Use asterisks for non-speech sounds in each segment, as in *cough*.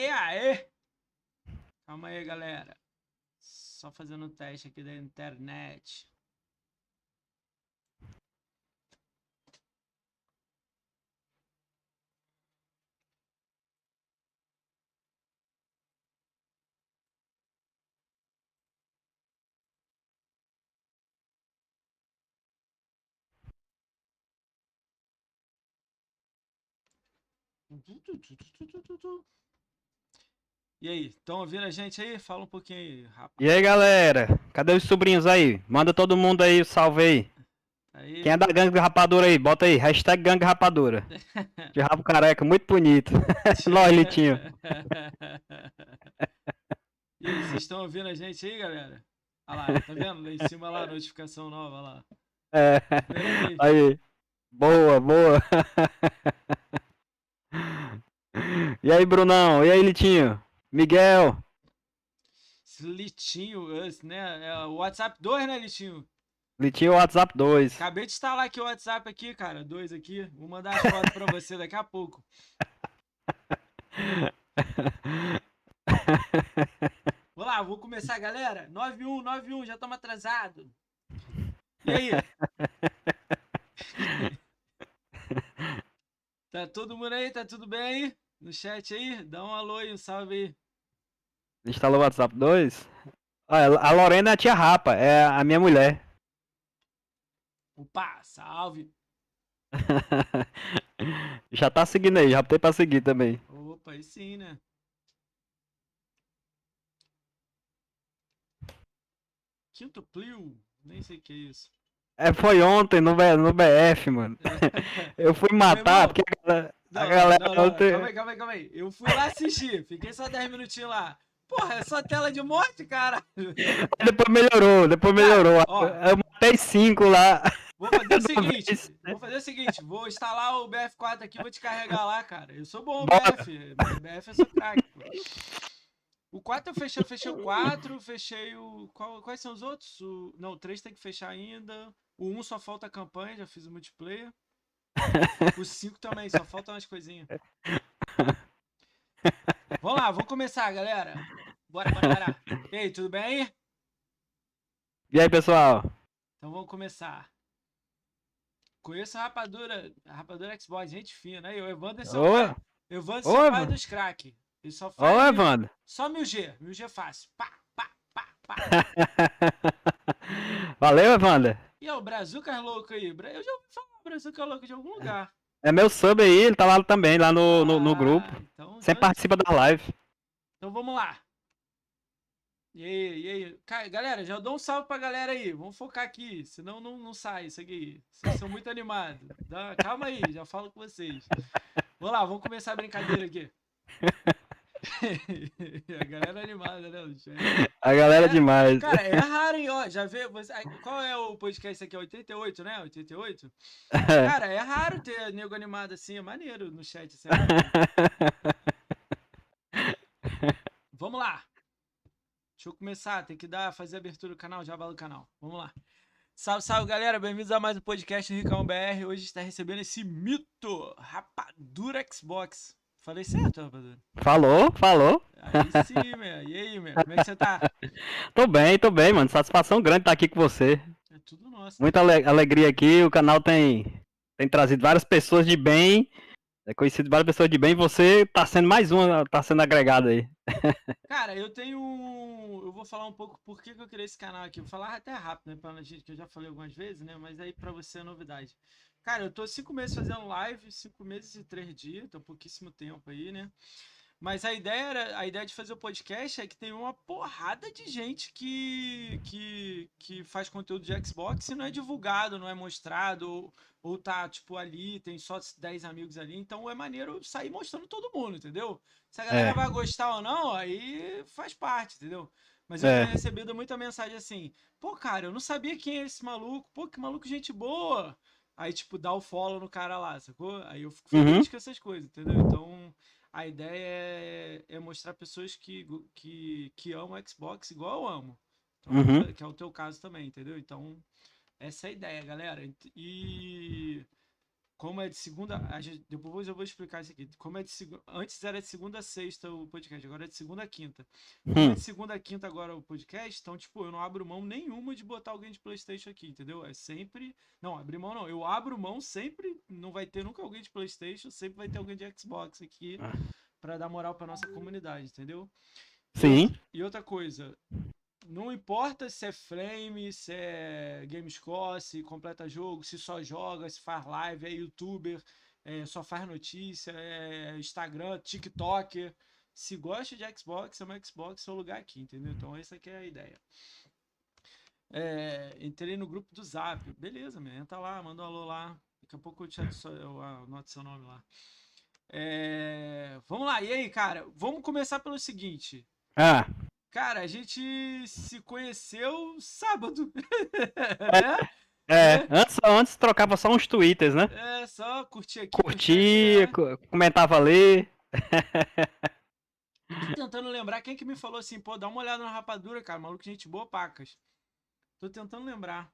E aí? Calma aí, galera. Só fazendo um teste aqui da internet. E aí, estão ouvindo a gente aí? Fala um pouquinho aí, rapaz. E aí, galera? Cadê os sobrinhos aí? Manda todo mundo aí, salve aí. Aí, Quem é da gangue rapadura aí? Bota aí, hashtag gangue rapadura. *laughs* De rabo careca, muito bonito. *laughs* Nós, Litinho. *laughs* E aí, vocês estão ouvindo a gente aí, galera? Olha lá, tá vendo? Lá em cima lá, notificação nova olha lá. É, aí. aí. Boa, boa. E aí, Brunão? E aí, Litinho? Miguel? Litinho, né? É o WhatsApp 2, né, Litinho? Litinho WhatsApp 2. Acabei de instalar aqui o WhatsApp aqui, cara. Dois aqui. Vou mandar as fotos pra você daqui a pouco. *laughs* Vamos lá, vou começar, galera. 91, 91, já estamos atrasados. E aí? *laughs* Tá todo mundo aí? Tá tudo bem aí? No chat aí? Dá um alô aí, um salve aí. Instalou o WhatsApp 2? Olha, a Lorena é a tia Rapa, é a minha mulher. Opa, salve. *laughs* já tá seguindo aí, já botei pra seguir também. Opa, aí sim, né? Quinto Plio, nem sei o que é isso. É, foi ontem no, no BF, mano. *laughs* Eu fui matar, porque galera, Não, a galera não, não, ontem- Calma aí, calma aí, calma aí. Eu fui lá assistir, fiquei só 10 minutinhos lá. Porra, é só tela de morte, cara. depois melhorou, depois melhorou. ó. Eu matei cinco lá. Vou fazer o *laughs* seguinte, vez, vou fazer o seguinte, vou instalar o BF4 aqui e vou te carregar lá, cara. Eu sou bom, Bora. BF. BF eu sou craque, pô. O 4 eu fechei, eu fechei o 4, fechei o. qual- quais são os outros? O, não, o 3 tem que fechar ainda. O 1 só falta a campanha, já fiz o multiplayer. O 5 também, só faltam umas coisinhas. Vamos lá, vamos começar, galera. Bora, bora, bora. E aí, tudo bem aí? E aí, pessoal? Então vamos começar. Conheço a Rapadura, a Rapadura Xbox, gente fina, aí. O Evandro é seu Ô, pai. Evandro é Ô, seu pai Evandro. dos crack. Ele só ô, faz mil- Evandro. só 1000G. 1000G fácil. Pá, pá, pá, pá. *laughs* Valeu, Evandro. E é o Brazucas louco aí. Bra- Eu já ouvi falar Brazuca louco de algum lugar. É meu sub aí, ele tá lá também, lá no, no, no grupo. Ah, Então, Sempre então, participa da live. então vamos lá. E aí, e aí? Galera, já dou um salve pra galera aí. Vamos focar aqui, senão não, não sai isso aqui. Vocês são muito animados. Dá- Calma aí, já falo com vocês. Vamos lá, vamos começar a brincadeira aqui. *laughs* *laughs* a galera é animada, né? A galera é É, demais. Cara, é *laughs* raro, hein? Ó, já vê. Você... Qual é o podcast aqui? É 88, né? 88? *laughs* Cara, é raro ter nego animado assim. É maneiro no chat. Assim, é. Vamos lá. Deixa eu começar. Tem que dar, fazer a abertura do canal, já do canal. Vamos lá. Salve, salve, galera. Bem-vindos a mais um podcast do Ricão BR. Hoje está recebendo esse mito, Rapadura Xbox. Falei certo, Rapadura? Falou, falou. Aí sim, meu. E aí, meu? Como é que você tá? *laughs* Tô bem, tô bem, mano. Satisfação grande estar aqui com você. É tudo nosso. Muita ale- alegria aqui. O canal tem, tem trazido várias pessoas de bem. É conhecido várias pessoas de bem. Você tá sendo mais uma, tá sendo agregado aí. *laughs* Cara, eu tenho. um- Eu vou falar um pouco por que que eu criei esse canal aqui. Vou falar até rápido, né? Pra gente, que eu já falei algumas vezes, né? Mas aí pra você é novidade. Cara, eu tô cinco meses fazendo live, cinco meses e três dias, tô pouquíssimo tempo aí, né? Mas a ideia era, a ideia de fazer o podcast é que tem uma porrada de gente que, que, que faz conteúdo de Xbox e não é divulgado, não é mostrado, ou, ou tá, tipo, ali, tem só 10 amigos ali, então é maneiro sair mostrando todo mundo, entendeu? Se a galera É. vai gostar ou não, aí faz parte, entendeu? Mas eu É. tenho recebido muita mensagem assim, pô, cara, eu não sabia quem é esse maluco, pô, que maluco gente boa. Aí, tipo, dá o follow no cara lá, sacou? Aí eu fico Uhum. feliz com essas coisas, entendeu? Então, a ideia é, é mostrar pessoas que, que, que amam Xbox igual eu amo. Então, Uhum. Que é o teu caso também, entendeu? Então, essa é a ideia, galera. E como é de segunda. A gente, depois eu vou explicar isso aqui. Como é de segunda. Antes era de segunda a sexta o podcast, agora é de segunda a quinta. Como é Hum, de segunda a quinta agora o podcast, então, tipo, eu não abro mão nenhuma de botar alguém de Playstation aqui, entendeu? É sempre. Não, abrir mão não. Eu abro mão sempre. Não vai ter nunca alguém de Playstation, sempre vai ter alguém de Xbox aqui Ah. pra dar moral pra nossa comunidade, entendeu? sim. E outra coisa, não importa se é frame, se é gamescore, se completa jogo, se só joga, se faz live, é youtuber, é, só faz notícia, é Instagram, TikToker. Se gosta de Xbox, é um Xbox, seu lugar aqui, entendeu? Então essa aqui é a ideia. É, entrei no grupo do Zap. Beleza, man, entra lá, manda um alô lá. Daqui a pouco eu te anoto seu nome lá. É, vamos lá, e aí, cara? Vamos começar pelo seguinte. Ah, Cara, a gente se conheceu sábado. *laughs* é. Antes, antes trocava só uns twitters, né? É, só curtir aqui. Curtia, co- comentava ali. Tô tentando lembrar quem que me falou assim, pô, dá uma olhada na rapadura, cara. Maluco, gente boa, pacas. Tô tentando lembrar.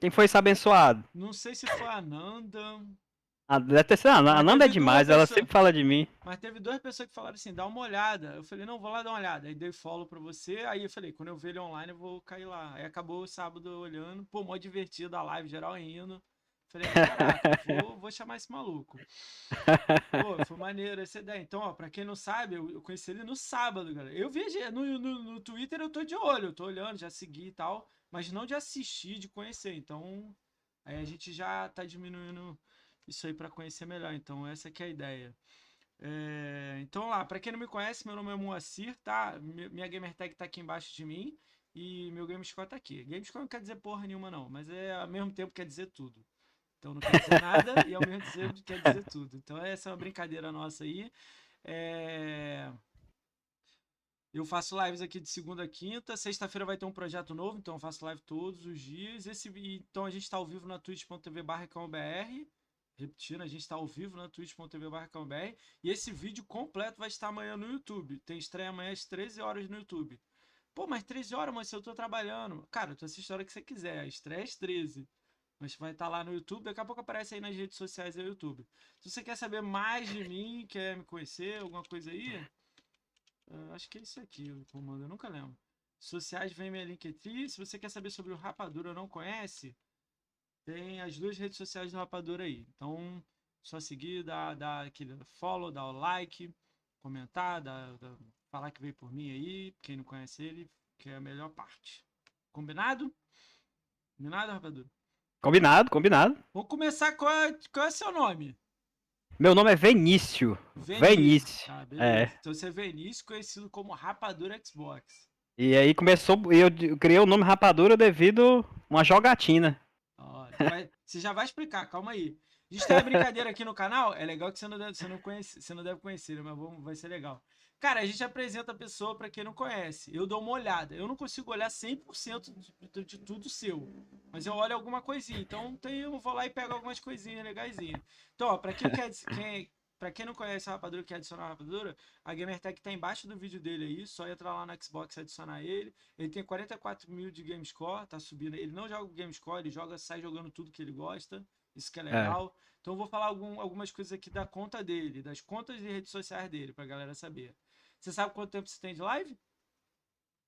Quem foi esse abençoado? Não sei se foi a Nanda, Ah, Mas a Nanda é demais, ela pessoas. sempre fala de mim. mas teve duas pessoas que falaram assim, dá uma olhada. Eu falei, não, vou lá dar uma olhada. Aí dei follow pra você. Aí eu falei, quando eu ver ele online, eu vou cair lá. Aí acabou o sábado olhando. Pô, mó divertido a live, geral indo. Falei, caraca, *laughs* vou, vou chamar esse maluco. Pô, foi maneiro essa ideia. Então, ó, pra quem não sabe, eu, eu conheci ele no sábado, galera. Eu vi no, no, no Twitter, eu tô de olho, eu tô olhando, já segui e tal, mas não de assistir, de conhecer. Então, aí a gente já tá diminuindo isso aí pra conhecer melhor. Então, essa que é a ideia. É, então, lá, pra quem não me conhece, meu nome é Moacir, tá? Mi- Minha gamertag tá aqui embaixo de mim e meu Gamescore tá aqui. Gamescore não quer dizer porra nenhuma, não, mas é ao mesmo tempo quer dizer tudo. Então não quer dizer nada e ao mesmo tempo quer dizer tudo. Então essa é uma brincadeira nossa aí. É, Eu faço lives aqui de segunda a quinta. Sexta-feira vai ter um projeto novo, então eu faço live todos os dias. Esse... Então a gente está ao vivo na twitch.tv barra. Repetindo, a gente está ao vivo na twitch.tv. E esse vídeo completo vai estar amanhã no YouTube. Tem estreia amanhã às 13 horas no YouTube. Pô, mas 13 horas, mas se eu tô trabalhando. Cara, tu assiste a hora que você quiser. A estreia é às 13. Mas vai estar lá no YouTube. Daqui a pouco aparece aí nas redes sociais do YouTube. Se você quer saber mais de mim, quer me conhecer, alguma coisa aí, ah, acho que é isso aqui o comando, eu nunca lembro. Sociais vem minha Linktree. Se você quer saber sobre o Rapadura não conhece, tem as duas redes sociais do Rapadura aí. Então, só seguir, dar, dar aquele follow, dar o like, comentar, dar, dar- falar que veio por mim aí. Quem não conhece ele, que é a melhor parte. Combinado? Combinado, Rapadura? Combinado, combinado. Vamos começar. Qual é, qual é seu nome? Meu nome é Venício. Vinícius. Tá, beleza. É. Então você é Vinícius, conhecido como Rapadura Xbox. E aí começou. Eu, eu criei o nome Rapadura devido a uma jogatina. Vai- você já vai explicar, calma aí. A gente tem uma brincadeira aqui no canal, é legal que você não deve, você não conhece, você não deve conhecer, né, mas vamos, vai ser legal. Cara, a gente apresenta a pessoa pra quem não conhece. Eu dou uma olhada. Eu não consigo olhar 100% de, de, tudo seu, mas eu olho alguma coisinha. Então tem, eu vou lá e pego algumas coisinhas legaisinhas. Então, ó, pra quem quer, quem, pra quem não conhece a Rapadura, quer adicionar a Rapadura, a Gamertag tá embaixo do vídeo dele aí, só entrar lá no Xbox e adicionar ele. Ele tem 44 mil de Gamescore, tá subindo. Ele não joga o Gamescore, ele joga, sai jogando tudo que ele gosta. Isso que é legal. Então eu vou falar algum- algumas coisas aqui da conta dele, das contas de redes sociais dele, pra galera saber. Você sabe quanto tempo você tem de live?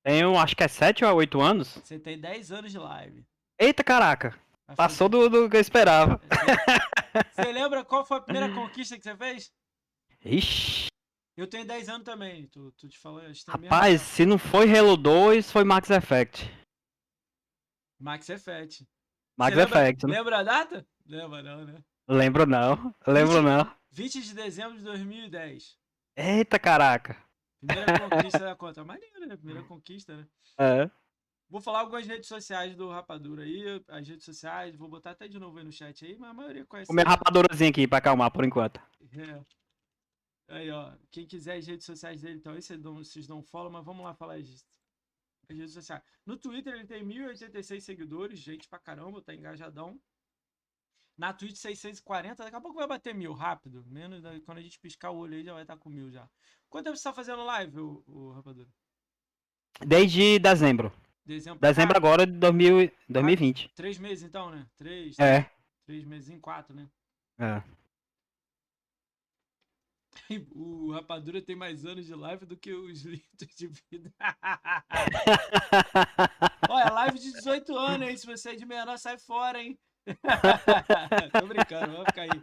Tenho, acho que é 7 ou 8 anos. Você tem 10 anos de live. Eita caraca. Passou do, do que eu esperava. fazer- Você lembra qual foi a primeira conquista que você fez? Ixi. Eu tenho 10 anos também, tô, tô te a mesma Rapaz, idade. se não foi Halo 2, foi Max Effect. Max Effect. Max Você lembra- Effect. né? Lembra a data? Lembra não, né? Lembro não. Lembro não. 20 de dezembro de 2010. Eita caraca. Primeira conquista da conta. Maneiro, né? Primeira *laughs* conquista, né? É. Vou falar algumas redes sociais do Rapadura aí. As redes sociais, vou botar até de novo aí no chat aí, mas a maioria conhece. Comer rapadurazinha aqui pra acalmar por enquanto. É. Aí, ó. Quem quiser as redes sociais dele, então, aí vocês dão, vocês dão um follow, mas vamos lá falar as, as redes sociais. No Twitter ele tem 1086 seguidores, gente pra caramba, tá engajadão. Na Twitch 640, daqui a pouco vai bater mil, rápido. Menos quando a gente piscar o olho aí já vai estar com mil já. Quanto tempo você tá fazendo live, o, o Rapadura? Desde dezembro. Dezembro. Dezembro agora de 2000, 2020. Três meses então, né? Três, É. três meses em quatro, né? É. *laughs* O Rapadura tem mais anos de live do que os *laughs* litros de vida. Olha, live de 18 anos, hein? Se você é de menor, sai fora, hein? *laughs* Tô brincando, vamos ficar aí.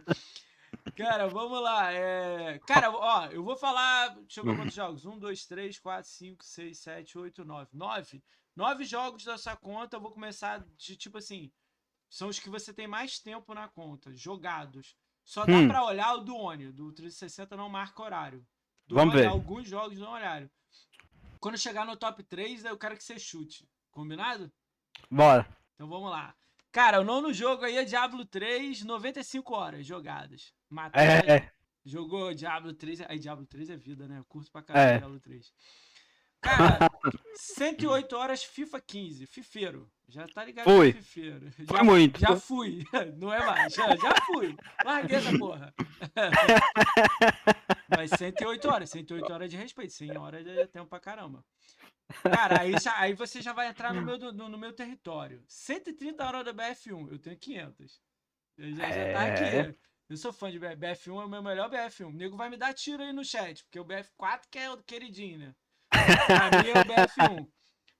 Cara, vamos lá. É... Cara, ó, eu vou falar. Deixa eu ver quantos jogos. Um, dois, três, quatro, cinco, seis, sete, oito, nove. Nove. Nove jogos da sua conta. Eu vou começar de tipo assim. São os que você tem mais tempo na conta, jogados. Só dá Hum. pra olhar o do Oni. Do 360 não marca horário. Do Vamos Oni, ver. Alguns jogos não horário. Quando chegar no top 3, eu quero que você chute. Combinado? Bora. Então vamos lá. Cara, o nono jogo aí é Diablo 3, 95 horas jogadas. Matou, É, é. Jogou Diablo 3. Aí Diablo 3 é vida, né? Eu curto pra caralho É. Diablo 3. Cara, *laughs* 108 horas FIFA 15. Fifeiro. Já tá ligado que é fifeiro. Foi Já, muito. já fui. *laughs* Não é mais. Já, já fui. Larguei essa porra. *laughs* Mas 108 horas. 108 horas de respeito. 100 horas é tempo pra caramba. Cara, aí, já- aí você já vai entrar no meu, no, no meu território. 130 horas da BF1. Eu tenho 500. Eu já, já tá É. aqui. Eu sou fã de B- BF1, é o meu melhor BF1. O nego vai me dar tiro aí no chat, porque o BF4 que é o queridinho, né? Pra mim é o BF1.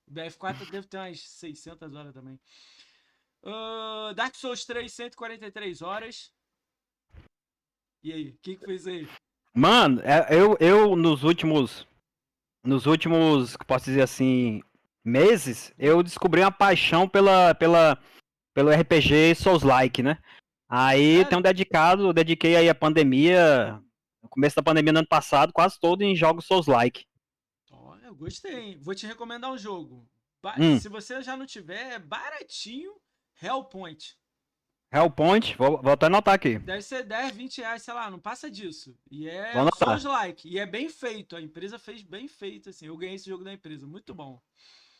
O BF4 deve ter umas 600 horas também. Ah, Dark Souls 3, 143 horas. E aí, o que, que fez aí? Mano, é- eu, eu nos últimos. Nos últimos, que posso dizer assim, meses, eu descobri uma paixão pela, pela, pelo RPG Souls-like, né? Aí Sério? tem um dedicado, eu dediquei aí a pandemia, no começo da pandemia do ano passado, quase todo em jogos Souls-like. Gostei, hein? Vou te recomendar um jogo. Ba- Hum. Se você já não tiver, é baratinho. Hellpoint. Hellpoint, vou, vou até anotar aqui. Deve ser 10, 20 reais, sei lá, não passa disso. E é anotar. Souls-like. E é bem feito. A empresa fez bem feito, assim. Eu ganhei esse jogo da empresa. Muito bom.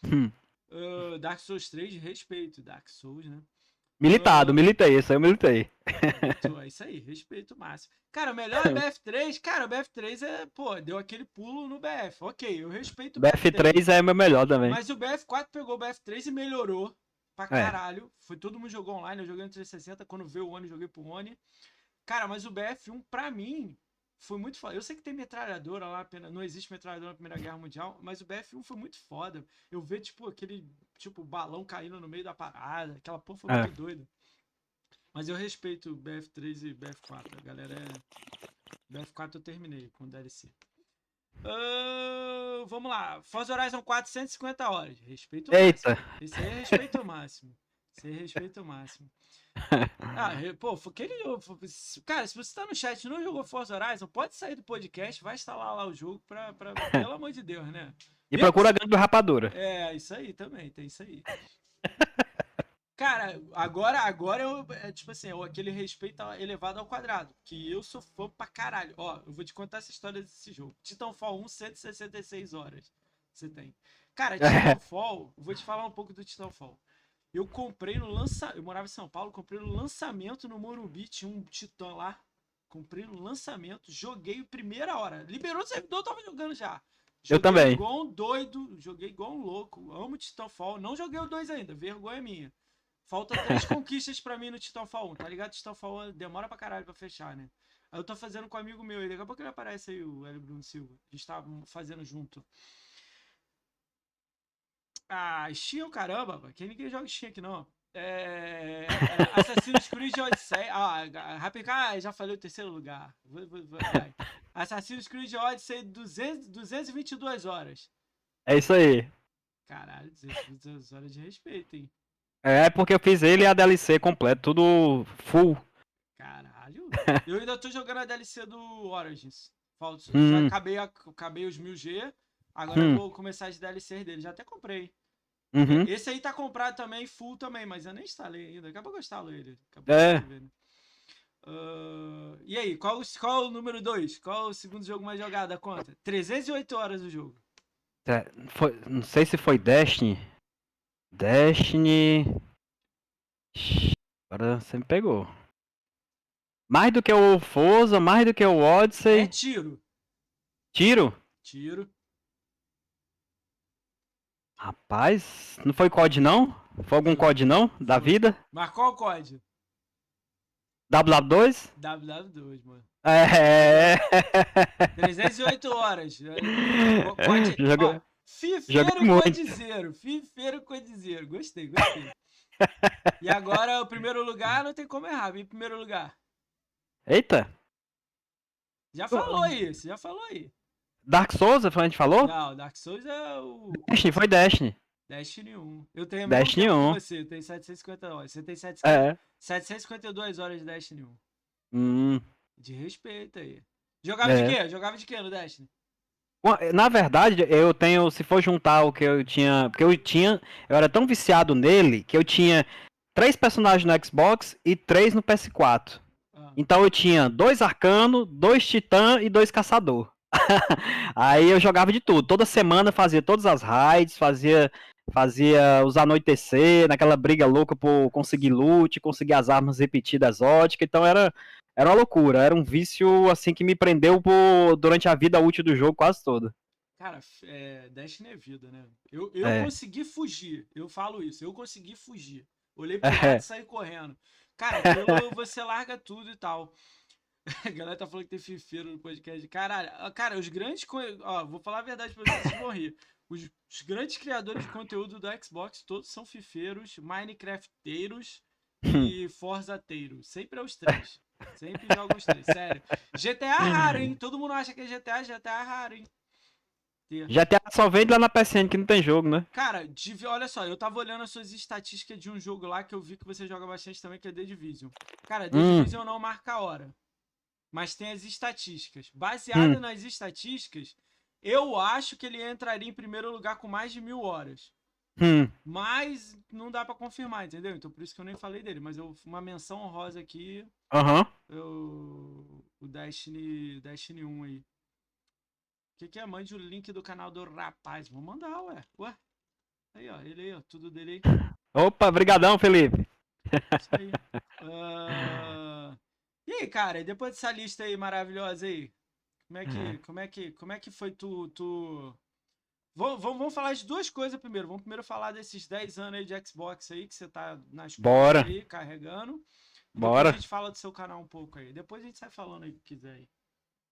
Hum. Ah, Dark Souls 3, de respeito. Dark Souls, né? Militado, militei, isso aí eu militei. Muito, é isso aí, respeito máximo. Cara, o melhor é *laughs* BF3. Cara, o BF3 é, pô, deu aquele pulo no BF. Ok, eu respeito o BF3 é meu melhor também. Mas o BF4 pegou o BF3 e melhorou pra É. caralho. Foi todo mundo jogou online, eu joguei no 360, quando veio o Oni, eu joguei pro Oni. Cara, mas o BF1 pra mim foi muito foda. Eu sei que tem metralhadora lá, pena- não existe metralhadora na Primeira Guerra Mundial, mas o BF1 foi muito foda. Eu ver tipo aquele tipo balão caindo no meio da parada, aquela porra foi É. muito doida. Mas eu respeito o BF3 e BF4, a galera é BF4 eu terminei com o DLC. Ah, vamos lá. Forza Horizon 4, 150 horas. Respeito máximo. Eita, Esse aí é respeito máximo. Esse aí é respeito máximo. Ah, pô, aquele Cara, se você tá no chat e não jogou Forza Horizon, pode sair do podcast, vai instalar lá o jogo pra. pra pelo amor de Deus, né? E procura a gangue do rapadura. É, isso aí também, tem isso aí. *laughs* Cara, agora, agora eu, é tipo assim, é aquele respeito elevado ao quadrado. Que eu sou fã pra caralho. Ó, eu vou te contar essa história desse jogo. Titanfall 1, 166 horas. Você tem. Cara, *laughs* Titanfall, eu vou te falar um pouco do Titanfall. Eu comprei no lançamento. Eu morava em São Paulo, comprei no lançamento no Morumbi, tinha um Titã lá. Comprei no lançamento, joguei primeira hora. Liberou o servidor, eu tava jogando já. Eu Joguei também. Igual um doido, joguei igual um louco. Amo Titanfall. Não joguei o 2 ainda, vergonha minha. Falta três *laughs* conquistas pra mim no Titanfall 1, tá ligado? Titanfall demora pra caralho pra fechar, né? Aí eu tô fazendo com um amigo meu aí, daqui a pouco ele aparece aí, o Hélio Bruno Silva. A gente tá fazendo junto. Ah, Steam é o caramba. Quem ninguém joga Steam aqui não. É... é, Assassin's Creed Odyssey. Ah, Rapid, ah, já falei o terceiro lugar. Vai. Assassin's Creed Odyssey 200, 222 horas. É isso aí. Caralho, 222 horas de respeito, hein? É porque eu fiz ele e a DLC completo, tudo full. Caralho. Eu ainda tô jogando a DLC do Origins. Já Hum. acabei, a- acabei os 1000G. Agora Hum. eu vou começar as DLCs dele. Já até comprei. Uhum. Esse aí tá comprado também, full também, mas eu nem instalei ainda. Daqui a pouco eu instalo ele. É. Ah, e aí, qual, o- qual o número 2? Qual o segundo jogo mais jogado da conta? 308 horas o jogo. É, foi- não sei se foi Destiny. Destiny. Agora você me pegou. Mais do que o Forza, mais do que o É Odyssey. tiro. Tiro? Tiro. Rapaz, não foi COD não? Foi algum COD não? Da vida? Mas qual código? WW2? WW2, mano. É. 308 horas. *laughs* Pode, Joga- *laughs* ó, Fifeiro codizeiro. Fifeiro codizeiro. Gostei, gostei. *laughs* E agora, o primeiro lugar, não tem como errar. Em primeiro lugar. Eita! Já falou você já falou aí. Dark Souls, a gente falou? Não, Dark Souls é o Destiny, foi Destiny. Destiny 1. Eu tenho Destiny tempo que 1. você, eu tenho 750 horas. Você tem 700 É. 752 horas de Destiny 1. Hum. De respeito aí. Jogava É. de quê? Jogava de quê no Destiny? Na verdade, eu tenho, se for juntar o que eu tinha, porque eu tinha, eu era tão viciado nele que eu tinha três personagens no Xbox e três no PS4. Ah, Então eu tinha dois arcano, dois titã e dois caçador. *laughs* Aí eu jogava de tudo. Toda semana fazia todas as raids, fazia fazia os anoitecer, naquela briga louca por conseguir loot, conseguir as armas repetidas óticas. Então era era uma loucura, era um vício assim que me prendeu por, durante a vida útil do jogo quase toda. Cara, é, Destiny é vida, né? Eu, eu É. consegui fugir. Eu falo isso. Eu consegui fugir. Olhei *laughs* pro É. lado e saí correndo. Cara, você larga tudo e tal. *laughs* A galera tá falando que tem fifeiro no podcast. Caralho, cara, os grandes. Ó, vou falar a verdade pra vocês, vão rir. Os, os grandes criadores de conteúdo do Xbox todos são fifeiros, Minecrafteiros e *laughs* Forzateiros. Sempre é os três. Sempre jogam os três, sério. GTA é raro, hein? Todo mundo acha que é GTA, GTA é raro, hein? GTA só vende lá na PSN que não tem jogo, né? Cara, olha só, eu tava olhando as suas estatísticas de um jogo lá que eu vi que você joga bastante também, que é The Division. Cara, The Hum. Division não marca a hora. Mas tem as estatísticas. Baseado Hum. nas estatísticas, eu acho que ele entraria em primeiro lugar com mais de mil horas. Hum, Mas não dá pra confirmar, entendeu? Então por isso que eu nem falei dele. Mas eu, uma menção honrosa aqui, aham. eu, o Destiny, Destiny 1 aí. O que, que é? Mande o link do canal do rapaz. Vou mandar, ué. Ué. Aí, ó. Ele aí, ó. Tudo dele aí. Opa, brigadão, Felipe. Isso aí. *laughs* Ah, E aí, cara, e depois dessa lista aí maravilhosa aí, como é que, Uhum. como é que, como é que foi tu, tu... Vamos, vamos, vamos falar de duas coisas primeiro. Vamos primeiro falar desses 10 anos aí de Xbox aí que você tá nas Bora. aí, carregando. Bora. Depois a gente fala do seu canal um pouco aí. Depois a gente sai falando aí o que quiser aí.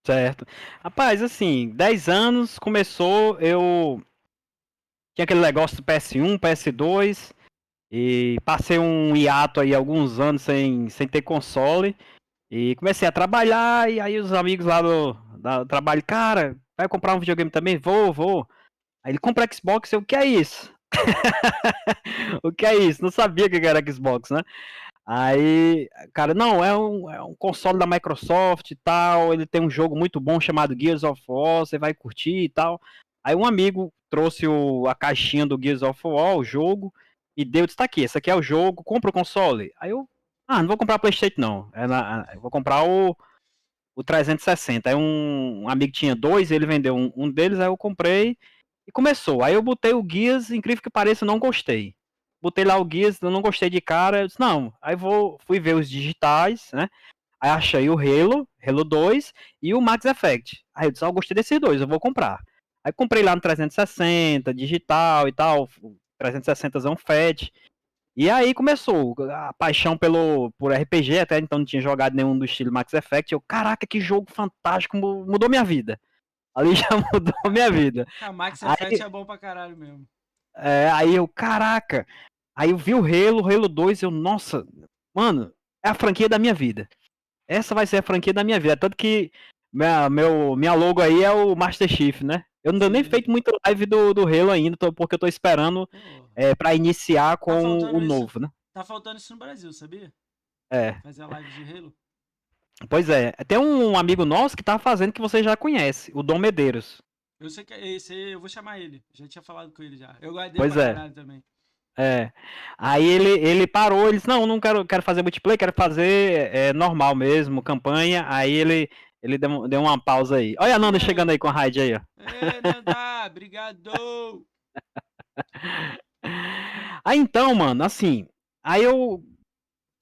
Certo. Rapaz, assim, 10 anos começou, eu tinha aquele negócio do PS1, PS2 e passei um hiato aí alguns anos sem, sem ter console e comecei a trabalhar e aí os amigos lá do, do trabalho, cara, vai comprar um videogame também? Vou, vou. Aí ele compra Xbox, eu, o que é isso? *laughs* o que é isso? Não sabia que era Xbox, né? Aí, cara, não, é um, é um console da Microsoft e tal. Ele tem um jogo muito bom chamado Gears of War, você vai curtir e tal. Aí um amigo trouxe o, a caixinha do Gears of War, o jogo, e deu, disse, tá aqui, esse aqui é o jogo, compra o console. Aí eu, ah, não vou comprar Playstation não, é na- eu vou comprar o, o 360. Aí um, um amigo tinha dois, ele vendeu um, um deles, aí eu comprei e começou. Aí eu botei o Gears, incrível que pareça, não gostei. Botei lá o eu não gostei de cara, eu disse, não, aí vou, fui ver os digitais, né, aí achei o Halo, Halo 2 e o Max Effect, aí eu disse, ah, eu gostei desses dois, eu vou comprar, aí comprei lá no 360, digital e tal, 360 é um FAT, e aí começou a paixão pelo, por RPG, até então não tinha jogado nenhum do estilo Max Effect, eu, caraca, que jogo fantástico, mu- mudou minha vida, ali *laughs* já mudou minha vida. A *laughs* Max Aí- Effect é bom pra caralho mesmo. É, aí eu, caraca. Aí eu vi o Halo, o Halo 2, eu, nossa, mano, é a franquia da minha vida. Essa vai ser a franquia da minha vida. Tanto que minha, meu, minha logo aí é o Master Chief, né? Eu não tenho nem Sim. feito muita live do, do Halo ainda, tô- porque eu tô esperando é, pra iniciar com faltando o isso. novo, né? Tá faltando isso no Brasil, sabia? É, Fazer a live de Halo. pois é. Tem um amigo nosso que tá fazendo que você já conhece, o Dom Medeiros. Eu sei que é esse, eu vou chamar ele. Já tinha falado com ele já. Eu guardei Pois pra é. também. É. Aí ele, ele parou, ele disse, não, não quero, quero fazer multiplayer, quero fazer é, normal mesmo, campanha. Aí ele, ele deu, deu uma pausa aí. Olha a Nanda É. chegando aí com a raid aí, ó. Ê, Nandá, obrigado! Aí *laughs* então, mano, assim, aí eu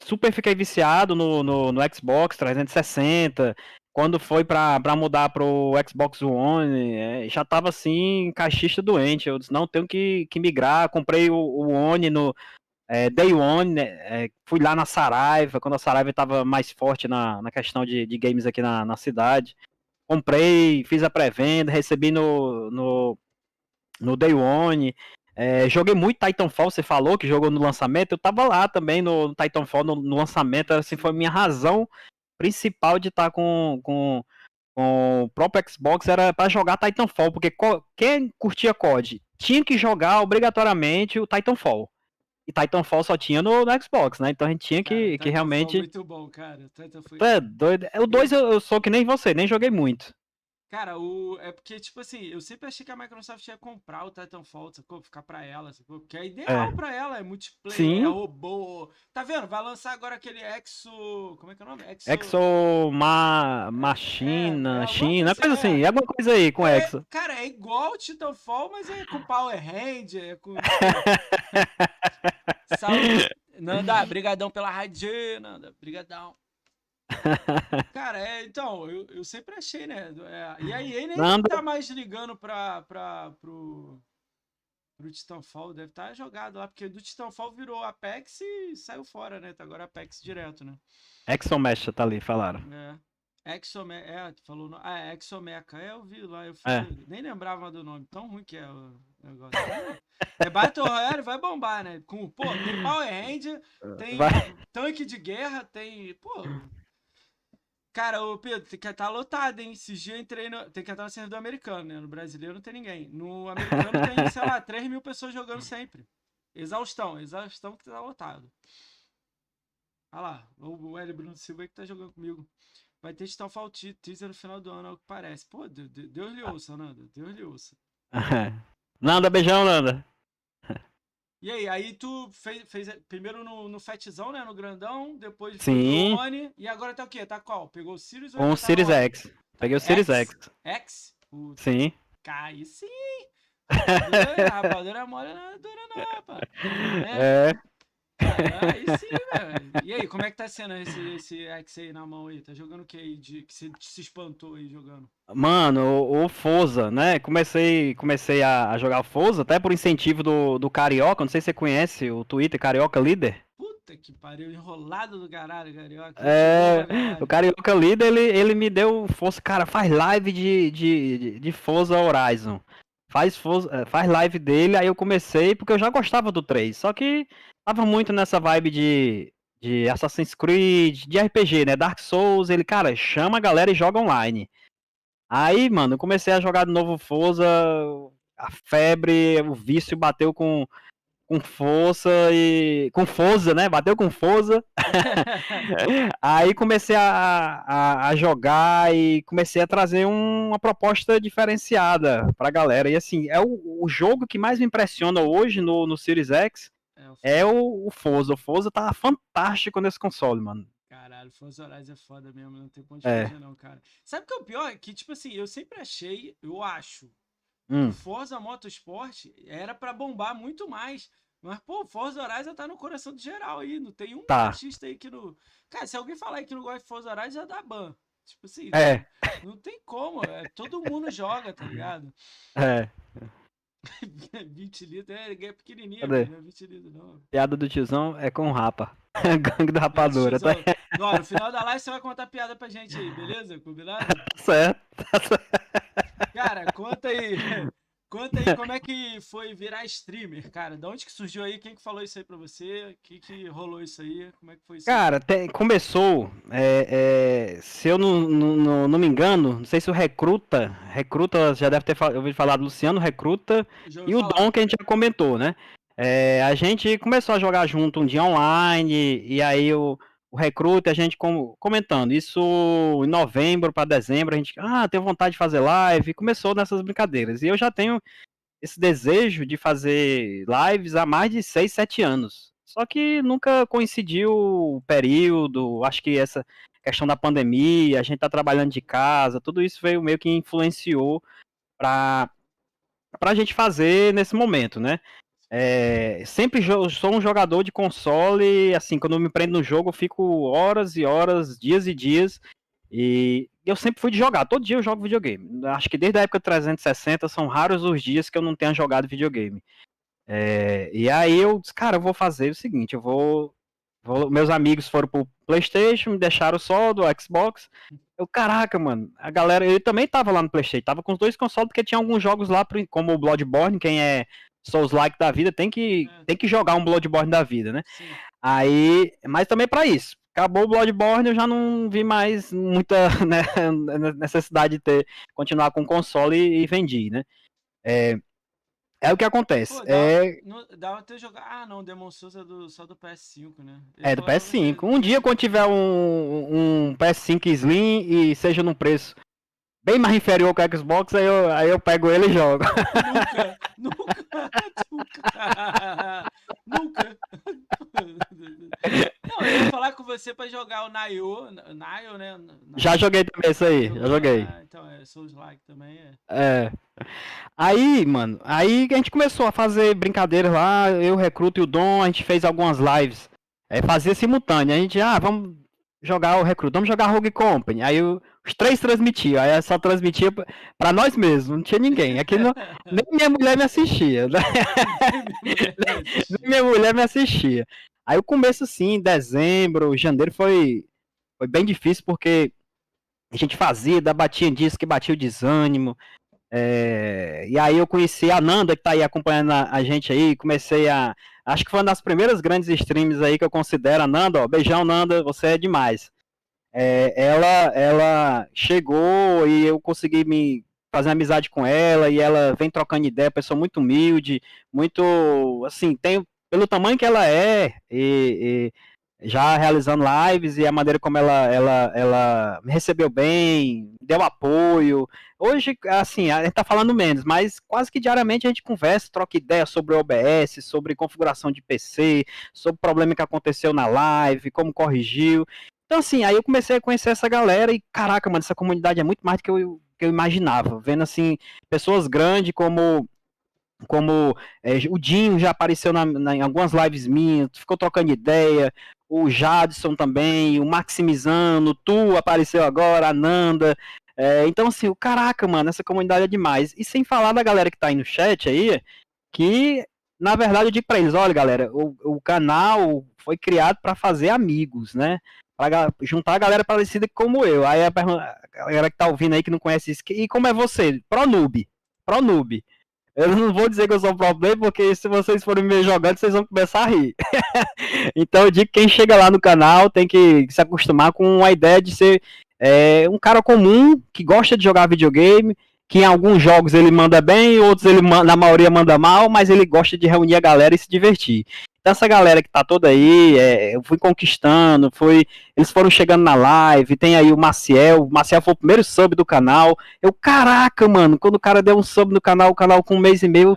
super fiquei viciado no, no, no Xbox 360. Quando foi pra, pra mudar pro Xbox One, é, já tava assim, caixista doente. Eu disse, não, tenho que, que migrar. Comprei o, o One no, é, Day One, né, é, fui lá na Saraiva, quando a Saraiva estava mais forte na, na questão de, de games aqui na, na cidade. Comprei, fiz a pré-venda, recebi no, no, no Day One. É, joguei muito Titanfall, você falou que jogou no lançamento. Eu tava lá também no, no Titanfall, no, no, lançamento. Assim, foi a minha razão principal de estar tá com, com, com o próprio Xbox era para jogar Titanfall, porque quem curtia COD tinha que jogar obrigatoriamente o Titanfall. E Titanfall só tinha no, no Xbox, né? Então a gente tinha que, cara, que realmente. Muito bom, cara. Titanfall... É doido. O 2 eu, eu sou que nem você, nem joguei muito. Cara, o... é porque, tipo assim, eu sempre achei que a Microsoft ia comprar o Titanfall, sacou? Ficar pra ela, sacou? Porque é ideal é. pra ela, é multiplayer, Sim. é robô. Tá vendo? Vai lançar agora aquele Exo. Como é que é o nome? Exo. Exo Ma... Machina, é, é China, coisa assim, é alguma coisa aí com é, Exo. Cara, é igual o Titanfall, mas é com Power Ranger, é com. *laughs* Salve. Nanda, brigadão pela rádio, Nanda, brigadão. *laughs* Cara, é, então, eu, eu sempre achei, né? É, e aí, ele nem Nanda... tá mais ligando pra, pra, pro, pro Titanfall, deve estar tá jogado lá, porque do Titanfall virou Apex e saiu fora, né? Tá agora Apex direto, né? Exomecha tá ali, falaram. É. Exomecha, é, falou, no... ah, é Exomecha, é, eu vi lá, eu fui, é. nem lembrava do nome, tão ruim que é o negócio. É Battle Royale, vai bombar, né? Com, pô, tem Power Ranger, tem vai. tanque de guerra, tem, pô, Cara, o Pedro, tem que estar lotado, hein? Esses dias eu entrei no. Tem que estar no servidor americano, né? No brasileiro não tem ninguém. No americano tem, sei lá, 3 mil pessoas jogando sempre. Exaustão, exaustão que tá lotado. Olha lá, o L. Bruno Silva que tá jogando comigo. Vai ter Starfall teaser no final do ano, é o que parece. Pô, Deus, lhe ouça, Nanda. Deus lhe ouça. *laughs* Nanda, beijão, Nanda. *laughs* E aí, aí tu fez, fez primeiro no, no Fatzão, né? No grandão, depois Sim. no One, e agora tá o quê? Tá qual? Pegou o Sirius ou Um tá Series X. Peguei o Series X. X? O... Sim. Cai sim! A *laughs* rapadura é mole não dura não, rapaz. É. é. Aí sim, velho. E aí, como é que tá sendo esse, esse X aí na mão aí? Tá jogando o que aí de, que você se espantou aí jogando? Mano, o, o Forza, né? Comecei, comecei a, a jogar Forza, até por incentivo do, do Carioca, não sei se você conhece o Twitter Carioca Líder. Puta que pariu, enrolado do caralho, Carioca. É, o Carioca Líder, ele, ele me deu força, cara, faz live de, de, de Forza Horizon. Faz, Forza, faz live dele, aí eu comecei, porque eu já gostava do 3, só que tava muito nessa vibe de, de Assassin's Creed, de RPG, né? Dark Souls, ele, cara, chama a galera e joga online. Aí, mano, eu comecei a jogar de novo Forza, a febre, o vício bateu com, com força e. com força, né? Bateu com força. *laughs* Aí comecei a, a, a, jogar e comecei a trazer um, uma proposta diferenciada pra galera. E assim, é o, o jogo que mais me impressiona hoje no, no Series X é o, o Forza. O Forza tá fantástico nesse console, mano. Caralho, Forza Horizon é foda mesmo, não tem ponto de é. não, cara. Sabe o que é o pior? Que, tipo assim, eu sempre achei, eu acho, hum. Forza Motorsport era para bombar muito mais. Mas, pô, Forza Horizon tá no coração de geral aí. Não tem um tá. artista aí que não. Cara, se alguém falar que não gosta de Forza Horizon, já dá ban. Tipo assim, é. não tem como. É, todo mundo joga, tá ligado? *laughs* É. *laughs* 20 litros é, é pequenininho, não é 20 litros não. Piada do tiozão é com rapa. *laughs* Gangue da rapadura, tá? *laughs* Não, no final da live você vai contar piada pra gente aí, beleza? Combinado? tá certo, tá certo. Cara, conta aí. Conta aí como é que foi virar streamer, cara. De onde que surgiu aí? Quem que falou isso aí pra você? O que que rolou isso aí? Como é que foi isso? Cara, te, começou, é, é, se eu não, não, não, me engano, não sei se o Recruta, Recruta já deve ter ouvido falar do Luciano Recruta e o Dom que a gente já comentou, né? É, a gente começou a jogar junto um dia online e aí o o recruta, a gente comentando isso em novembro para dezembro, a gente, ah, tenho vontade de fazer live, começou nessas brincadeiras. E eu já tenho esse desejo de fazer lives há mais de 6, 7 anos. Só que nunca coincidiu o período, acho que essa questão da pandemia, a gente tá trabalhando de casa, tudo isso veio meio que influenciou para a gente fazer nesse momento, né? É, sempre sou um jogador de console, assim, quando eu me prendo no jogo, eu fico horas e horas, dias e dias, e eu sempre fui de jogar, todo dia eu jogo videogame. Acho que desde a época 360 são raros os dias que eu não tenha jogado videogame. É, e aí eu disse, cara, eu vou fazer o seguinte, eu vou, vou, Meus amigos foram pro Playstation, me deixaram só do Xbox. Eu, caraca, mano, a galera. Eu também tava lá no Playstation, tava com os dois consoles, porque tinha alguns jogos lá, como o Bloodborne, quem é Souls-like da vida, tem que, é. tem que jogar um Bloodborne da vida, né? Sim. Aí, mas também para isso. Acabou o Bloodborne, eu já não vi mais muita *laughs* né, necessidade de ter, continuar com o console e, e vendi, né? É, é o que acontece. Pô, dava, é... dava até jogar. Ah, não, Demon Souls é do, só do PS5, né? Ele é do PS5. Um dia, quando tiver um, um PS5 Slim e seja num preço bem mais inferior que o Xbox, aí eu, aí eu pego ele e jogo. Nunca, nunca, nunca, nunca. Não, eu ia falar com você pra jogar o Nayo, né? Já joguei também isso aí, já joguei. Ah, então, é Souls Like também, é. É. Aí, mano, aí a gente começou a fazer brincadeiras lá, eu, Recruto e o Dom, a gente fez algumas lives. É, fazia simultâneo. A gente, ah, vamos jogar o Recruto, vamos jogar Rogue Company. Aí o os três transmitiam, aí só transmitia para nós mesmos, não tinha ninguém. Aqui não, nem minha mulher me assistia. Né? *laughs* nem minha mulher me assistia. Aí o começo, sim, dezembro, janeiro foi, foi bem difícil porque a gente fazia, batia disso que batia o desânimo. É, e aí eu conheci a Nanda, que tá aí acompanhando a, a, gente aí, comecei a. Acho que foi uma das primeiras grandes streams aí que eu considero. A Nanda, ó, beijão, Nanda, você é demais é, ela, ela chegou e eu consegui me fazer amizade com ela e ela vem trocando ideia, pessoa muito humilde, muito, assim, tem, pelo tamanho que ela é e, e já realizando lives e a maneira como ela, ela, ela me recebeu bem, deu apoio. Hoje, assim, a gente tá falando menos, mas quase que diariamente a gente conversa, troca ideia sobre o OBS, sobre configuração de PC, sobre o problema que aconteceu na live, como corrigiu. Então, assim, aí eu comecei a conhecer essa galera e, caraca, mano, essa comunidade é muito mais do que eu, que eu imaginava. Vendo, assim, pessoas grandes como como é, o Dinho já apareceu na, na, em algumas lives minhas, ficou trocando ideia, o Jadson também, o Maximizano, tu apareceu agora, a Nanda. É, então, assim, o caraca, mano, essa comunidade é demais. E sem falar da galera que tá aí no chat aí, que, na verdade, eu digo pra eles, olha, galera, o, o canal foi criado para fazer amigos, né? Pra juntar a galera parecida como eu. Aí a, a galera que tá ouvindo aí que não conhece isso. E como é você? Pro noob. Pro noob. Eu não vou dizer que eu sou pro player, porque se vocês forem me jogando, vocês vão começar a rir. *laughs* então eu digo que quem chega lá no canal tem que se acostumar com a ideia de ser é, um cara comum, que gosta de jogar videogame, que em alguns jogos ele manda bem, outros ele na maioria manda mal, mas ele gosta de reunir a galera e se divertir dessa galera que tá toda aí, é, eu fui conquistando, foi, eles foram chegando na live, tem aí o Maciel, o Maciel foi o primeiro sub do canal, eu, caraca, mano, quando o cara deu um sub no canal, o canal com um mês e meio,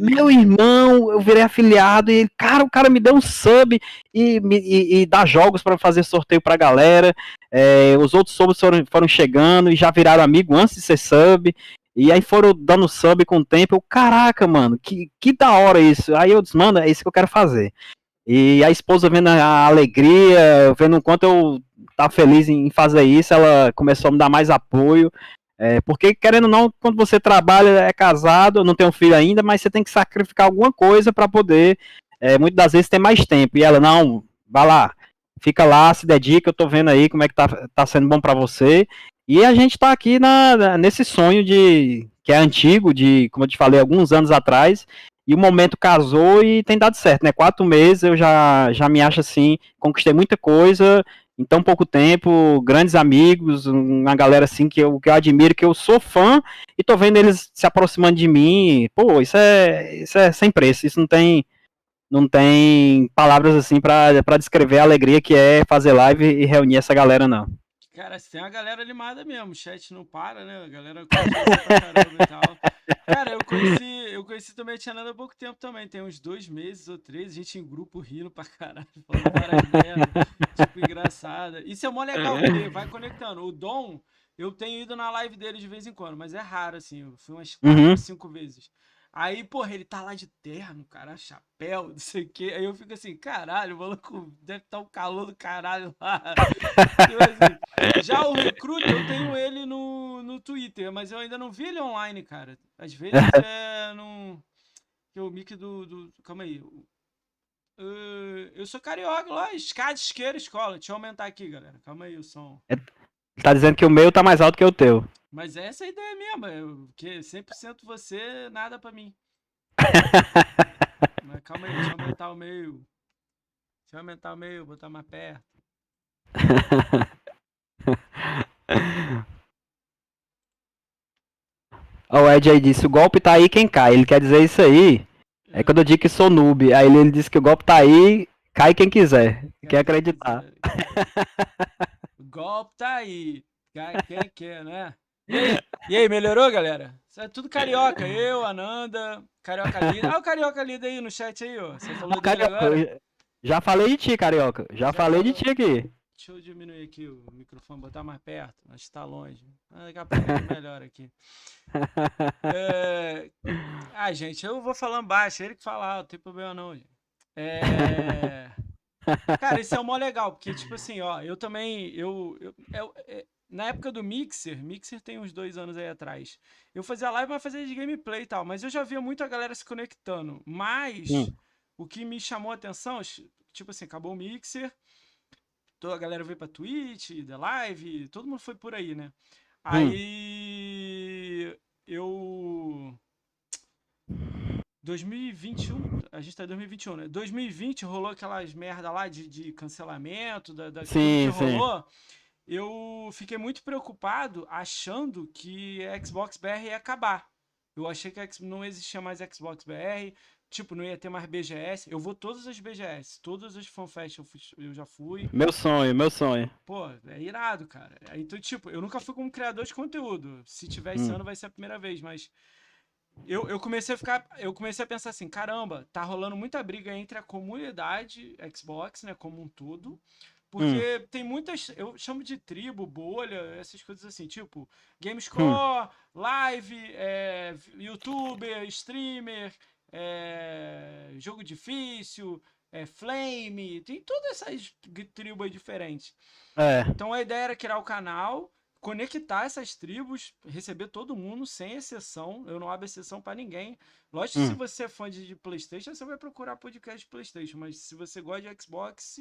meu irmão, eu virei afiliado, e cara, o cara me deu um sub e, e, e dá jogos para fazer sorteio pra galera, é, os outros subs foram, foram chegando e já viraram amigo antes de ser sub, e aí foram dando sub com o tempo. Eu, caraca, mano, que, que da hora isso. Aí eu disse, mano, é isso que eu quero fazer. E a esposa vendo a alegria, vendo o quanto eu tava feliz em fazer isso, ela começou a me dar mais apoio. É, porque, querendo ou não, quando você trabalha, é casado, não tem um filho ainda, mas você tem que sacrificar alguma coisa para poder, é, muitas das vezes, ter mais tempo. E ela, não, vai lá, fica lá, se dedica, eu tô vendo aí como é que tá, tá sendo bom para você. E a gente está aqui na, nesse sonho de que é antigo, de, como eu te falei, alguns anos atrás, e o momento casou e tem dado certo, né? Quatro meses eu já, já me acho assim, conquistei muita coisa em tão pouco tempo, grandes amigos, uma galera assim que eu, que eu admiro, que eu sou fã, e tô vendo eles se aproximando de mim. Pô, isso é, isso é sem preço, isso não tem não tem palavras assim para descrever a alegria que é fazer live e reunir essa galera, não. Cara, tem uma galera animada mesmo, o chat não para, né? A galera pra caramba e tal. Cara, eu conheci, eu conheci também a Tia Nanda há pouco tempo também, tem uns dois meses ou três, a gente em grupo rindo pra caralho, *laughs* falando merda, tipo, engraçada. Isso é mó legal, porque vai conectando. O Dom, eu tenho ido na live dele de vez em quando, mas é raro, assim, eu fui umas quatro, uhum. cinco vezes. Aí, porra, ele tá lá de terno, cara, chapéu, *laughs* não sei o quê. Aí eu fico assim, caralho, o maluco deve estar tá um calor do caralho lá. *laughs* Tipo assim, já o Recruta, eu tenho ele no, no Twitter, mas eu ainda não vi ele online, cara. Às vezes *laughs* é não. que é o mic do, do. Calma aí. Uh, eu sou carioca lá, escada isqueira escola. Deixa eu aumentar aqui, galera. Calma aí o som. Ele tá dizendo que o meu tá mais alto que o teu. Mas essa é a ideia mesmo, é que 100% você, nada pra mim. *laughs* Mas calma aí, deixa eu aumentar o meio. Deixa eu aumentar o meio, botar mais perto. *laughs* O Ed aí disse, o golpe tá aí quem cai. Ele quer dizer isso aí. É quando eu digo que sou noob. Aí ele, ele disse que o golpe tá aí, cai quem quiser. Quer acreditar. O golpe tá aí. Cai quem quer, né? E aí, e aí, melhorou, galera? Isso é tudo carioca. Eu, Ananda, Carioca Lida. Ah, o Carioca Lida aí no chat aí, ó. Você falou dele Carioca, agora? eu já falei de ti, carioca. Já, Já falei de falou? ti aqui. Deixa eu diminuir aqui o microfone, botar mais perto. Acho que tá longe. Ah, Daqui a pouco é *laughs* melhor aqui. É... Ah, gente, eu vou falando baixo, ele que fala alto, não tem problema não, gente. É... *laughs* Cara, isso é o mó legal, porque, tipo assim, ó, eu também, eu, eu, eu- é, na época do Mixer, Mixer tem uns dois anos aí atrás, eu fazia live, mas fazia de gameplay e tal, mas eu já via muita galera se conectando, mas Hum. o que me chamou a atenção, tipo assim, acabou o Mixer, toda a galera veio pra Twitch, The Live, todo mundo foi por aí, né? Aí eu 2021, a gente tá em 2021, né? 2020 rolou aquelas merda lá de, de cancelamento, da, da Sim, que sim. Eu fiquei muito preocupado achando que a Xbox BR ia acabar. Eu achei que não existia mais Xbox BR, tipo, não ia ter mais BGS. Eu vou todas as BGS, todas as FanFest eu, fui- eu já fui. Meu sonho, meu sonho. Pô, é irado, cara. Então, tipo, eu nunca fui como criador de conteúdo. Se tiver esse Hum. ano, vai ser a primeira vez, mas. Eu, eu comecei a ficar. Eu comecei a pensar assim, caramba, tá rolando muita briga entre a comunidade Xbox, né, como um todo. Porque tem muitas. Eu chamo de tribo, bolha, essas coisas assim, tipo, Gamescore, live, é, youtuber, streamer, é, jogo difícil, é, flame, tem todas essas tribos diferentes. É. Então a ideia era criar o canal, conectar essas tribos, receber todo mundo, sem exceção. Eu não abro exceção pra ninguém. Lógico que se Hum. você é fã de, de PlayStation, você vai procurar podcast de PlayStation. Mas se você gosta de Xbox,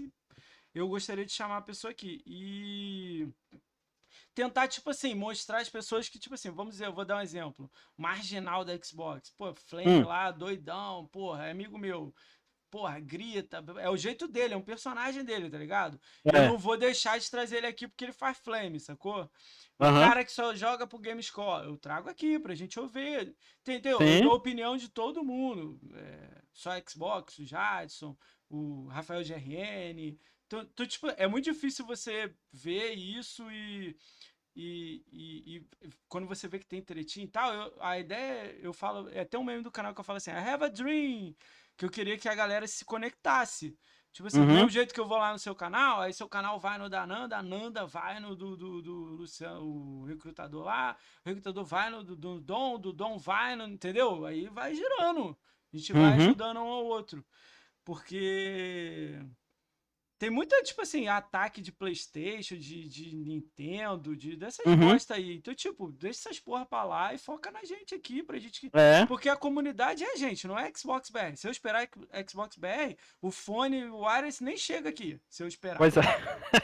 eu gostaria de chamar a pessoa aqui. E tentar, tipo assim, mostrar as pessoas que, tipo assim, vamos dizer, eu vou dar um exemplo. Marginal da Xbox. Pô, Flame Hum. lá, doidão, porra, é amigo meu. Porra, grita. É o jeito dele, é um personagem dele, tá ligado? Eu É. não vou deixar de trazer ele aqui porque ele faz flame, sacou? O Aham. cara que só joga pro GameScore, eu trago aqui pra gente ouvir. Entendeu? Eu Sim. dou a opinião de todo mundo. É, só Xbox, o Jadson, o Rafael GRN. Então, então, tipo, é muito difícil você ver isso e. E, e- e quando você vê que tem tretinha e tal, eu- a ideia, eu falo, é até um meme do canal que eu falo assim, I have a dream, que eu queria que a galera se conectasse. Tipo assim, do Uhum. mesmo jeito que eu vou lá no seu canal, aí seu canal vai no da Nanda, a Nanda vai no do, do, do Luciano, o recrutador lá, o recrutador vai no do, do Dom, do Dom vai no, entendeu? Aí vai girando. A gente vai Uhum. ajudando um ao outro. Porque tem muita, tipo assim, ataque de Playstation, de, de Nintendo, de, dessas Uhum. bosta aí. Então, tipo, deixa essas porra pra lá e foca na gente aqui, pra gente... É. Porque a comunidade é a gente, não é Xbox BR. Se eu esperar Xbox BR, o fone, o wireless nem chega aqui, se eu esperar. Pois é.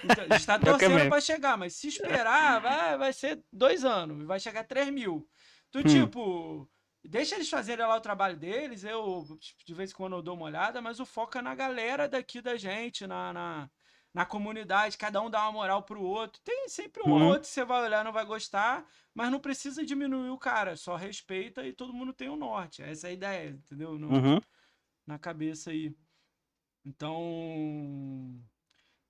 Então, a gente tá *laughs* torcendo pra chegar, mas se esperar, vai, vai ser dois anos, vai chegar 3 mil. Então, Hum. tipo, deixa eles fazerem lá o trabalho deles, eu de vez em quando eu dou uma olhada, mas o foco é na galera daqui da gente, na, na, na comunidade, cada um dá uma moral pro outro. Tem sempre um Uhum. outro que você vai olhar e não vai gostar, mas não precisa diminuir o cara, só respeita e todo mundo tem o norte. Essa é a ideia, entendeu? No- Uhum. na cabeça aí. Então,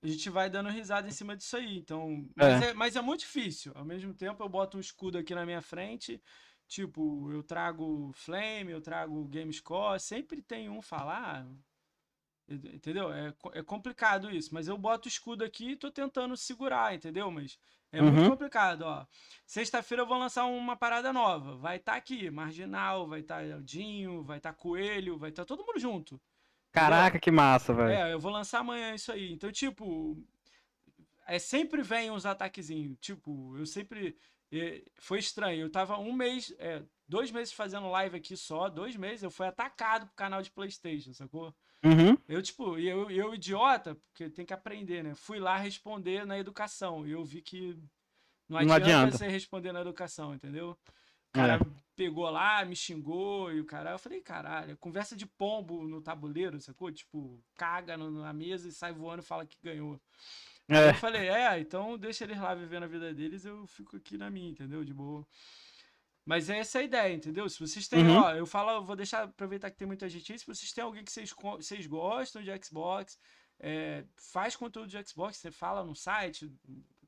a gente vai dando risada em cima disso aí. Então, mas é, mas é muito difícil. Ao mesmo tempo, eu boto um escudo aqui na minha frente. Tipo, eu trago Flame, eu trago Gamescore. Sempre tem um falar. Entendeu? É, é complicado isso. Mas eu boto o escudo aqui e tô tentando segurar, entendeu? Mas é muito Uhum. complicado, ó. Sexta-feira eu vou lançar uma parada nova. Vai estar aqui, Marginal, vai estar Dinho, vai estar Coelho, vai estar todo mundo junto. Caraca, que massa, velho. É, eu vou lançar amanhã isso aí. Então, tipo, é sempre vem uns ataquezinhos. Tipo, eu sempre. E foi estranho. Eu tava um mês, é, dois meses fazendo live aqui só, dois meses, eu fui atacado pro canal de Playstation, sacou? Uhum. Eu, tipo, e eu, eu, idiota, porque tem que aprender, né? Fui lá responder na educação. E eu vi que não adianta, não adianta. você responder na educação, entendeu? O cara é. pegou lá, me xingou e o cara. Eu falei, caralho, conversa de pombo no tabuleiro, sacou? Tipo, caga na mesa e sai voando e fala que ganhou. É. Eu falei, é, então deixa eles lá vivendo a vida deles, eu fico aqui na minha, entendeu? De boa. Mas é essa a ideia, entendeu? Se vocês têm, uhum. ó, eu falo, vou deixar, aproveitar que tem muita gente aí, se vocês têm alguém que vocês, vocês gostam de Xbox, é, faz conteúdo de Xbox, você fala no site,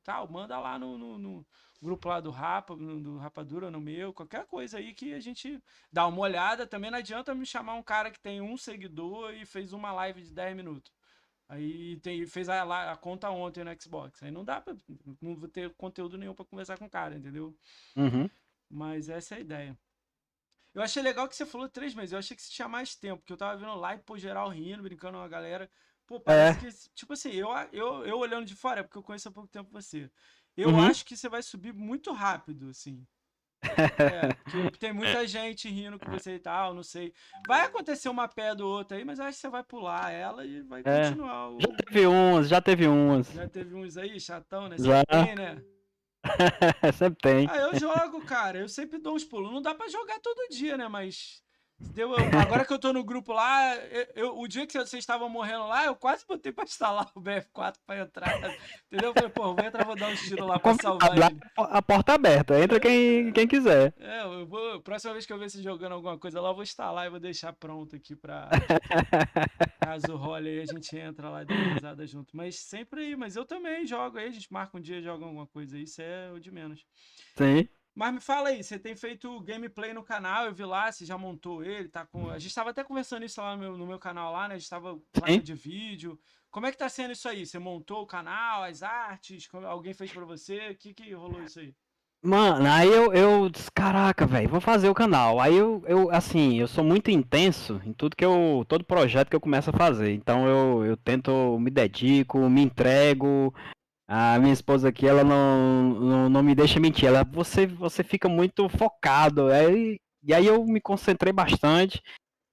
tal, manda lá no, no, no grupo lá do Rapa, no, do Rapadura, no meu, qualquer coisa aí que a gente dá uma olhada. Também não adianta me chamar um cara que tem um seguidor e fez uma live de 10 minutos. Aí tem, fez a, a conta ontem no Xbox. Aí não dá pra. Não vou ter conteúdo nenhum pra conversar com o cara, entendeu? Uhum. Mas essa é a ideia. Eu achei legal que você falou três meses. Eu achei que você tinha mais tempo, porque eu tava vendo live, pô, geral rindo, brincando com a galera. Pô, parece é. que, tipo assim, eu, eu, eu olhando de fora, é porque eu conheço há pouco tempo você. Eu uhum. acho que você vai subir muito rápido, assim. É, tem *laughs* muita é. gente rindo com você e tal, não sei. Vai acontecer uma pedra ou outra aí, mas acho que você vai pular ela e vai é. continuar. O... Já teve uns, já teve uns. Já teve uns aí, chatão, né? Já. Tem, né? *laughs* sempre tem. Ah, eu jogo, cara. Eu sempre dou uns pulos. Não dá pra jogar todo dia, né? Mas Deu, agora que eu tô no grupo lá, eu, eu, o dia que vocês estavam morrendo lá, eu quase botei pra instalar o BF4 pra entrar. Entendeu? Eu falei, pô, vou entrar, vou dar um tiro lá pra salvar ele. A porta aberta, entra quem, quem quiser. É, eu vou. Próxima vez que eu ver se jogando alguma coisa lá, eu vou instalar e vou deixar pronto aqui pra. *laughs* Caso role aí, a gente entra lá e dá uma risada junto. Mas sempre aí, mas eu também jogo aí, a gente marca um dia joga alguma coisa aí, isso é o de menos. Sim. Mas me fala aí, você tem feito gameplay no canal, eu vi lá, você já montou ele, tá com. A gente estava até conversando isso lá no meu, no meu canal lá, né? A gente tava falando de vídeo. Como é que tá sendo isso aí? Você montou o canal, as artes? Alguém fez para você? O que, que rolou isso aí? Mano, aí eu, eu disse, caraca, velho, vou fazer o canal. Aí eu, eu, assim, eu sou muito intenso em tudo que eu, todo projeto que eu começo a fazer. Então eu, eu tento, me dedico, me entrego, a minha esposa aqui, ela não, não, não me deixa mentir. Ela, você, você fica muito focado. Aí, e aí eu me concentrei bastante.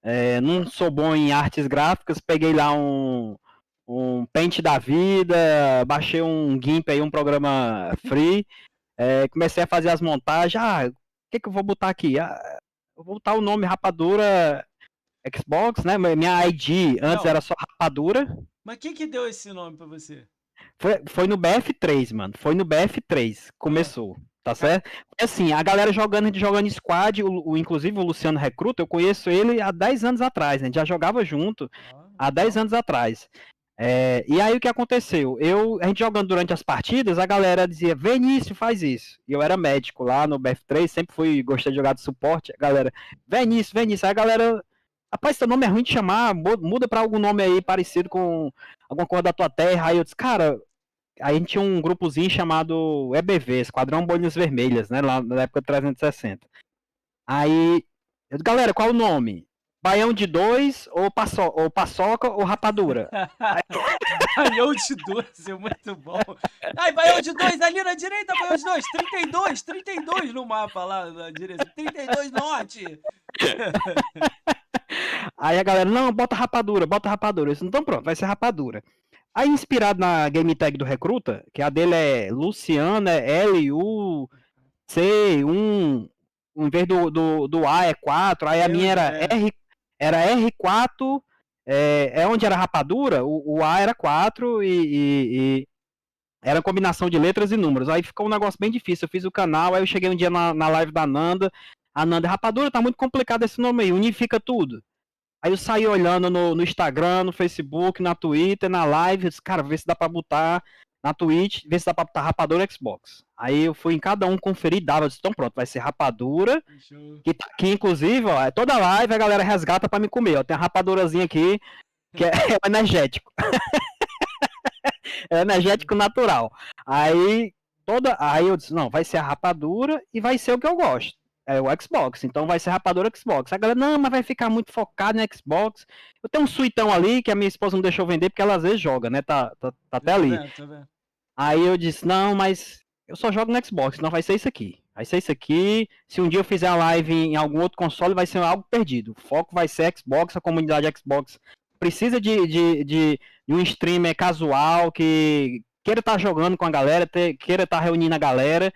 É, não sou bom em artes gráficas. Peguei lá um, um Paint da vida, baixei um GIMP aí, um programa free. É, comecei a fazer as montagens. Ah, o que, que eu vou botar aqui? Ah, eu vou botar o nome Rapadura Xbox, né? Minha ID antes não. era só Rapadura. Mas quem que deu esse nome para você? Foi, foi no BF3, mano. Foi no BF3. Começou. Tá certo? Assim, a galera jogando, jogando squad, o, o, inclusive o Luciano Recruta, eu conheço ele há 10 anos atrás, né? Já jogava junto há 10 anos atrás. É, e aí o que aconteceu? Eu, a gente jogando durante as partidas, a galera dizia, Vinícius, faz isso. E eu era médico lá no BF3, sempre fui, gostei de jogar de suporte. A galera, Vinícius, Vinícius. Aí a galera Rapaz, seu nome é ruim de chamar, muda pra algum nome aí parecido com alguma coisa da tua terra. Aí eu disse, cara, a gente tinha um grupozinho chamado EBV, Esquadrão Bolinhas Vermelhas, né? Lá na época de 360. Aí, eu disse, galera, qual o nome? Baião de dois, ou, paço, ou paçoca, ou rapadura? *laughs* baião de dois, é muito bom. Ai, baião de dois, ali na direita, baião de dois. 32, 32 no mapa lá na direita. 32 norte. *laughs* Aí a galera, não, bota rapadura, bota rapadura. Disse, então pronto, vai ser rapadura. Aí, inspirado na game tag do Recruta, que a dele é Luciana, L-U-C-1, em vez do, do, do A é 4, aí a minha era, R, era R4, é, é onde era rapadura, o, o A era 4 e, e, e, era combinação de letras e números. Aí ficou um negócio bem difícil. Eu fiz o canal, aí eu cheguei um dia na, na live da Nanda. A Nanda, rapadura, tá muito complicado esse nome aí, unifica tudo. Aí eu saí olhando no, no Instagram, no Facebook, na Twitter, na live, disse, cara, vê se dá pra botar na Twitch, vê se dá pra botar rapadura Xbox. Aí eu fui em cada um conferir, dava, disse, então pronto, vai ser rapadura, que, tá, que inclusive, ó, é toda live a galera resgata pra me comer, ó, tem a rapadurazinha aqui, que é, *laughs* é energético. *laughs* é energético natural. Aí, toda, aí eu disse, não, vai ser a rapadura e vai ser o que eu gosto é o Xbox, então vai ser rapador Xbox. A galera, não, mas vai ficar muito focado no Xbox. Eu tenho um suitão ali que a minha esposa não deixou vender porque ela às vezes joga, né? Tá, tá, tá até ali. Vendo, Aí eu disse, não, mas eu só jogo no Xbox, não vai ser isso aqui. Vai ser isso aqui. Se um dia eu fizer a live em algum outro console, vai ser algo perdido. O foco vai ser Xbox, a comunidade Xbox precisa de, de, de, de um streamer casual que queira estar tá jogando com a galera, ter, queira estar tá reunindo a galera.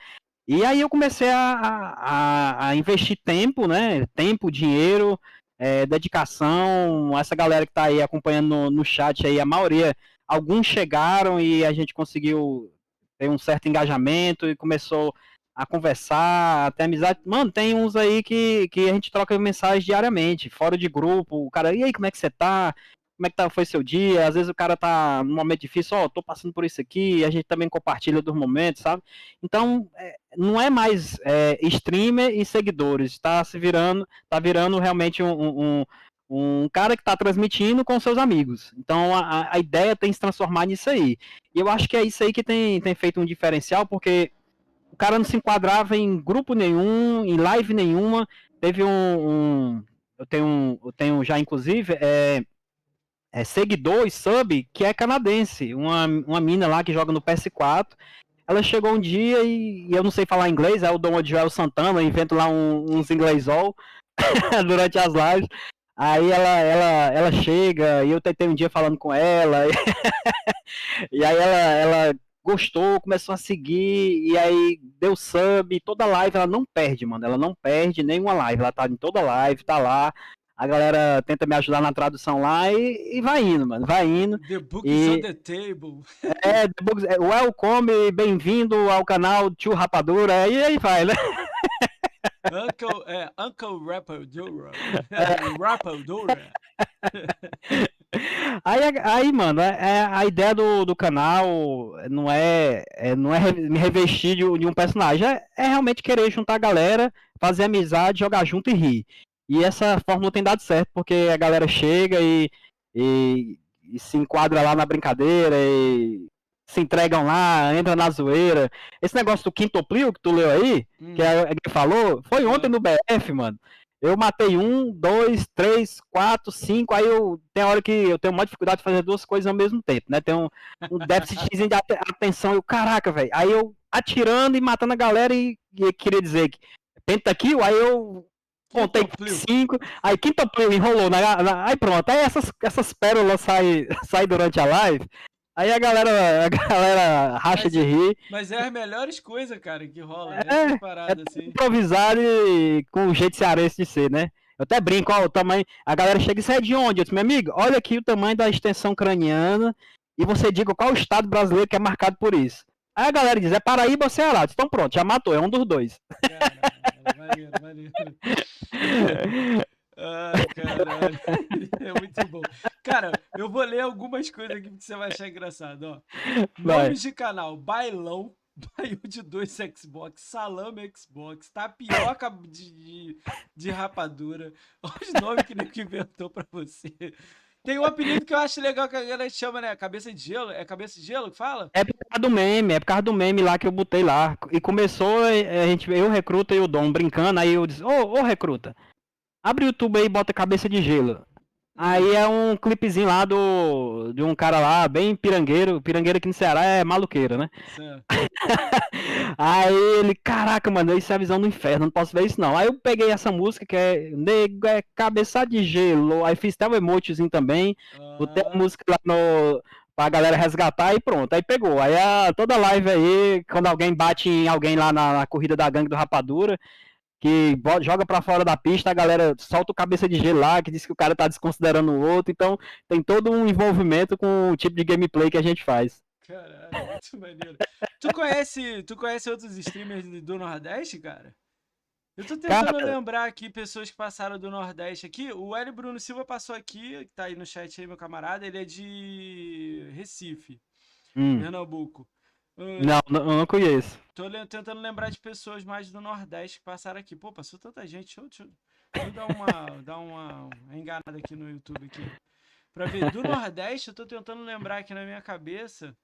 E aí eu comecei a, a, a investir tempo, né? Tempo, dinheiro, é, dedicação. Essa galera que está aí acompanhando no, no chat aí, a maioria, alguns chegaram e a gente conseguiu ter um certo engajamento e começou a conversar, até amizade. Mano, tem uns aí que, que a gente troca mensagens diariamente, fora de grupo. O cara, e aí, como é que você tá? Como é que tá, foi seu dia? Às vezes o cara tá num momento difícil, ó, oh, tô passando por isso aqui, a gente também compartilha dos momentos, sabe? Então, é, não é mais é, streamer e seguidores, tá se virando, tá virando realmente um, um, um cara que está transmitindo com seus amigos. Então a, a ideia tem se transformar nisso aí. E eu acho que é isso aí que tem, tem feito um diferencial, porque o cara não se enquadrava em grupo nenhum, em live nenhuma. Teve um. um eu, tenho eu tenho já, inclusive, é, é, seguidor e sub que é canadense. Uma, uma mina lá que joga no PS4. Ela chegou um dia e, e eu não sei falar inglês, é o Dom Joel Santana, invento lá um, uns inglêsol *laughs* durante as lives. Aí ela, ela, ela chega e eu tentei um dia falando com ela. *laughs* e aí ela, ela gostou, começou a seguir, e aí deu sub, toda live ela não perde, mano. Ela não perde nenhuma live. Ela tá em toda live, tá lá. A galera tenta me ajudar na tradução lá e, e vai indo, mano. Vai indo. The book e... is on the table. É, the book, é, welcome, bem-vindo ao canal Tio Rapadura. E aí vai, né? *laughs* Uncle, é, Uncle Rapadura. *laughs* É. Rapadura. *laughs* Aí, aí, mano, é, é, a ideia do, do canal não é, é não é me revestir de, de um personagem, é, é, realmente querer juntar a galera, fazer amizade, jogar junto e rir. E essa fórmula tem dado certo, porque a galera chega e, e, e se enquadra lá na brincadeira e se entregam lá, entram na zoeira. Esse negócio do quintoplio que tu leu aí, hum. que, é, que falou, foi ontem hum. no BF, mano. Eu matei um, dois, três, quatro, cinco. Aí eu tem hora que eu tenho uma dificuldade de fazer duas coisas ao mesmo tempo, né? Tem um, um déficit de atenção. Eu, caraca, velho. Aí eu atirando e matando a galera e, e queria dizer que pentakill, aí eu contei cinco. Aí quintoplio enrolou. Na, na, aí pronto. Aí essas, essas pérolas saem *laughs* sai durante a live. Aí a galera, a galera racha mas, de rir. Mas é as melhores coisas, cara, que rola. É, né? parada, é assim. improvisar e com o jeito cearense de ser, né? Eu até brinco, ó, o tamanho. A galera chega e sai de onde? Eu disse, meu amigo, olha aqui o tamanho da extensão craniana e você diga qual o estado brasileiro que é marcado por isso. Aí a galera diz, é Paraíba ou Ceará? Então pronto, já matou, é um dos dois. Caramba, maneiro, maneiro. *laughs* Ai, caralho. *laughs* É muito bom. Cara, eu vou ler algumas coisas aqui que você vai achar engraçado, ó. Vai. Nomes de canal: Bailão, *laughs* Baio de dois Xbox, Salame Xbox, Tapioca de, de, de rapadura. *laughs* Olha os nomes que ele inventou pra você. Tem um apelido que eu acho legal que a galera chama, né? Cabeça de gelo. É cabeça de gelo que fala? É por causa do meme, é por causa do meme lá que eu botei lá. E começou, a gente, eu, recruta e o Dom brincando, aí eu disse, ô, ô, recruta, Abre o YouTube aí e bota cabeça de gelo. Aí é um clipezinho lá do de um cara lá, bem pirangueiro. Pirangueiro aqui no Ceará é maluqueiro, né? *laughs* aí ele, caraca, mano, isso é a visão do inferno, não posso ver isso não. Aí eu peguei essa música que é Nego é Cabeça de Gelo. Aí fiz até o emotezinho também. Ah. Botei a música lá no. Pra galera resgatar e pronto. Aí pegou. Aí a, toda live aí, quando alguém bate em alguém lá na, na corrida da gangue do Rapadura, que joga para fora da pista, a galera solta o cabeça de gelo lá, que diz que o cara tá desconsiderando o outro, então tem todo um envolvimento com o tipo de gameplay que a gente faz. Caralho, *laughs* muito maneiro. tu conhece, tu conhece outros streamers do Nordeste, cara? Eu tô tentando cara... lembrar aqui pessoas que passaram do Nordeste aqui. O Hélio Bruno Silva passou aqui, que tá aí no chat aí, meu camarada, ele é de Recife, hum. Pernambuco. Não, não, não conheço. Tô tentando lembrar de pessoas mais do Nordeste que passaram aqui. Pô, passou tanta gente. Deixa eu, deixa eu, deixa eu dar, uma, *laughs* dar uma enganada aqui no YouTube aqui. Pra ver. Do Nordeste, eu tô tentando lembrar aqui na minha cabeça.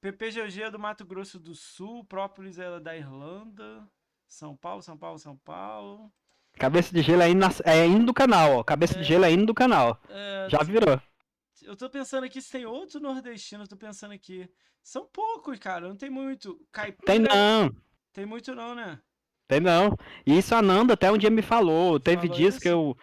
PPGG é do Mato Grosso do Sul, Própolis é da Irlanda, São Paulo, São Paulo, São Paulo. Cabeça de gelo é indo, é indo do canal, ó. Cabeça é, de gelo é indo do canal. É, Já virou. Eu tô pensando aqui se tem outro nordestino, eu tô pensando aqui. São poucos, cara, não tem muito. Caipira, tem não. Tem muito não, né? Tem não. E isso a Nanda até um dia me falou. Teve Falou dias isso? que eu.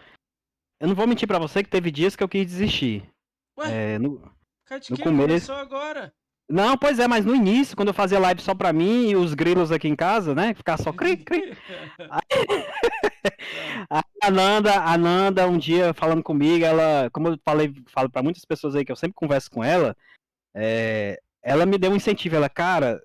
Eu não vou mentir pra você que teve dias que eu quis desistir. Ué, É, no- cara de no começo- começou agora? Não, pois é, mas no início, quando eu fazia live só pra mim e os grilos aqui em casa, né? Ficar só cri, cri. *laughs* A Nanda, a Nanda, um dia falando comigo, ela, como eu falei, falo pra muitas pessoas aí que eu sempre converso com ela, é, ela me deu um incentivo. Ela, cara,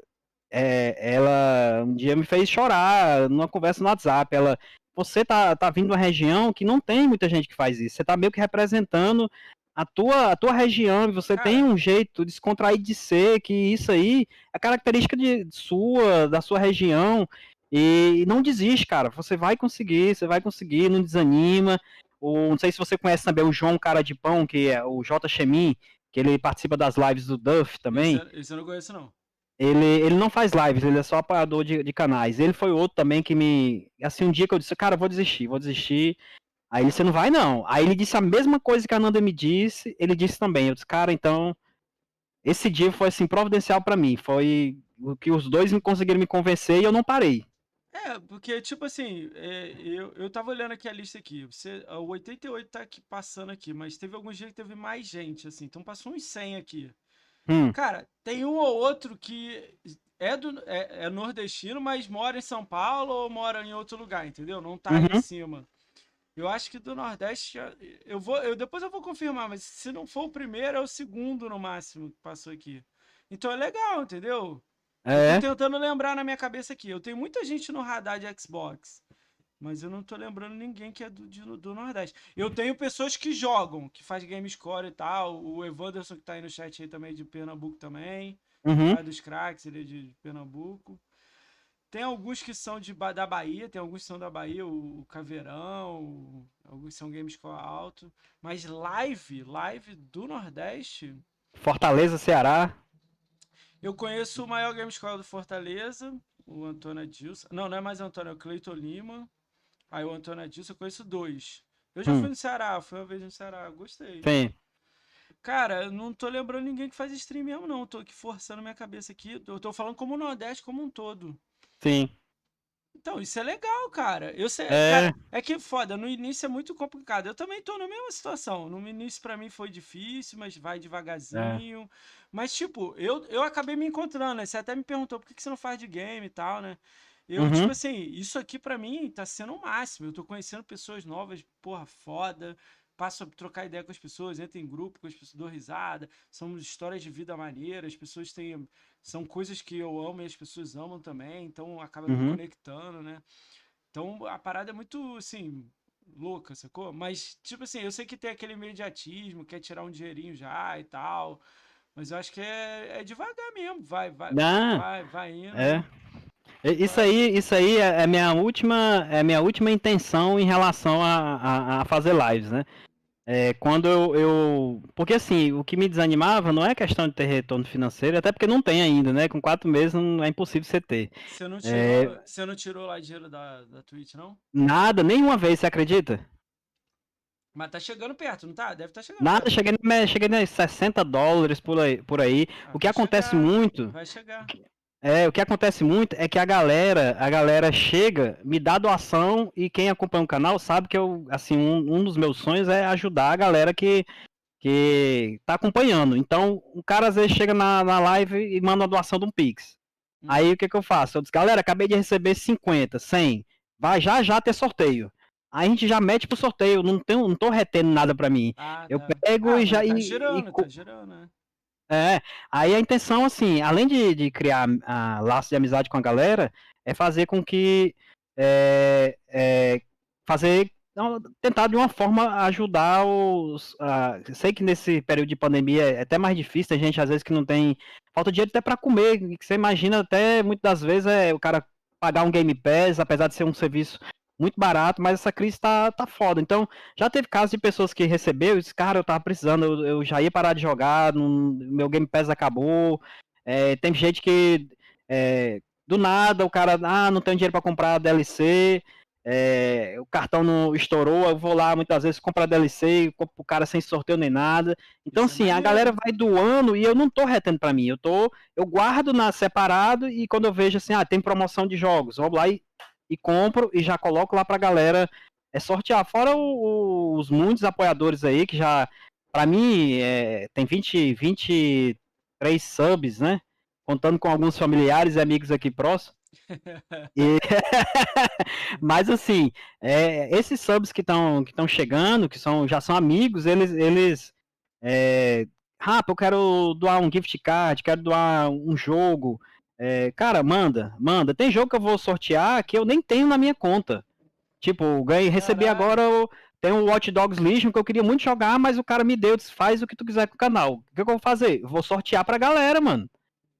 é, ela um dia me fez chorar numa conversa no WhatsApp. Ela, você tá, tá vindo de uma região que não tem muita gente que faz isso. Você tá meio que representando a tua, a tua região, você Cara. tem um jeito descontraído de ser, que isso aí é característica de sua, da sua região. E não desiste, cara. Você vai conseguir, você vai conseguir, não desanima. O, não sei se você conhece também o João Cara de Pão, que é o J. Chemin, que ele participa das lives do Duff também. Esse, esse eu não conheço, não. Ele, ele não faz lives, ele é só apoiador de, de canais. Ele foi outro também que me. Assim, um dia que eu disse, cara, vou desistir, vou desistir. Aí ele, você não vai, não. Aí ele disse a mesma coisa que a Nanda me disse, ele disse também. Eu disse, cara, então. Esse dia foi assim, providencial pra mim. Foi o que os dois me conseguiram me convencer e eu não parei. É, porque, tipo assim, é, eu, eu tava olhando aqui a lista aqui. Você, o 88 tá aqui passando aqui, mas teve alguns dias que teve mais gente, assim. Então passou uns 100 aqui. Hum, Cara, tem um ou outro que é, do, é, é nordestino, mas mora em São Paulo ou mora em outro lugar, entendeu? Não tá aí em Uhum. cima. Eu acho que do Nordeste, eu vou, eu depois eu vou confirmar, mas se não for o primeiro, é o segundo no máximo que passou aqui. Então é legal, entendeu? é. Tô tentando lembrar na minha cabeça aqui. Eu tenho muita gente no radar de Xbox, mas eu não tô lembrando ninguém que é do, de- do Nordeste. Eu tenho pessoas que jogam, que faz game score e tal. O Evanderson que tá aí no chat aí também de Pernambuco também. Uhum. Dos craques, ele é de Pernambuco. Tem alguns que são de, da Bahia, tem alguns que são da Bahia, o, o Caveirão, o- alguns são game score alto. Mas live, live do Nordeste, Fortaleza, Ceará. eu conheço o maior game score do Fortaleza, o Antônio Adilson. Não, não é mais Antônio, é o Cleiton Lima. Aí o Antônio Adilson, eu conheço dois. Eu já Hum. fui no Ceará, fui uma vez no Ceará, gostei. Sim. Cara, eu não tô lembrando ninguém que faz stream mesmo, não. Tô aqui forçando minha cabeça aqui. Eu tô falando como o Nordeste como um todo. Sim. Então, isso é legal, cara. Eu sei, É. cara, é que foda, no início é muito complicado. Eu também tô na mesma situação. No início pra mim foi difícil, mas vai devagarzinho. Mas tipo, eu, eu acabei me encontrando, né? Você até me perguntou por que que você não faz de game e tal, né? Eu, Uhum. tipo assim, isso aqui pra mim tá sendo o máximo. Eu tô conhecendo pessoas novas, porra, foda. Passo a trocar ideia com as pessoas, entro em grupo com as pessoas, dou risada. São histórias de vida maneiras, as pessoas têm. São coisas que eu amo e as pessoas amam também, então acaba me Uhum. conectando, né? Então a parada é muito, assim, louca, sacou? Mas, tipo assim, eu sei que tem aquele imediatismo, quer tirar um dinheirinho já e tal. Mas eu acho que é, é devagar mesmo. Vai, vai, Não. vai, vai indo. É. Isso aí, isso aí é é minha última, é minha última intenção em relação a, a, a fazer lives, né? É, quando eu, eu. Porque assim, o que me desanimava não é questão de ter retorno financeiro, até porque não tem ainda, né? Com quatro meses não é impossível você ter. Você não tirou, É. você não tirou lá dinheiro da, da Twitch, não? Nada, nenhuma vez, você acredita? Mas tá chegando perto, não tá? Deve estar chegando Nada, perto. cheguei, cheguei nos 60 dólares por aí. Por aí. Ah, O que acontece chegar, muito. Vai chegar. É, o que acontece muito é que a galera, a galera chega, me dá doação e quem acompanha o canal sabe que eu, assim, um, um dos meus sonhos é ajudar a galera que que tá acompanhando. Então, o cara às vezes chega na, na live e manda uma doação de um Pix. Hum. Aí o que que eu faço? Eu disse, galera, acabei de receber 50, 100. Vai já já ter sorteio. Aí a gente já mete pro sorteio, não tenho, não tô retendo nada pra mim. Ah, Eu tá. pego Ah, e já Tá e- girando, e tá girando, né? É, aí a intenção, assim, além de, de criar a laço de amizade com a galera, é fazer com que. É, é, fazer. Tentar de uma forma ajudar os. ah, sei que nesse período de pandemia é até mais difícil, tem gente às vezes que não tem. Falta dinheiro até para comer, que você imagina até muitas das vezes é o cara pagar um Game Pass, apesar de ser um serviço muito barato, mas essa crise tá, tá foda. Então, já teve casos de pessoas que recebeu e disse, cara, eu tava precisando, eu, eu já ia parar de jogar, não- meu Game Pass acabou. É, tem gente que é, do nada o cara, ah, não tenho dinheiro para comprar DLC, é, o cartão não estourou, eu vou lá muitas vezes comprar DLC, compro o cara sem sorteio nem nada. Então, Isso é assim, a galera vai doando e eu não tô retendo para mim, eu tô, eu guardo na separado e quando eu vejo assim, ah, tem promoção de jogos, vamos lá e e compro e já coloco lá pra galera é sortear. Fora o, os muitos apoiadores aí que já, pra mim, é, tem 20, 23 subs, né? Contando com alguns familiares e amigos aqui próximos. E... *laughs* Mas assim, é, esses subs que estão que chegando, que são, já são amigos, eles, eles é, Rapa, eu quero doar um gift card, quero doar um jogo. É, cara, manda, manda. Tem jogo que eu vou sortear que eu nem tenho na minha conta. Tipo, ganhei, recebi agora o, tem o Watch Dogs Legion que eu queria muito jogar, mas o cara me deu, disse, faz o que tu quiser com o canal. O que, eu vou fazer? Vou sortear pra galera, mano.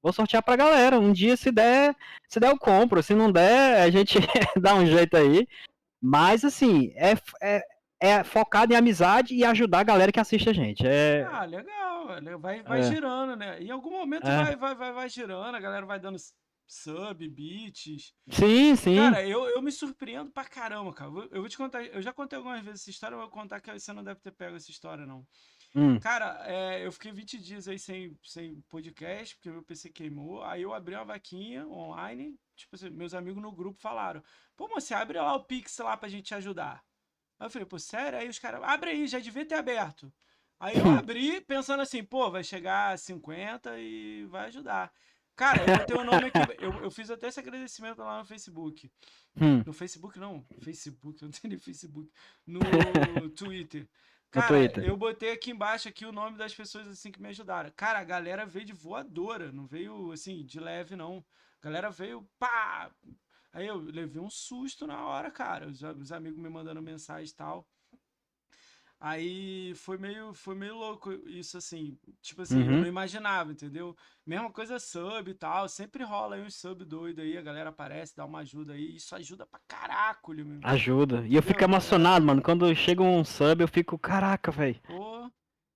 Vou sortear pra galera. Um dia, se der, se der, eu compro. Se não der, a gente *laughs* dá um jeito aí. Mas, assim, é, é, é focado em amizade e ajudar a galera que assiste a gente. É... Ah, legal. Vai, vai é. girando, né? Em algum momento é. vai, vai, vai, vai girando, a galera vai dando sub, beats. Sim, sim. Cara, eu, eu me surpreendo pra caramba, cara. Eu vou te contar, eu já contei algumas vezes essa história, eu vou contar que você não deve ter pego essa história, não. Hum. Cara, é, eu fiquei 20 dias aí sem, sem podcast, porque meu PC queimou. Aí eu abri uma vaquinha online. Tipo assim, meus amigos no grupo falaram: Pô, você abre lá o Pix lá pra gente te ajudar. Aí eu falei, pô, sério? Aí os caras, abre aí, já devia ter aberto. Aí eu abri pensando assim, pô, vai chegar a 50 e vai ajudar. Cara, eu tenho o nome aqui. *laughs* Eu, eu fiz até esse agradecimento lá no Facebook. Hum. No Facebook, não. Facebook, eu *laughs* não tenho nem Facebook. No *laughs* Twitter. Cara, Twitter. eu botei aqui embaixo aqui o nome das pessoas assim que me ajudaram. Cara, a galera veio de voadora, não veio assim, de leve, não. A galera veio, pá, Aí eu levei um susto na hora, cara. Os, os amigos me mandando mensagem e tal. Aí foi meio, foi meio louco isso, assim. Tipo assim, uhum. eu não imaginava, entendeu? Mesma coisa sub e tal. Sempre rola aí um sub doido aí, a galera aparece, dá uma ajuda aí. Isso ajuda pra caracolho, meu. Ajuda. E eu fico emocionado, mano. Quando chega um sub, eu fico, caraca, velho. Pô.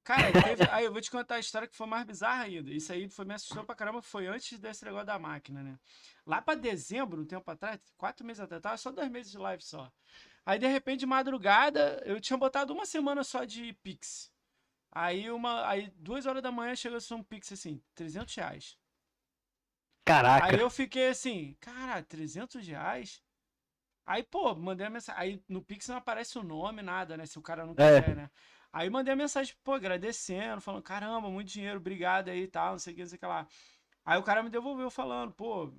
Cara, teve... aí eu vou te contar a história que foi mais bizarra ainda. Isso aí foi, me assustou pra caramba, foi antes desse negócio da máquina, né? Lá para dezembro, um tempo atrás, quatro meses atrás, tava só dois meses de live só. Aí, de repente, de madrugada, eu tinha botado uma semana só de Pix. Aí, uma, aí duas horas da manhã, chegou um Pix assim, 300 reais. Caraca. Aí eu fiquei assim, cara, 300 reais? Aí, pô, mandei a mensagem. Aí no Pix não aparece o nome, nada, né? Se o cara não é. quiser, é. né? Aí mandei a mensagem, pô, agradecendo, falando, caramba, muito dinheiro, obrigado aí e tal, não sei o que, não sei o que lá. Aí o cara me devolveu falando, pô,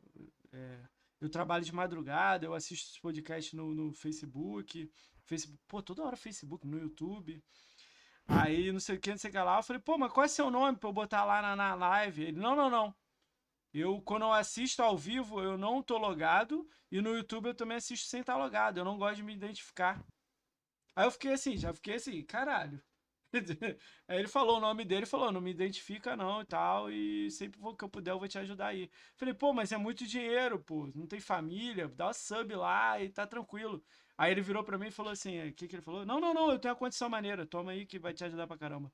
é, eu trabalho de madrugada, eu assisto os podcasts no, no Facebook, Facebook, pô, toda hora Facebook, no YouTube. Aí não sei o que, não sei o que lá. Eu falei, pô, mas qual é seu nome pra eu botar lá na, na live? Ele, não, não, não. Eu, quando eu assisto ao vivo, eu não tô logado. E no YouTube eu também assisto sem estar logado. Eu não gosto de me identificar. Aí eu fiquei assim, já fiquei assim, caralho. *laughs* Aí ele falou o nome dele, falou, não me identifica não e tal, e sempre que eu puder eu vou te ajudar aí. Falei, pô, mas é muito dinheiro, pô, não tem família, dá uma sub lá e tá tranquilo. Aí ele virou pra mim e falou assim, o que que ele falou? Não, não, não, eu tenho a condição maneira, toma aí que vai te ajudar pra caramba.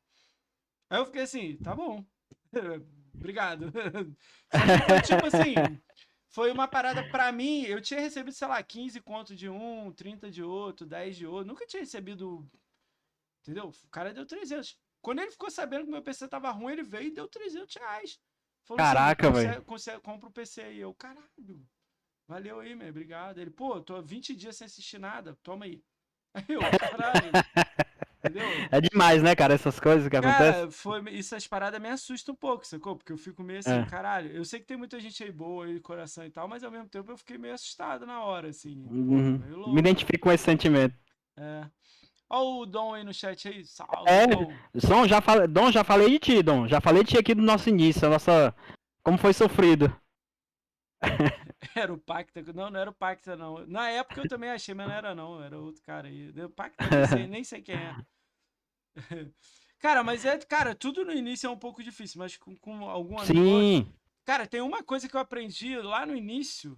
Aí eu fiquei assim, tá bom, *laughs* obrigado. *laughs* tipo assim, foi uma parada pra mim, eu tinha recebido, sei lá, 15 contos de um, 30 de outro, 10 de outro, nunca tinha recebido Entendeu? O cara deu 300. Quando ele ficou sabendo que meu PC tava ruim, ele veio e deu 300 reais. Falou Caraca, velho. Compra o PC aí. Eu, caralho. Valeu aí, meu. Obrigado. Ele, pô, tô 20 dias sem assistir nada. Toma aí. *laughs* Aí eu, caralho. Entendeu? *laughs* É demais, né, cara, essas coisas que cara, acontecem. Foi, essas paradas me assustam um pouco, sacou? Porque eu fico meio assim, é. caralho. Eu sei que tem muita gente aí boa aí, coração e tal, mas ao mesmo tempo eu fiquei meio assustado na hora, assim. Uhum. Pô, Me identifico com esse sentimento. É. Olha o Dom aí no chat aí. Salve, é, Dom. já falei, Dom, já falei de ti, Dom. Já falei de ti aqui do nosso início, a nossa. Como foi sofrido. *laughs* Era o Pacta. Não, não era o Pacta, não. Na época eu também achei, mas não era não. Era outro cara aí. O Pacta, nem sei, nem sei quem é. *laughs* Cara, mas é, cara, tudo no início é um pouco difícil, mas com, com algum Sim. Cara, tem uma coisa que eu aprendi lá no início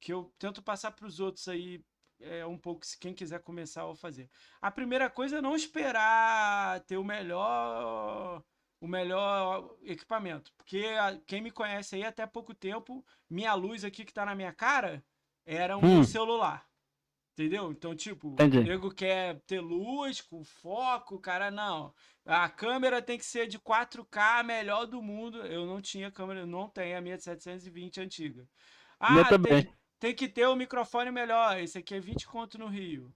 que eu tento passar para os outros aí é um pouco se quem quiser começar a fazer. A primeira coisa é não esperar ter o melhor o melhor equipamento, porque quem me conhece aí até pouco tempo, minha luz aqui que tá na minha cara era um hum. celular. Entendeu? Então, tipo, Entendi. o nego quer ter luz com foco, cara, não. A câmera tem que ser de 4K, melhor do mundo. Eu não tinha câmera, não tenho a minha de 720 antiga. Ah, tem, tem que ter o um microfone melhor. Esse aqui é 20 conto no Rio.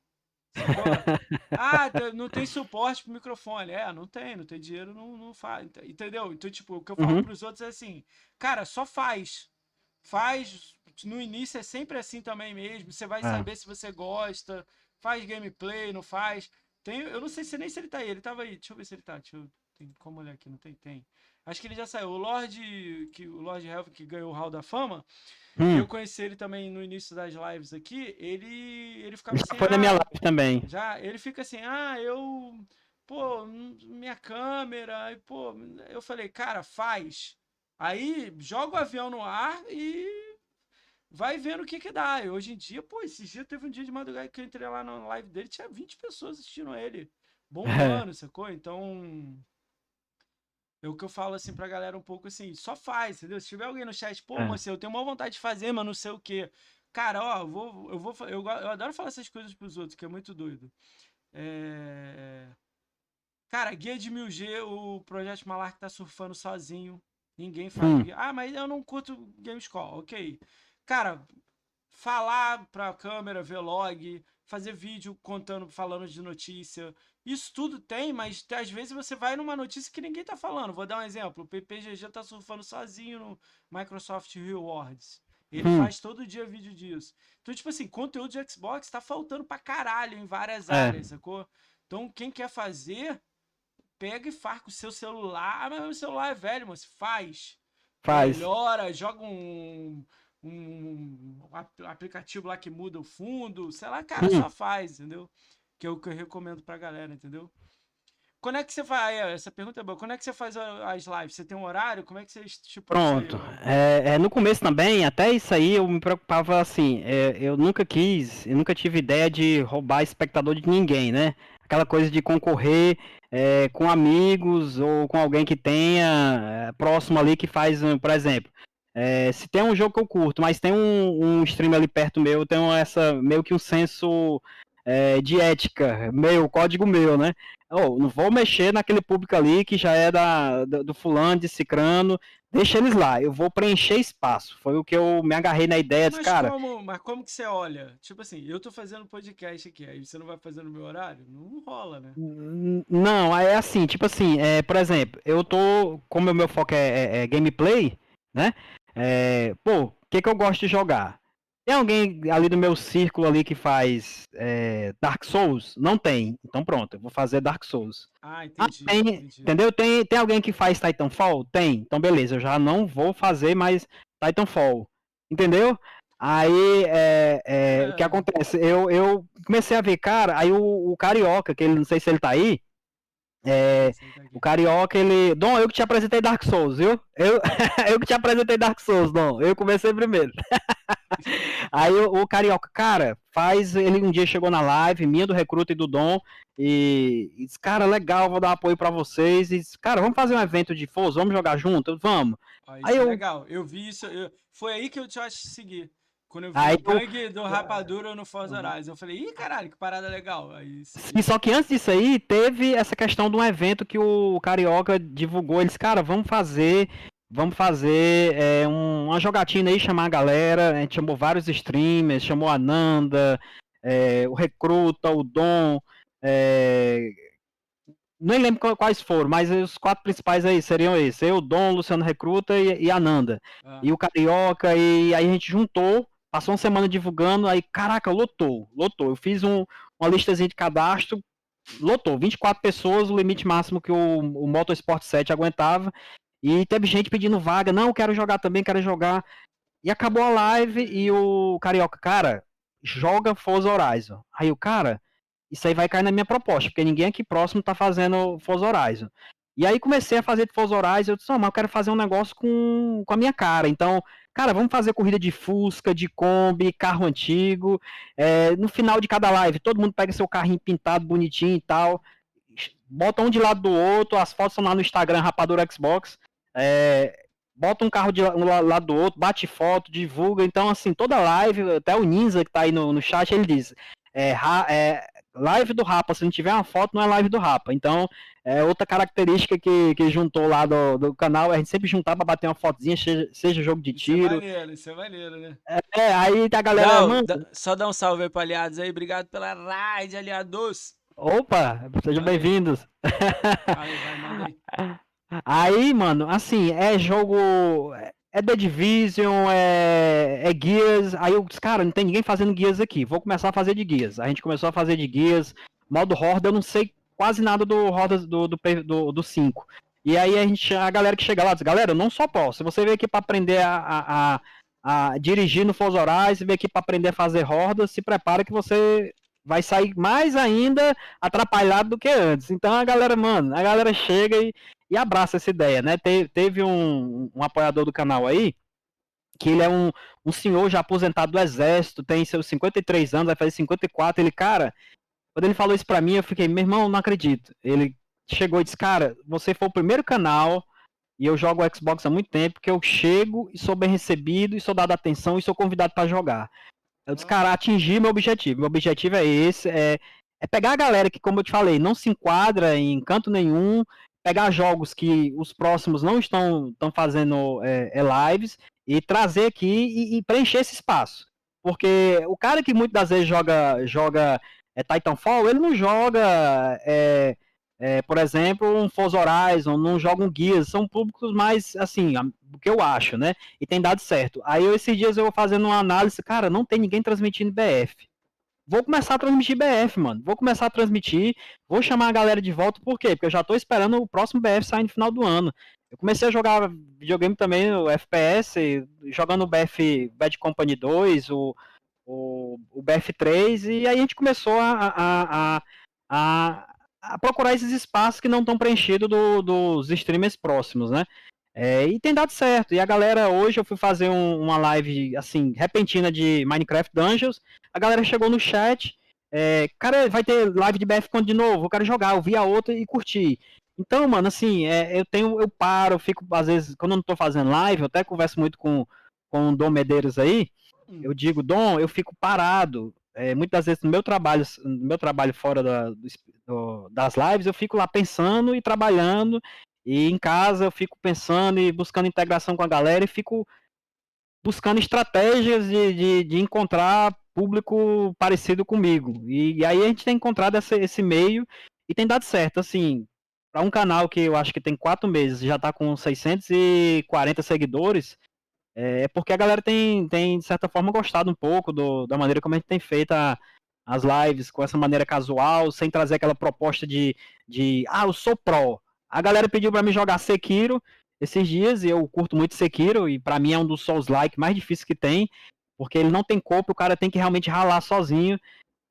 *laughs* ah, não tem suporte pro microfone. É, não tem, não tem dinheiro, não, não faz. Entendeu? Então, tipo, o que eu falo uhum. pros outros é assim, cara, só faz. Faz. No início é sempre assim também mesmo. Você vai é. saber se você gosta. Faz gameplay, não faz. Tem, eu não sei se nem se ele tá aí. Ele tava aí. Deixa eu ver se ele tá. Deixa eu, tem como olhar aqui, não tem? Tem. Acho que ele já saiu. O Lord, que, o Lord Health, que ganhou o Hall da Fama, hum. eu conheci ele também no início das lives aqui. Ele, ele ficava já assim. Foi ah, na minha live também. Já, ele fica assim, ah, eu. Pô, minha câmera. E, pô, eu falei, cara, faz. Aí joga o avião no ar e vai vendo o que que dá. E hoje em dia, pô, esse dia teve um dia de madrugada que eu entrei lá na live dele, tinha 20 pessoas assistindo ele. Bombando, *laughs* sacou? Então, é o que eu falo assim pra galera um pouco assim, só faz, entendeu? Se tiver alguém no chat, pô, é. você, eu tenho uma vontade de fazer, mas não sei o quê. Cara, ó, eu vou, eu vou, eu, eu adoro falar essas coisas pros outros, que é muito doido. É... Cara, guia de 1000G, o Projeto Malark tá surfando sozinho. Ninguém faz. Hum. Ah, mas eu não curto Gamescom, ok. Cara, falar pra câmera, vlog, fazer vídeo contando, falando de notícia, isso tudo tem, mas às vezes você vai numa notícia que ninguém tá falando. Vou dar um exemplo. O PPGG tá surfando sozinho no Microsoft Rewards. Ele hum. faz todo dia vídeo disso. Então, tipo assim, conteúdo de Xbox tá faltando pra caralho em várias é. áreas, sacou? Então, quem quer fazer, pega e faz com o seu celular. Ah, mas meu celular é velho, mas faz. Faz. Melhora, joga um, um, um aplicativo lá que muda o fundo. Sei lá, cara, hum. só faz, entendeu? Que é o que eu recomendo pra galera, entendeu? Quando é que você faz? Essa pergunta é boa. Quando é que você faz as lives? Você tem um horário? Como é que você tipo, Pronto. É, é, no começo também, até isso aí eu me preocupava assim. É, eu nunca quis, eu nunca tive ideia de roubar espectador de ninguém, né? Aquela coisa de concorrer é, com amigos ou com alguém que tenha é, próximo ali que faz, por exemplo. É, se tem um jogo que eu curto, mas tem um, um stream ali perto meu, eu tenho essa meio que um senso é, de ética, meu, código meu, né? Oh, não vou mexer naquele público ali que já é da, do, fulano, de cicrano, deixa eles lá, eu vou preencher espaço. Foi o que eu me agarrei na ideia, mas cara. Como, mas como que você olha? Tipo assim, eu tô fazendo podcast aqui, aí você não vai fazer no meu horário? Não rola, né? Não, é assim, tipo assim, é, por exemplo, eu tô, como o meu foco é, é, é gameplay, né? É, pô, o que, que eu gosto de jogar? Tem alguém ali do meu círculo ali que faz é, Dark Souls? Não tem. Então pronto, eu vou fazer Dark Souls. Ah, entendi, ah, tem, entendi. Entendeu? Tem, tem alguém que faz Titanfall? Tem. Então beleza, eu já não vou fazer mais Titanfall. Entendeu? Aí, é, é, o que é. acontece? Eu, eu comecei a ver, cara, aí o, o Carioca, que ele não sei se ele tá aí, é, o Carioca, ele. Dom, eu que te apresentei Dark Souls, viu? Eu, *laughs* eu que te apresentei Dark Souls, Dom. Eu comecei primeiro. *laughs* Aí o, o, Carioca, cara, faz. Ele um dia chegou na live, minha do Recruta e do Dom, e, e disse, cara, legal, vou dar apoio para vocês. E disse, cara, vamos fazer um evento de Forza, vamos jogar junto? Vamos. Ah, aí é eu... legal, eu vi isso. Eu... Foi aí que eu te acho seguir. Quando eu vi aí, o gangue do Rapadura no Forza. Horizon, eu falei, ih, caralho, que parada legal. Aí, e só que antes disso aí, teve essa questão de um evento que o Carioca divulgou. Eles, cara, vamos fazer. Vamos fazer é, um, uma jogatina aí, chamar a galera. A gente chamou vários streamers, chamou a Nanda, é, o Recruta, o Dom. É, nem lembro quais foram, mas os quatro principais aí seriam esses. Eu, Dom, Luciano Recruta e, e a Nanda. Ah. E o Carioca, e aí a gente juntou Passou uma semana divulgando, aí, caraca, lotou, lotou. Eu fiz um, uma listazinha de cadastro, lotou. 24 pessoas, o limite máximo que o, o Motorsport 7 aguentava. E teve gente pedindo vaga, não, quero jogar também, quero jogar. E acabou a live e o Carioca, cara, joga Forza Horizon. Aí o cara, isso aí vai cair na minha proposta, porque ninguém aqui próximo tá fazendo Forza Horizon. E aí comecei a fazer Forza Horizon, eu disse, não, mas eu quero fazer um negócio com, com a minha cara. Então, Cara, vamos fazer corrida de Fusca, de Kombi, carro antigo. É, no final de cada live, todo mundo pega seu carrinho pintado, bonitinho e tal. Bota um de lado do outro, as fotos são lá no Instagram, Rapadura Xbox. É, bota um carro de um lado do outro, bate foto, divulga. Então, assim, toda live, até o Ninja que tá aí no, no chat, ele diz: é, é, live do Rapa, se não tiver uma foto, não é live do Rapa. Então, É outra característica que, que juntou lá do, do canal, a gente sempre juntar pra bater uma fotozinha, seja, seja jogo de tiro. Isso é maneiro, isso é maneiro, né? É, aí a galera. Não, mano... só dá um salve aí pra aliados aí, obrigado pela raid, aliados. Opa, sejam bem-vindos. Aí, *laughs* aí, mano, assim, é jogo. É The Division, é, é guias. Aí eu disse, cara, não tem ninguém fazendo guias aqui. Vou começar a fazer de guias. A gente começou a fazer de guias. Modo Horda, eu não sei quase nada do Horda do, do, do, do 5. E aí a gente, a galera que chega lá diz, galera, eu não só posso. Se você veio aqui para aprender a, a, a, dirigir no Forza Horizon, veio aqui para aprender a fazer hordas, se prepara que você vai sair mais ainda atrapalhado do que antes. Então a galera, mano, a galera chega e, e abraça essa ideia, né? Te, teve um, um apoiador do canal aí, que ele é um, um senhor já aposentado do exército, tem seus 53 anos, vai fazer 54, ele, cara, quando ele falou isso pra mim, eu fiquei, meu irmão, não acredito. Ele chegou e disse, cara, você foi o primeiro canal, e eu jogo Xbox há muito tempo, que eu chego e sou bem recebido, e sou dado atenção, e sou convidado para jogar. Eu disse, cara, atingir meu objetivo. Meu objetivo é esse, é, é pegar a galera que, como eu te falei, não se enquadra em canto nenhum, pegar jogos que os próximos não estão, estão fazendo é, é lives, e trazer aqui e, e, preencher esse espaço. Porque o cara que muitas das vezes joga, joga é, Titanfall, ele não joga, é, é, por exemplo, um Forza Horizon, não joga um Gears, são públicos mais, assim, o que eu acho, né? E tem dado certo. Aí eu, esses dias eu vou fazendo uma análise, cara, não tem ninguém transmitindo BF. Vou começar a transmitir BF, mano. Vou começar a transmitir, vou chamar a galera de volta, por quê? Porque eu já tô esperando o próximo BF sair no final do ano. Eu comecei a jogar videogame também, o FPS, jogando o BF Bad Company 2, o, o, o BF3, e aí a gente começou a, a, a, a, a procurar esses espaços que não estão preenchidos do, dos streamers próximos, né? É, e tem dado certo. E a galera, hoje eu fui fazer um, uma live, assim, repentina de Minecraft Dungeons, a galera chegou no chat, é, cara, vai ter live de BF de novo, eu quero jogar, eu vi a outra e curti. Então, mano, assim, é, eu tenho, eu paro, fico, às vezes, quando eu não tô fazendo live, eu até converso muito com, com o Dom Medeiros aí, Hum. Eu digo, Dom, eu fico parado. É, muitas vezes no meu trabalho, no meu trabalho fora da, do, das lives, eu fico lá pensando e trabalhando. E em casa eu fico pensando e buscando integração com a galera e fico buscando estratégias de, de, de encontrar público parecido comigo. E, e, aí a gente tem encontrado esse, meio e tem dado certo. Assim, para um canal que eu acho que tem quatro meses já está com 640 seguidores, é, é porque a galera tem, tem, de certa forma, gostado um pouco do, da maneira como a gente tem feito a, as lives, com essa maneira casual, sem trazer aquela proposta de, de ah, eu sou pro. A galera pediu para mim jogar Sekiro esses dias, e eu curto muito Sekiro, e para mim é um dos Souls-like mais difíceis que tem, porque ele não tem corpo, o cara tem que realmente ralar sozinho.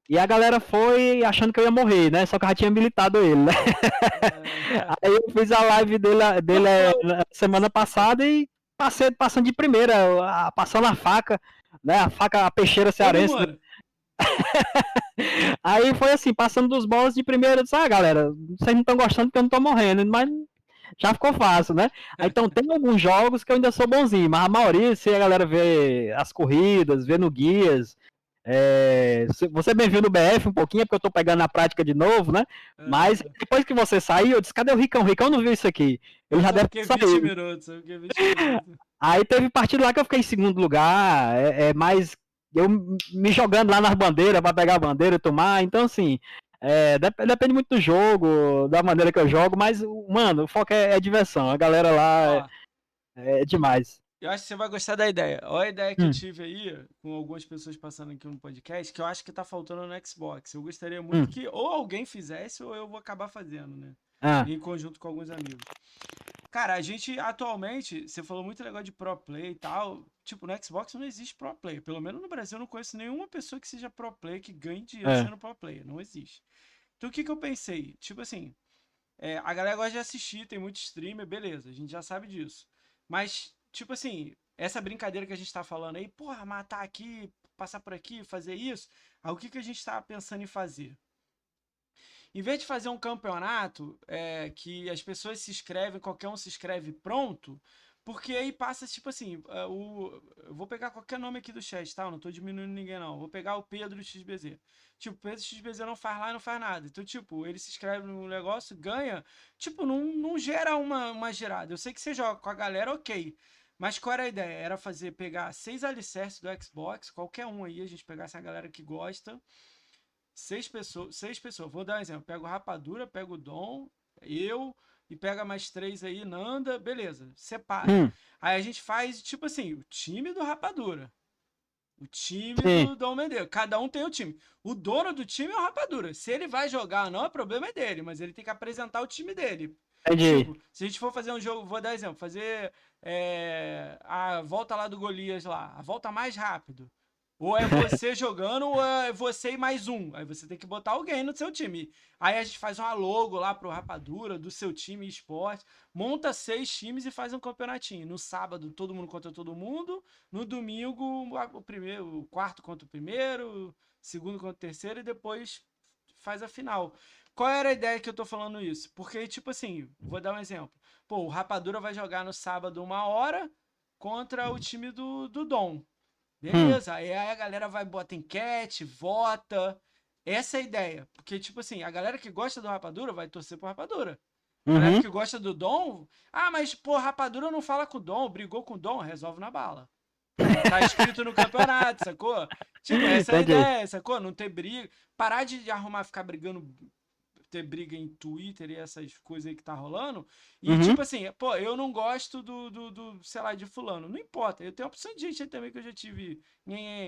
E a galera foi achando que eu ia morrer, né? Só que eu já tinha habilitado ele, né? É. *laughs* Aí eu fiz a live dele, dele *laughs* semana passada e passei passando de primeira, passando a faca, né? A faca, a peixeira cearense. Né? *laughs* Aí foi assim, passando dos bolas de primeira, eu disse, ah, galera, vocês não estão gostando porque eu não tô morrendo, mas já ficou fácil, né? *laughs* Então tem alguns jogos que eu ainda sou bonzinho, mas a maioria, se a galera vê as corridas, vê no guias, é, você bem viu no BF um pouquinho, porque eu tô pegando na prática de novo, né? É, Mas depois que você saiu, eu disse, cadê o Ricão? O Ricão não viu isso aqui. Ele já deve ter saído. Minutos, 20 minutos. *laughs* Aí teve partido lá que eu fiquei em segundo lugar, é, é mais eu me jogando lá nas bandeiras para pegar a bandeira e tomar. Então, assim, é, depende muito do jogo, da maneira que eu jogo, mas, mano, o foco é, é diversão. A galera lá é, é demais. Eu acho que você vai gostar da ideia. Olha a ideia que hum. eu tive aí, com algumas pessoas passando aqui no podcast, que eu acho que tá faltando no Xbox. Eu gostaria muito hum. que ou alguém fizesse ou eu vou acabar fazendo, né? Ah. Em conjunto com alguns amigos. Cara, a gente atualmente, você falou muito legal de pro play e tal. Tipo, no Xbox não existe pro play. Pelo menos no Brasil eu não conheço nenhuma pessoa que seja pro play que ganhe dinheiro é. sendo pro play. Não existe. Então o que que eu pensei? Tipo assim, é, a galera gosta de assistir, tem muito streamer, beleza, a gente já sabe disso. Mas tipo assim, essa brincadeira que a gente tá falando aí, porra, matar aqui, passar por aqui, fazer isso, aí o que, que a gente tá pensando em fazer? Em vez de fazer um campeonato é, que as pessoas se inscrevem, qualquer um se inscreve pronto, Porque aí passa, tipo assim, é, o... eu vou pegar qualquer nome aqui do chat, tá? Eu não tô diminuindo ninguém, não. Vou pegar o Pedro XBZ. Tipo, o Pedro XBZ não faz lá e não faz nada. Então, tipo, ele se inscreve no negócio, ganha. Tipo, não, não gera uma, uma gerada. Eu sei que você joga com a galera, ok. Mas qual era a ideia? Era fazer, pegar seis alicerces do Xbox, qualquer um aí, a gente pegasse a galera que gosta. Seis pessoas, seis pessoas. Vou dar um exemplo. Pega o Rapadura, pega o Dom, eu e pega mais três aí, Nanda, beleza, separa. Hum. Aí a gente faz, tipo assim, o time do Rapadura. O time Sim. do Dom Medeiros. Cada um tem o time. O dono do time é o Rapadura. Se ele vai jogar ou não, o problema é dele, mas ele tem que apresentar o time dele. Tipo, se a gente for fazer um jogo, vou dar exemplo, fazer é, a volta lá do Golias lá, a volta mais rápido. Ou é você *laughs* jogando, ou é você e mais um. Aí você tem que botar alguém no seu time. Aí a gente faz uma logo lá pro Rapadura, do seu time esporte. Monta seis times e faz um campeonatinho. No sábado, todo mundo contra todo mundo. No domingo, o primeiro, o quarto contra o primeiro, segundo contra o terceiro, e depois faz a final. Qual era a ideia que eu tô falando isso? Porque, tipo assim, vou dar um exemplo. Pô, o Rapadura vai jogar no sábado uma hora contra o time do, do Dom. Beleza, hum. aí a galera vai, bota enquete, vota. Essa é a ideia. Porque, tipo assim, a galera que gosta do Rapadura vai torcer pro Rapadura. A galera uhum. que gosta do Dom, ah, mas, pô, Rapadura não fala com o Dom, brigou com o Dom, resolve na bala. Tá escrito no campeonato, sacou? Tipo, essa é a ideia, sacou? Não ter briga. Parar de arrumar, ficar brigando ter briga em Twitter e essas coisas aí que tá rolando. E, uhum. tipo assim, pô, eu não gosto do, do, do, sei lá, de fulano. Não importa. Eu tenho uma opção de gente aí também que eu já tive,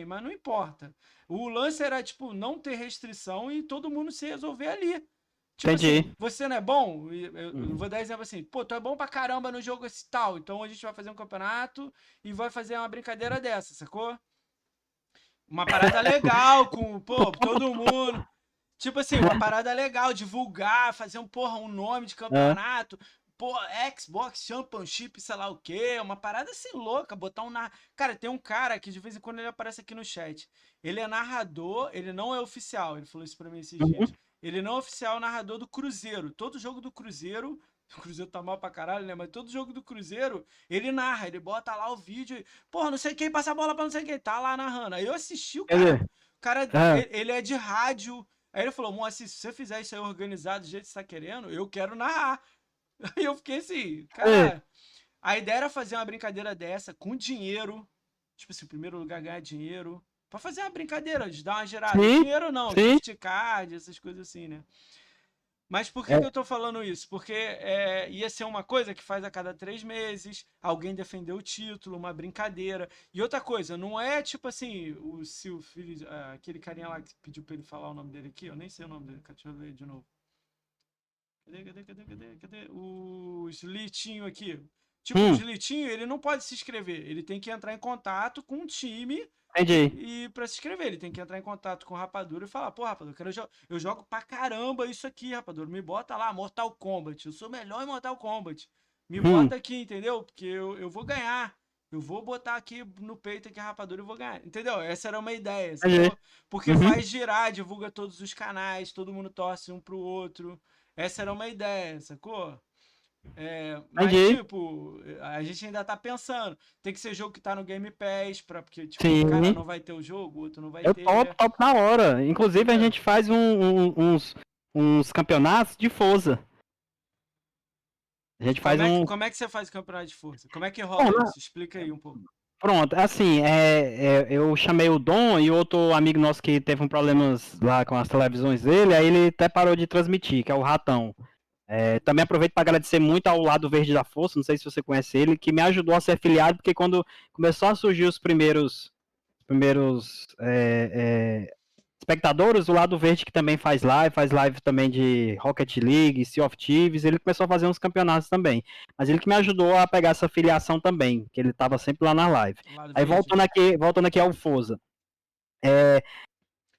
mas não importa. O lance era, tipo, não ter restrição e todo mundo se resolver ali. Tipo Entendi. Assim, você não é bom? Eu, eu uhum. vou dar exemplo assim, pô, tu é bom pra caramba no jogo esse tal, então a gente vai fazer um campeonato e vai fazer uma brincadeira dessa, sacou? Uma parada legal com, pô, *laughs* todo mundo. Tipo assim, uma parada legal, divulgar, fazer um, porra, um nome de campeonato. É. Porra, Xbox Championship, sei lá o quê. Uma parada assim louca, botar um. Na... Cara, tem um cara que de vez em quando ele aparece aqui no chat. Ele é narrador, ele não é oficial. Ele falou isso pra mim esses uhum. dias. Ele não é oficial narrador do Cruzeiro. Todo jogo do Cruzeiro. *laughs* O Cruzeiro tá mal pra caralho, né? Mas todo jogo do Cruzeiro, ele narra, ele bota lá o vídeo. E, Porra, não sei quem passa a bola pra não sei quem. Tá lá narrando. Aí eu assisti o cara. O cara, é. ele é de rádio. Aí ele falou, Moacir, se você fizer isso aí organizado do jeito que você tá querendo, eu quero narrar. *laughs* Aí eu fiquei assim, cara. É. A ideia era fazer uma brincadeira dessa com dinheiro. Tipo assim, em primeiro lugar, ganhar dinheiro. Pra fazer uma brincadeira, de dar uma gerada. Sim, dinheiro não, gift card, essas coisas assim, né? Mas por que, é. que eu tô falando isso? Porque é, ia ser uma coisa que faz a cada três meses, alguém defender o título, uma brincadeira. E outra coisa, não é tipo assim, o, o filho, ah, aquele carinha lá que pediu pra ele falar o nome dele aqui, eu nem sei o nome dele, deixa eu ler de novo. Cadê, cadê, cadê, cadê, cadê? O Slitinho aqui. Tipo, hum. o Slitinho, ele não pode se inscrever, ele tem que entrar em contato com um time Entendi. E pra se inscrever, ele tem que entrar em contato com o Rapadura e falar, pô, Rapadura, eu, quero jo eu jogo pra caramba isso aqui, Rapadura. Me bota lá, Mortal Kombat. Eu sou melhor em Mortal Kombat. Me hum. bota aqui, entendeu? Porque eu, eu vou ganhar. Eu vou botar aqui no peito aqui a rapadura e vou ganhar. Entendeu? Essa era uma ideia. Porque uhum. faz girar, divulga todos os canais, todo mundo torce um pro outro. Essa era uma ideia, sacou? É, mas, tipo, a gente ainda tá pensando. Tem que ser jogo que tá no Game Pass, pra, porque tipo, Sim. o cara não vai ter o jogo, o outro não vai Eu ter. Top, top na hora. Inclusive, é. a gente faz um, um, uns, uns campeonatos de força. A gente faz como um. É que, como é que você faz campeonato de força? Como é que rola Bom, isso? Explica aí um pouco. Pronto, assim, é, é, eu chamei o Dom e outro amigo nosso que teve um problemas lá com as televisões dele, aí ele até parou de transmitir, que é o Ratão. É, também aproveito para agradecer muito ao Lado Verde da Força, não sei se você conhece ele, que me ajudou a ser afiliado, porque quando começou a surgir os primeiros, primeiros é, é, espectadores, o Lado Verde que também faz live, faz live também de Rocket League, Sea of Thieves, ele começou a fazer uns campeonatos também. Mas ele que me ajudou a pegar essa afiliação também, que ele estava sempre lá na live. Lado Aí voltando aqui, voltando aqui ao Forza. É,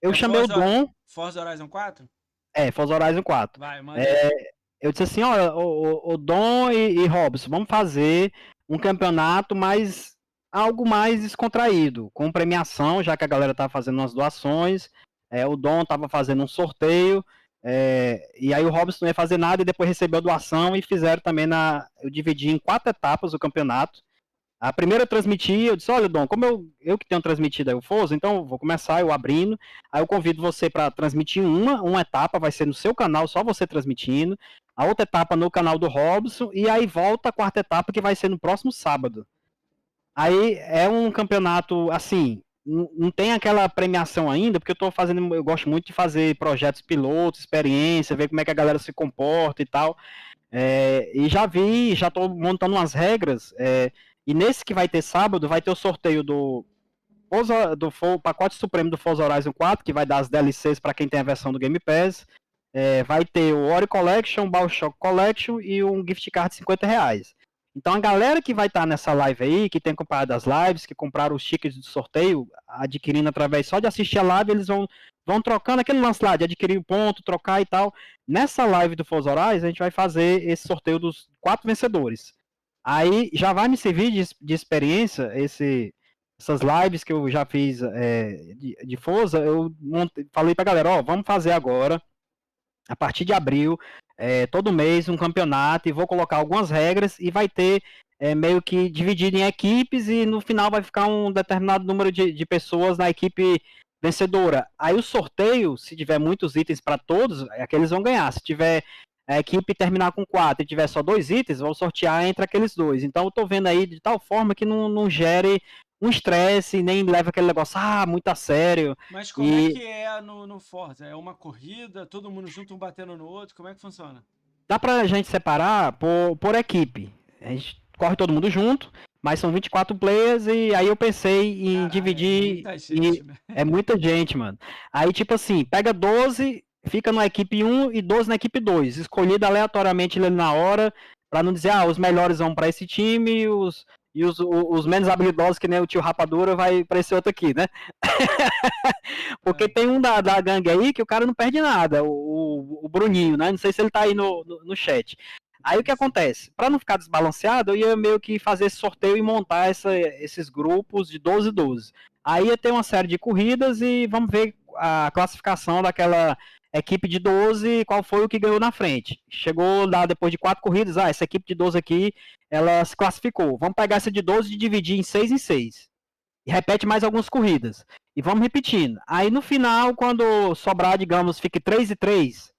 eu é chamei Forza, o Dom. Forza Horizon 4? É, Forza Horizon 4. Vai, manda. É, eu disse assim, olha, o, o Dom e, e Robson, vamos fazer um campeonato mais algo mais descontraído, com premiação, já que a galera tá fazendo umas doações. É, o Dom tava fazendo um sorteio É, e aí o Robson não ia fazer nada e depois recebeu doação e fizeram também na. Eu dividi em quatro etapas o campeonato. A primeira eu transmiti, eu disse, olha, Dom, como eu, eu que tenho transmitido aí o Forza, então vou começar eu abrindo. Aí eu convido você para transmitir uma, uma etapa, vai ser no seu canal, só você transmitindo. A outra etapa no canal do Robson, e aí volta a quarta etapa que vai ser no próximo sábado. Aí é um campeonato, assim, não tem aquela premiação ainda, porque eu tô fazendo, eu gosto muito de fazer projetos pilotos, experiência, ver como é que a galera se comporta e tal. É, e já vi, já tô montando umas regras. É, e nesse que vai ter sábado, vai ter o sorteio do, do, do pacote supremo do Forza Horizon 4, que vai dar as DLCs para quem tem a versão do Game Pass. É, vai ter o Ori Collection, o Bioshock Collection e um gift card de 50 reais. Então a galera que vai estar tá nessa live aí, que tem comprado as lives, que compraram os tickets do sorteio, adquirindo através só de assistir a live, eles vão, vão trocando aquele lance lá de adquirir o ponto, trocar e tal. Nessa live do Forza Horizon, a gente vai fazer esse sorteio dos quatro vencedores. Aí já vai me servir de, de experiência esse, essas lives que eu já fiz é, de, de Forza. Eu montei, falei pra galera: ó, vamos fazer agora, a partir de abril, é, todo mês, um campeonato e vou colocar algumas regras e vai ter é, meio que dividido em equipes e no final vai ficar um determinado número de, de pessoas na equipe vencedora. Aí o sorteio, se tiver muitos itens para todos, é que eles vão ganhar. Se tiver a equipe terminar com quatro e tiver só dois itens, vão sortear entre aqueles dois. Então eu tô vendo aí de tal forma que não, não gere um estresse, nem leva aquele negócio, ah, muito a sério. Mas como é e... é que é no, no Forza? É uma corrida, todo mundo junto, um batendo no outro? Como é que funciona? Dá pra gente separar por, por equipe. A gente corre todo mundo junto, mas são 24 players e aí eu pensei em Caralho, dividir. É muita, gente, né? é muita gente, mano. Aí, tipo assim, pega 12 fica na equipe 1 e 12 na equipe 2, escolhida aleatoriamente ali na hora, para não dizer, ah, os melhores vão para esse time os, e os, os, menos habilidosos, que nem o tio Rapadura, vai para esse outro aqui, né? *laughs* Porque é. tem um da, da gangue aí que o cara não perde nada, o, o Bruninho, né? Não sei se ele tá aí no, no, no chat. Aí o que acontece? Para não ficar desbalanceado, eu ia meio que fazer esse sorteio e montar essa, esses grupos de 12 e 12. Aí ia ter uma série de corridas e vamos ver a classificação daquela equipe de 12, qual foi o que ganhou na frente. Chegou lá depois de quatro corridas, ah, essa equipe de 12 aqui, ela se classificou. Vamos pegar essa de 12 e dividir em 6 em 6. E repete mais algumas corridas. E vamos repetindo. Aí no final, quando sobrar, digamos, fique 3 e 3,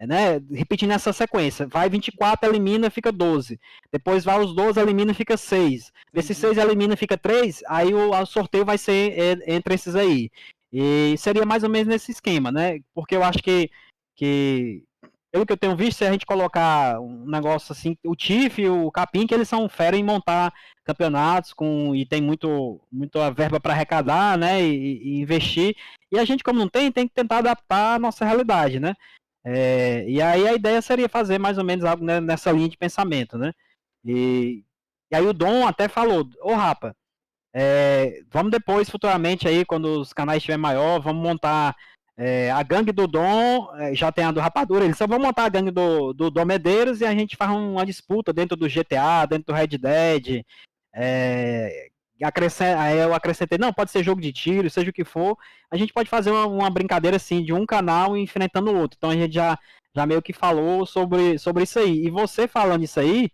né? Repetindo essa sequência. Vai 24, elimina, fica 12. Depois vai os 12, elimina, fica 6. Desses 6 elimina, fica 3. Aí o, o sorteio vai ser entre esses aí. E seria mais ou menos nesse esquema, né? Porque eu acho que, que pelo que eu tenho visto, se a gente colocar um negócio assim, o Tiff e o Capim, que eles são fera em montar campeonatos com e tem muito muita verba para arrecadar, né, e, e, investir. E a gente como não tem, tem que tentar adaptar a nossa realidade, né? É, e aí a ideia seria fazer mais ou menos algo nessa linha de pensamento, né? E, e aí o Dom até falou, ô Rapa, é, vamos depois, futuramente, aí, quando os canais estiverem maior, vamos montar é, a gangue do Dom, é, já tem a do Rapadura, eles só vão montar a gangue do, do Dom Medeiros e a gente faz uma disputa dentro do GTA, dentro do Red Dead. É, aí eu acrescentei, não, pode ser jogo de tiro, seja o que for. A gente pode fazer uma, uma brincadeira assim, de um canal enfrentando o outro. Então a gente já, já meio que falou sobre, sobre isso aí. E você falando isso aí,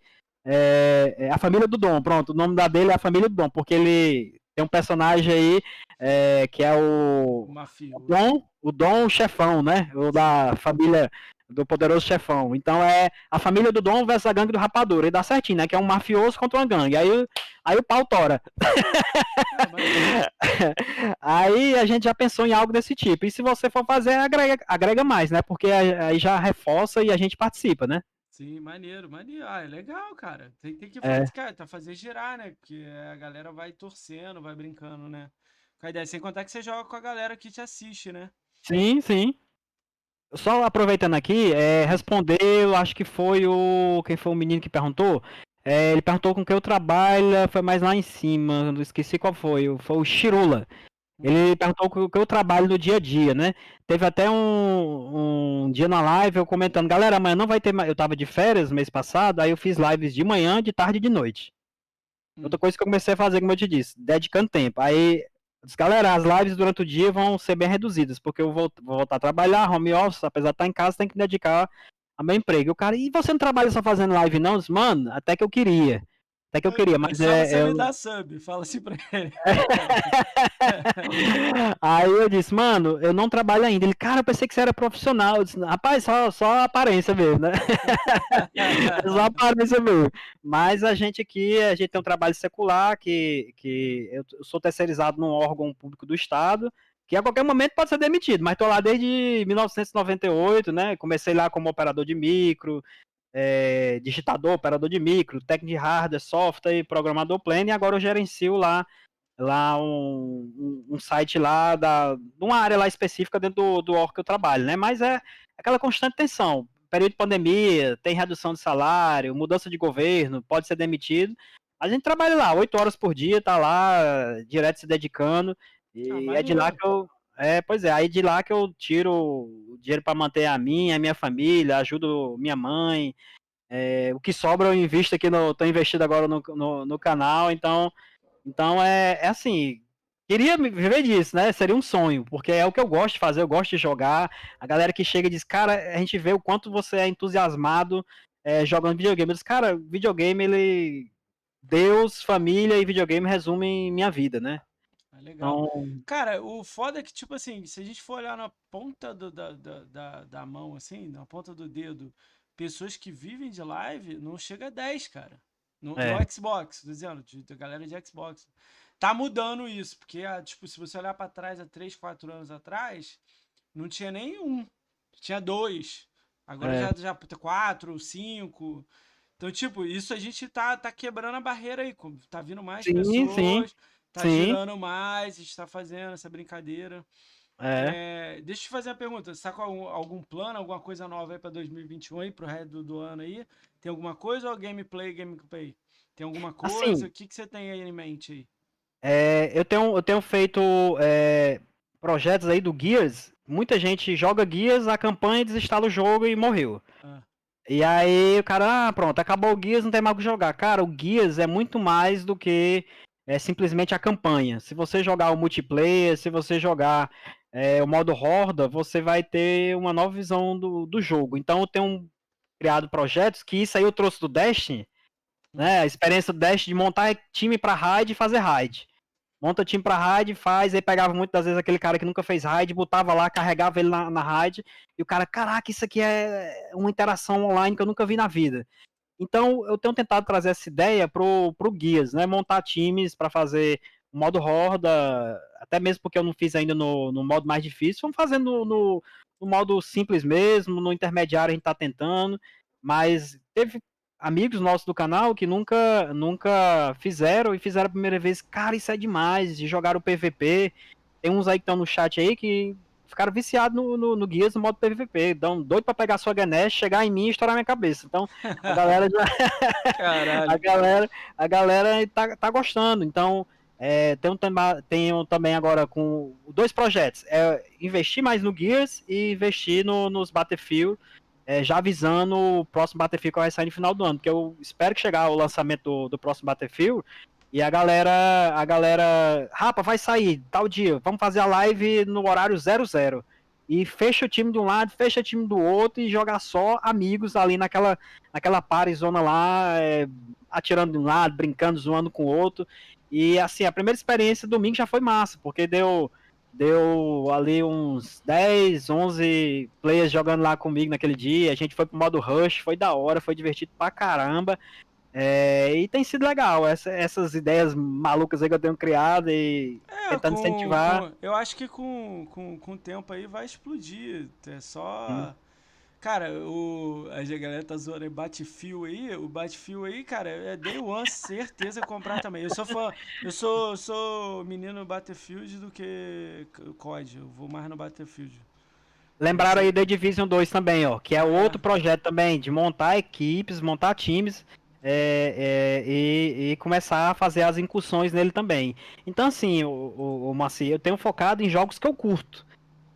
é, é, a família do Dom, pronto, o nome da dele é a família do Dom, porque ele tem um personagem aí é, que é o, o Dom, o Dom chefão, né? O da família do poderoso chefão. Então é a família do Dom versus a gangue do Rapadura. E dá certinho, né? Que é um mafioso contra uma gangue. Aí, aí o pau tora. *laughs* aí a gente já pensou em algo desse tipo. E se você for fazer, agrega, agrega mais, né? Porque aí já reforça e a gente participa, né? Sim, maneiro, maneiro. Ah, é legal, cara. Tem, tem que fazer, é. cara, tá fazer girar, né? Porque a galera vai torcendo, vai brincando, né? Com a ideia, sem contar que você joga com a galera que te assiste, né? Sim, sim. Só aproveitando aqui, é, responder, eu acho que foi o. Quem foi o menino que perguntou? É, ele perguntou com que eu trabalho, foi mais lá em cima, não esqueci qual foi. Foi o Chirula. Ele perguntou o que eu trabalho no dia a dia, né? Teve até um, um dia na live eu comentando, galera, amanhã não vai ter mais. Eu tava de férias mês passado, aí eu fiz lives de manhã, de tarde e de noite. Hum. Outra coisa que eu comecei a fazer, como eu te disse, dedicando tempo. Aí galera, as lives durante o dia vão ser bem reduzidas, porque eu vou, vou voltar a trabalhar, home office, apesar de estar em casa, tem que dedicar a meu emprego. E o cara, e você não trabalha só fazendo live, não? Mano, até que eu queria. Até que eu queria, mas é. Você é, me dá sub, fala assim pra ele. *laughs* Aí eu disse, mano, eu não trabalho ainda. Ele, cara, eu pensei que você era profissional. Eu disse, rapaz, só, só aparência mesmo, né? *laughs* só aparência mesmo. Mas a gente aqui, a gente tem um trabalho secular, que, que eu sou terceirizado num órgão público do Estado, que a qualquer momento pode ser demitido, mas estou lá desde 1998, né? Comecei lá como operador de micro, é, digitador, operador de micro, técnico de hardware, software, programador pleno, e agora eu gerencio lá, lá um, um, um site lá da, uma área lá específica dentro do, do org que eu trabalho, né? Mas é aquela constante tensão. Período de pandemia, tem redução de salário, mudança de governo, pode ser demitido. A gente trabalha lá, oito horas por dia, tá lá, direto se dedicando. E ah, é de lá que eu, é, pois é, aí de lá que eu tiro o dinheiro para manter a minha, a minha família, ajudo minha mãe. É, o que sobra eu invisto aqui no. tô investido agora no, no, no canal, então. Então é, é assim. Queria viver disso, né? Seria um sonho, porque é o que eu gosto de fazer, eu gosto de jogar. A galera que chega e diz, cara, a gente vê o quanto você é entusiasmado é, jogando videogame. Eu diz, cara, videogame, ele. Deus, família e videogame resumem minha vida, né? É legal. Então... Cara, o foda é que, tipo assim, se a gente for olhar na ponta do, da, da, da, da, mão, assim, na ponta do dedo, pessoas que vivem de live, não chega a 10, cara. No, é. no Xbox, dizendo, de, de galera de Xbox. Tá mudando isso, porque, ah, tipo, se você olhar para trás há 3, 4 anos atrás, não tinha nenhum. Tinha dois. Agora é. já, já quatro, cinco. Então, tipo, isso a gente tá, tá quebrando a barreira aí. Tá vindo mais sim, pessoas. Sim Tá Sim. girando mais, a gente tá fazendo essa brincadeira. É. É, deixa eu te fazer uma pergunta. Você tá com algum, algum plano, alguma coisa nova aí pra 2021 aí, pro resto do, do, ano aí? Tem alguma coisa ou gameplay, gameplay? Tem alguma coisa? Assim, o que, que você tem aí em mente aí? É, eu, tenho, eu tenho feito é, projetos aí do Gears. Muita gente joga Gears, a campanha desinstala o jogo e morreu. Ah. E aí o cara, ah, pronto, acabou o Gears, não tem mais o que jogar. Cara, o Gears é muito mais do que é simplesmente a campanha. Se você jogar o multiplayer, se você jogar é, o modo horda, você vai ter uma nova visão do, do jogo. Então eu tenho criado projetos que isso aí eu trouxe do Destiny, né? A experiência do Destiny de montar time para raid e fazer raid. Monta time para raid, faz, aí pegava muitas vezes aquele cara que nunca fez raid, botava lá, carregava ele na, na raid, e o cara, caraca, isso aqui é uma interação online que eu nunca vi na vida. Então, eu tenho tentado trazer essa ideia pro, pro Guias, né? Montar times para fazer modo horda, até mesmo porque eu não fiz ainda no, no modo mais difícil, vamos fazendo no, no, modo simples mesmo, no intermediário a gente tá tentando, mas teve amigos nossos do canal que nunca nunca fizeram e fizeram a primeira vez, cara, isso é demais, de jogar o PVP. Tem uns aí que estão no chat aí que ficaram viciados no, no, no Guias no modo PVP. Então, doido pra pegar sua Ganesh, chegar em mim e estourar minha cabeça. Então, a galera já. *laughs* *laughs* a galera, a galera tá, tá gostando. Então, é, tenho, tenho também agora com dois projetos. É investir mais no Gears e investir no, nos Battlefield. É, já avisando o próximo Battlefield que vai sair no final do ano, porque eu espero que chegar o lançamento do, do próximo Battlefield e a galera, a galera, rapa, vai sair tal dia, vamos fazer a live no horário 00. E fecha o time de um lado, fecha o time do outro e jogar só amigos ali naquela, naquela zona lá, é, atirando de um lado, brincando, zoando com o outro. E assim, a primeira experiência domingo já foi massa, porque deu deu ali uns 10, 11 players jogando lá comigo naquele dia. A gente foi pro modo rush, foi da hora, foi divertido pra caramba. É, e tem sido legal, essa, essas ideias malucas aí que eu tenho criado e é, tentando com, incentivar. Com, eu acho que com, com, com o tempo aí vai explodir. É só. Hum. Cara, o, a galera tá zoando aí, Battlefield aí, o Battlefield aí, cara, é Day One, certeza comprar também. Eu sou fã, eu sou, sou menino Battlefield do que COD, eu vou mais no Battlefield. Lembraram aí da Division 2 também, ó, que é outro projeto também de montar equipes, montar times é, é, e, e, começar a fazer as incursões nele também. Então, assim, o, o, o Maci, eu tenho focado em jogos que eu curto.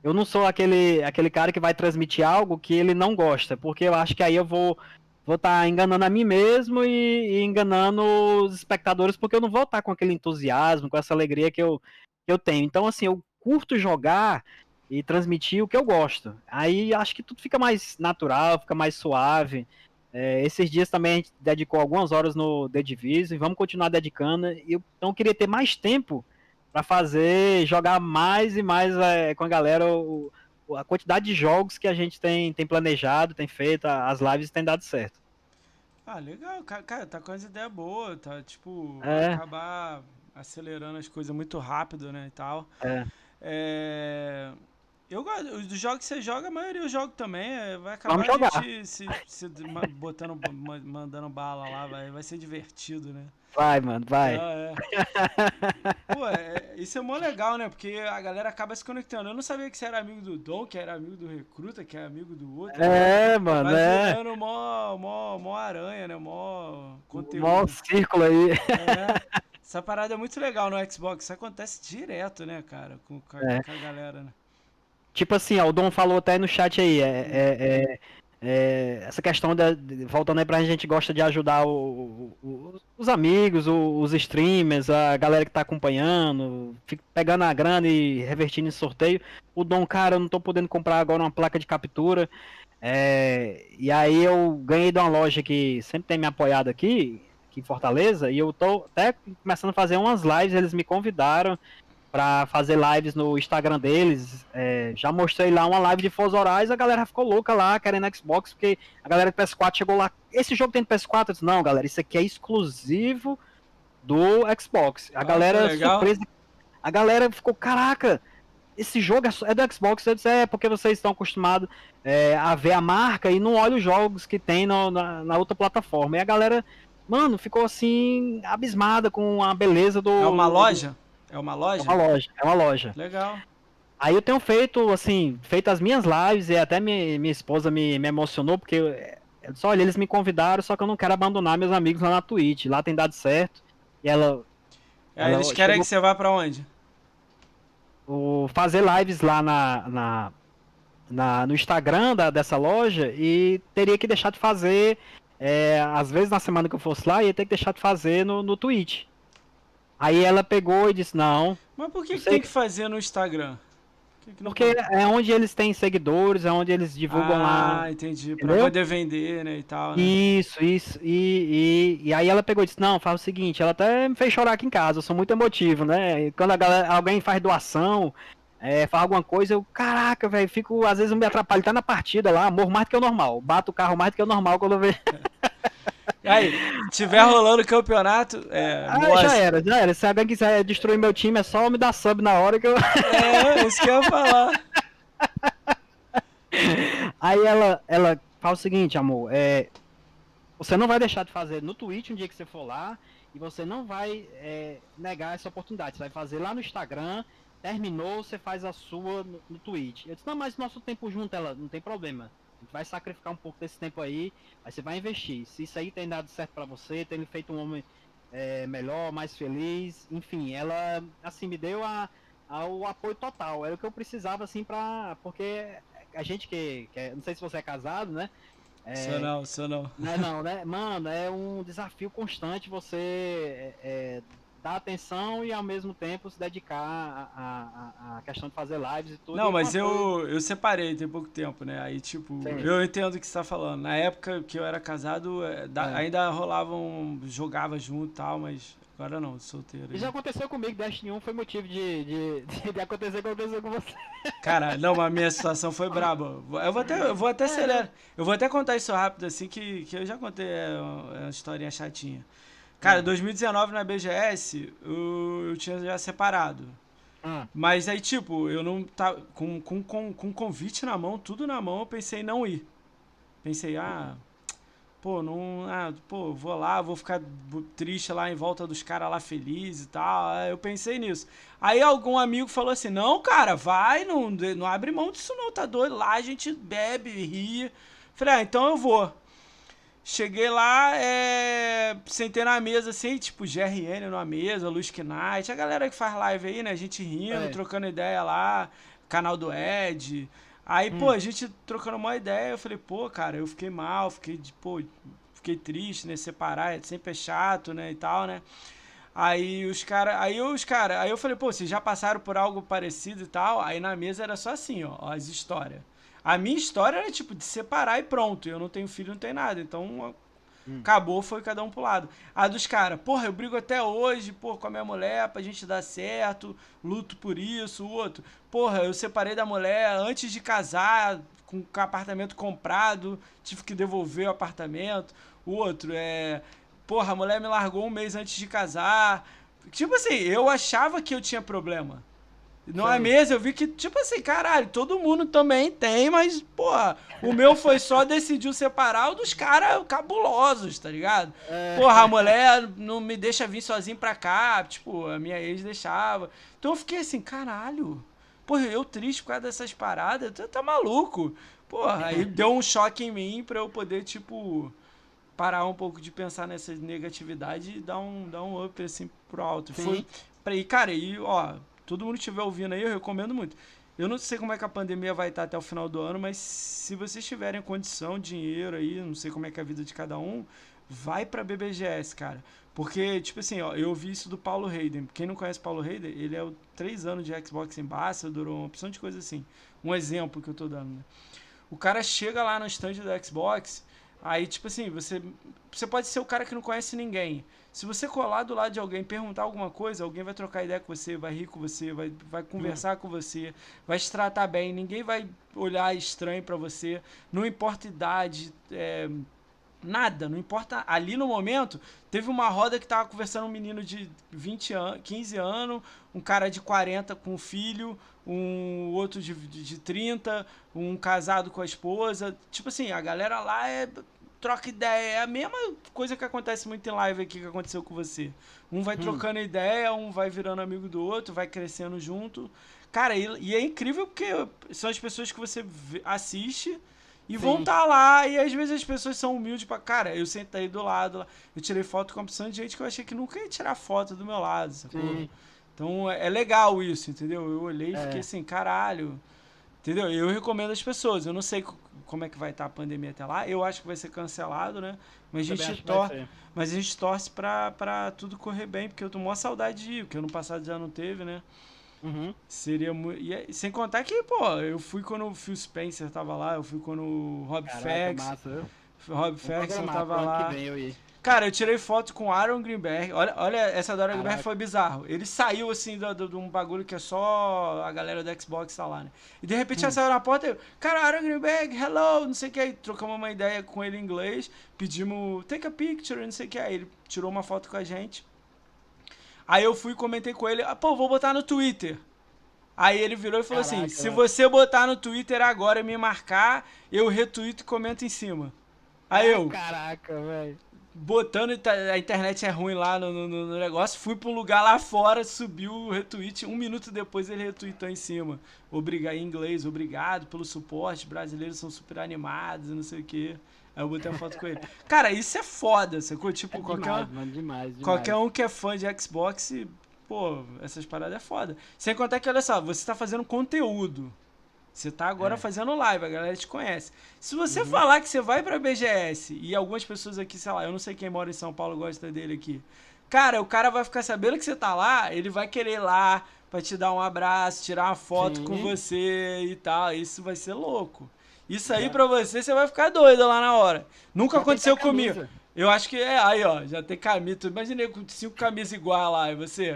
Eu não sou aquele, aquele cara que vai transmitir algo que ele não gosta, porque eu acho que aí eu vou vou estar tá enganando a mim mesmo e, e, enganando os espectadores, porque eu não vou estar tá com aquele entusiasmo, com essa alegria que eu, que eu tenho. Então, assim, eu curto jogar e transmitir o que eu gosto. Aí acho que tudo fica mais natural, fica mais suave. É, esses dias também a gente dedicou algumas horas no The Division, vamos continuar dedicando. E eu, então eu queria ter mais tempo para fazer, jogar mais e mais é, com a galera o, a quantidade de jogos que a gente tem, tem planejado, tem feito, as lives têm dado certo. Ah, legal, cara, tá com as ideias boas, tá tipo, é. acabar acelerando as coisas muito rápido, né, e tal. É. é... Eu gosto, dos jogos que você joga, a maioria eu jogo também, é, vai acabar Vamos jogar. a gente se, se, botando, mandando bala lá, vai, vai ser divertido, né? Vai, mano, vai. Ah, é. *laughs* Pô, é, isso é mó legal, né? Porque a galera acaba se conectando. Eu não sabia que você era amigo do Dom, que era amigo do Recruta, que é amigo do outro. É, né? mano, Vai é. virando mó, mó, mó aranha, né? Mó conteúdo. Mó círculo aí. É. *laughs* Essa parada é muito legal no Xbox. Isso acontece direto, né, cara? Com, com, a, É. com a galera, né? Tipo assim, ó, o Dom falou até no chat aí, é, é- é- é, essa questão da, voltando aí pra gente gosta de ajudar o- o- os amigos, o- os streamers, a galera que tá acompanhando, pegando a grana e revertindo em sorteio. O Dom, cara, eu não tô podendo comprar agora uma placa de captura. é, e aí eu ganhei de uma loja que sempre tem me apoiado aqui, aqui em Fortaleza, e eu tô até começando a fazer umas lives, eles me convidaram pra fazer lives no Instagram deles. É, já mostrei lá uma live de Forza Horizon, a galera ficou louca lá, querendo Xbox, porque a galera do PS4 chegou lá. Esse jogo tem no PS4? Eu disse, não, galera, isso aqui é exclusivo do Xbox. A Ah, galera surpresa. A galera ficou, caraca, esse jogo é é do Xbox. Eu disse, é porque vocês estão acostumados é, a ver a marca e não olham os jogos que tem no- na, na outra plataforma. E a galera, mano, ficou assim, abismada com a beleza do. É uma loja? É uma É loja? uma loja, é uma loja. Legal. Aí eu tenho feito, assim, feito as minhas lives e até mi- minha esposa me, me emocionou, porque eu, eu disse, olha, eles me convidaram, só que eu não quero abandonar meus amigos lá na Twitch. Lá tem dado certo. E ela. Aí Ela eles querem chegou- que você vá pra onde? O, fazer lives lá na, na, na- no Instagram da, dessa loja e teria que deixar de fazer. é, às vezes na semana que eu fosse lá, ia ter que deixar de fazer no, no Twitch. Aí ela pegou e disse, não, Mas por que, que tem que- que fazer no Instagram? Que que porque pode? é onde eles têm seguidores, é onde eles divulgam lá. Ah, entendi. Pra Entendeu? poder vender, né, e tal, né? Isso, isso. E, e, e aí ela pegou e disse, não, faz o seguinte, ela até me fez chorar aqui em casa, eu sou muito emotivo, né? E quando a galera, alguém faz doação, é, faz alguma coisa, eu, caraca, velho, fico, às vezes eu me atrapalho, tá na partida lá, amor mais do que o normal. Bato o carro mais do que o normal quando eu vejo. *laughs* Aí, tiver rolando campeonato, é, Ah, já era, já era. Se alguém quiser destruir meu time, é só me dar sub na hora que eu. É, isso que eu ia falar. *laughs* Aí ela, ela fala o seguinte, amor, é, você não vai deixar de fazer no Twitch um dia que você for lá e você não vai é, negar essa oportunidade. Você vai fazer lá no Instagram, terminou, você faz a sua no, no Twitch. Eu disse, não, mas nosso tempo junto, ela, não tem problema. Vai sacrificar um pouco desse tempo aí, aí você vai investir. Se isso aí tem dado certo pra você, tem feito um homem é, melhor, mais feliz, enfim, ela assim me deu a, a- o apoio total. Era o que eu precisava assim pra. Porque a gente que, que é- não sei se você é casado, né? É, Sou não, sou não. não, é não, né? Mano, é um desafio constante você é, é, dar atenção e ao mesmo tempo se dedicar à, à, à questão de fazer lives e tudo. Não, E mas uma coisa- eu, eu separei tem pouco tempo, né? Aí, tipo, Sim. eu entendo o que você tá falando. Na época que eu era casado, é, É. ainda rolavam, jogava junto e tal, mas agora não, solteiro. E já aconteceu comigo, Destiny 1 foi motivo de, de, de, de acontecer o que aconteceu com você. Cara, não, mas a minha situação foi braba. Eu vou até, eu vou até acelerar. Eu vou até contar isso rápido, assim, que, que eu já contei é, é uma historinha chatinha. Cara, 2019 na BGS, eu, eu tinha já separado. Ah, Mas aí, tipo, eu não tá com, com, com, com convite na mão, tudo na mão, eu pensei em não ir. Pensei, ah, pô, não, ah, pô, vou lá, vou ficar triste lá em volta dos caras lá feliz e tal. Eu pensei nisso. Aí algum amigo falou assim: "Não, cara, vai, não, não abre mão disso não, tá doido? Lá a gente bebe, ri". Falei: "Ah, então eu vou". Cheguei lá, é, sentei na mesa assim, tipo GRN numa mesa, Luz Knight, a galera que faz live aí, né? A gente rindo, É. trocando ideia lá, canal do Ed. Aí, Hum. pô, a gente trocando uma ideia, eu falei, pô, cara, eu fiquei mal, fiquei, pô, fiquei triste, né? Separar, sempre é chato, né? E tal, né? Aí os caras, aí os cara, aí eu falei, pô, vocês já passaram por algo parecido e tal? Aí na mesa era só assim, ó, as histórias. A minha história era tipo de separar e pronto. Eu não tenho filho, não tenho nada. Então hum. acabou, foi cada um pro lado. A dos caras, porra, eu brigo até hoje, porra, com a minha mulher pra gente dar certo, luto por isso. O outro, porra, eu separei da mulher antes de casar, com o apartamento comprado, tive que devolver o apartamento. O outro é porra, a mulher me largou um mês antes de casar. Tipo assim, eu achava que eu tinha problema. Não é mesmo? Eu vi que, tipo assim, caralho, todo mundo também tem, mas, porra, o meu foi só *laughs* decidiu separar o dos caras cabulosos, tá ligado? É. Porra, a mulher não me deixa vir sozinho pra cá, tipo, a minha ex deixava. Então eu fiquei assim, caralho, porra, eu triste por causa dessas paradas, tá, tá maluco. Porra, aí *laughs* deu um choque em mim pra eu poder, tipo, parar um pouco de pensar nessa negatividade e dar um, dar um up assim pro alto. Sim. Foi pra ir, cara, e ó, todo mundo estiver ouvindo aí, eu recomendo muito. Eu não sei como é que a pandemia vai estar até o final do ano, mas se vocês tiverem condição, dinheiro aí, não sei como é que é a vida de cada um, vai pra BBGS, cara. Porque, tipo assim, ó, eu ouvi isso do Paulo Hayden. Quem não conhece Paulo Hayden, ele é o três anos de Xbox Ambassador, uma opção de coisa assim. Um exemplo que eu tô dando, né? O cara chega lá no stand do Xbox Aí, tipo assim, você, você pode ser o cara que não conhece ninguém. Se você colar do lado de alguém, perguntar alguma coisa, alguém vai trocar ideia com você, vai rir com você, vai, vai conversar com você, vai te tratar bem, ninguém vai olhar estranho para você, não importa idade, é, nada, não importa. Ali no momento, teve uma roda que tava conversando um menino de 20 anos, 15 anos, um cara de 40 com um filho, um outro de, de 30, um casado com a esposa. Tipo assim, a galera lá é troca ideia. É a mesma coisa que acontece muito em live aqui que aconteceu com você. Um vai hum. trocando ideia, um vai virando amigo do outro, vai crescendo junto. Cara, e, e é incrível porque são as pessoas que você assiste e Sim. vão estar tá lá. E às vezes as pessoas são humildes pra. Cara, eu sentei do lado, eu tirei foto com a opção de gente que eu achei que nunca ia tirar foto do meu lado, sacou? Sim. Então é, é legal isso, entendeu? Eu olhei e é. fiquei assim, caralho. Entendeu? Eu recomendo as pessoas. Eu não sei como é que vai estar a pandemia até lá. Eu acho que vai ser cancelado, né? Mas a gente, tor mas a gente torce pra, pra tudo correr bem, porque eu tô maior saudade de ir, porque ano passado já não teve, né? Uhum. Seria muito. E, é, sem contar que, pô, eu fui quando o Phil Spencer tava lá, eu fui quando o Rob Ferguson. Rob Ferguson tava lá. Que vem eu ir. Cara, eu tirei foto com Aaron Greenberg. Olha, olha essa do Aaron Greenberg foi bizarro. Ele saiu assim de um bagulho que é só a galera do Xbox tá lá, né? E de repente hum. saiu na porta e eu, cara, Aaron Greenberg, hello, não sei o que. Aí trocamos uma ideia com ele em inglês, pedimos take a picture, não sei o que. Aí ele tirou uma foto com a gente. Aí eu fui e comentei com ele, ah, pô, vou botar no Twitter. Aí ele virou e falou assim, Caraca, assim: se você botar no Twitter agora e me marcar, eu retuito e comento em cima. Aí eu. Caraca, velho botando a internet é ruim lá no, no, no, negócio, fui pra um lugar lá fora, subiu o retweet, um minuto depois ele retweetou em cima. Obrigado, em inglês, obrigado pelo suporte, brasileiros são super animados não sei o que. Aí eu botei uma foto com ele. *laughs* Cara, isso é foda, sacou? Tipo, é qualquer, demais, mano, demais, demais. qualquer um que é fã de Xbox, pô, essas paradas é foda. Sem contar que, olha só, você tá fazendo conteúdo. Você tá agora é. fazendo live, a galera te conhece. Se você uhum. falar que você vai pra BGS e algumas pessoas aqui, sei lá, eu não sei quem mora em São Paulo gosta dele aqui. Cara, o cara vai ficar sabendo que você tá lá, ele vai querer ir lá pra te dar um abraço, tirar uma foto Sim. com você e tal. Isso vai ser louco. Isso aí é. pra você, você vai ficar doido lá na hora. Nunca já aconteceu comigo. Eu acho que é. Aí, ó, já tem camisa. Imaginei com cinco camisas igual lá, e você?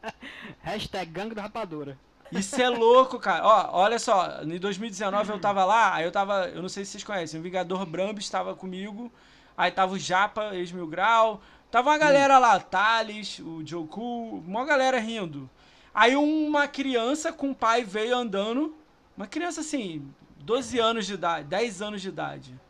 *laughs* Hashtag gangue da rapadura. Isso é louco, cara. Ó, olha só, em 2019 eu tava lá, aí eu tava, eu não sei se vocês conhecem, o Vingador Brambis estava comigo, aí tava o Japa, ex-Mil Grau, tava uma galera lá, Thales, o Joku, uma galera rindo. Aí uma criança com o pai veio andando, uma criança assim, 12 anos de idade, 10 anos de idade.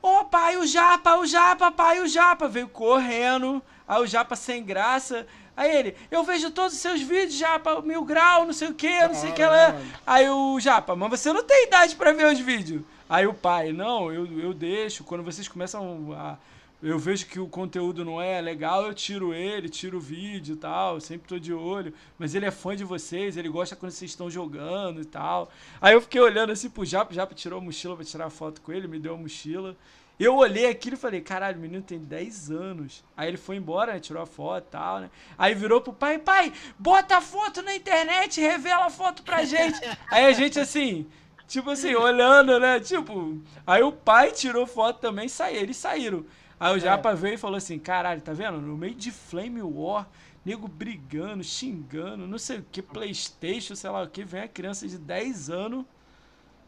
Ô oh, pai, o Japa, o Japa, pai, o Japa, veio correndo, aí o Japa sem graça, Aí ele, eu vejo todos os seus vídeos, Japa, mil grau, não sei o que, não sei o que lá. Aí o Japa, mas você não tem idade para ver os vídeos. Aí o pai, não, eu, eu deixo. Quando vocês começam a. Eu vejo que o conteúdo não é legal, eu tiro ele, tiro o vídeo e tal, sempre tô de olho. Mas ele é fã de vocês, ele gosta quando vocês estão jogando e tal. Aí eu fiquei olhando assim pro Japa, o Japa tirou a mochila pra tirar foto com ele, me deu a mochila. Eu olhei aquilo e falei, caralho, o menino tem 10 anos. Aí ele foi embora, né? Tirou a foto e tal, né? Aí virou pro pai, pai, bota a foto na internet, revela a foto pra gente. *laughs* Aí a gente assim, tipo assim, olhando, né? Tipo, aí o pai tirou foto também, saiu, eles saíram. Aí o Japa veio e falou assim, caralho, tá vendo? No meio de Flame War, nego brigando, xingando, não sei o que, Playstation, sei lá o que, vem a criança de 10 anos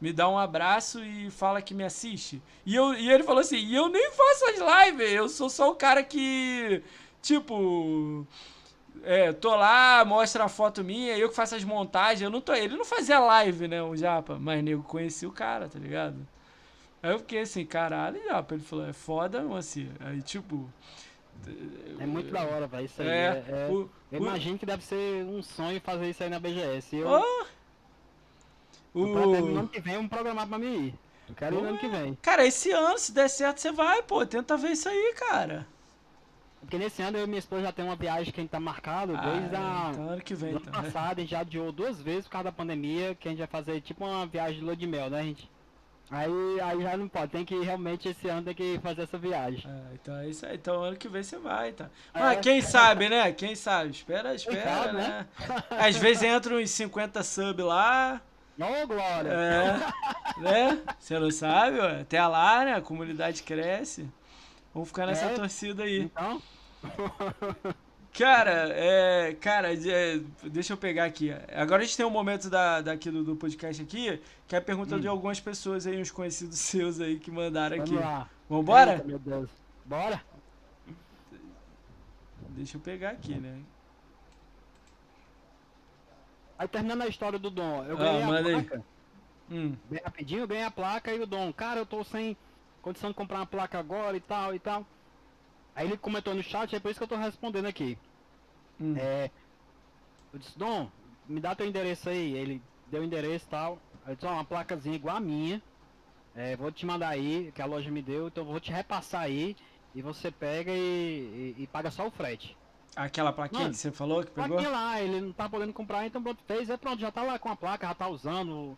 me dá um abraço e fala que me assiste. E, eu, e ele falou assim, e eu nem faço as lives, eu sou só o cara que, tipo, é, tô lá, mostra a foto minha, eu que faço as montagens, eu não tô, ele não fazia live, né, o Japa, mas nego conheci o cara, tá ligado? Aí eu fiquei assim, caralho, Japa, ele falou, é foda, assim, aí tipo... É muito da hora, velho, isso aí. É, É, é- o- eu o- imagino que deve ser um sonho fazer isso aí na BGS. Eu, Ó, pretendo no o... ano que vem um programar pra mim ir. Eu quero ir no ano que vem. Cara, esse ano, se der certo, você vai, pô, tenta ver isso aí, cara. Porque nesse ano eu e minha esposa já tem uma viagem que a gente tá marcado desde Ah, a. então ano que vem, ano então. né? passado, a gente já adiou duas vezes por causa da pandemia, que a gente vai fazer tipo uma viagem de lua de mel, né, gente? Aí, aí já não pode, tem que realmente esse ano tem que fazer essa viagem. Ah, então é isso aí. Então ano que vem você vai, tá? É. Mas quem sabe, né? Quem sabe? Espera, espera, sabe, né? né? Às vezes entra uns 50 sub lá, Ô, Glória! é, né? Você não sabe. Até lá, né? A comunidade cresce. Vamos ficar nessa É. torcida aí. Então, Cara, é. Cara, é, deixa eu pegar aqui. Agora a gente tem um momento da, daqui do, do podcast aqui, que é a pergunta Hum. de algumas pessoas aí, uns conhecidos *laughs* seus aí que mandaram aqui. vamos lá. Vambora? Eita, meu Deus. Bora? Deixa eu pegar aqui, né? Aí terminando a história do Dom, eu Ah, ganhei a manda aí. placa, Hum. bem rapidinho, eu ganhei a placa e o Dom, cara, eu tô sem condição de comprar uma placa agora e tal e tal. Aí ele comentou no chat, é por isso que eu tô respondendo aqui. Hum. É, eu disse, Dom, me dá teu endereço aí. Ele deu o endereço e tal. Eu disse, ó, uma placazinha igual a minha. É, vou te mandar aí, que a loja me deu, então eu vou te repassar aí. E você pega e, e- e paga só o frete. Aquela plaquinha Mano, que você falou que pegou? Plaquinha lá, ele não tá podendo comprar, então pronto, fez, é pronto, já tá lá com a placa, já tá usando.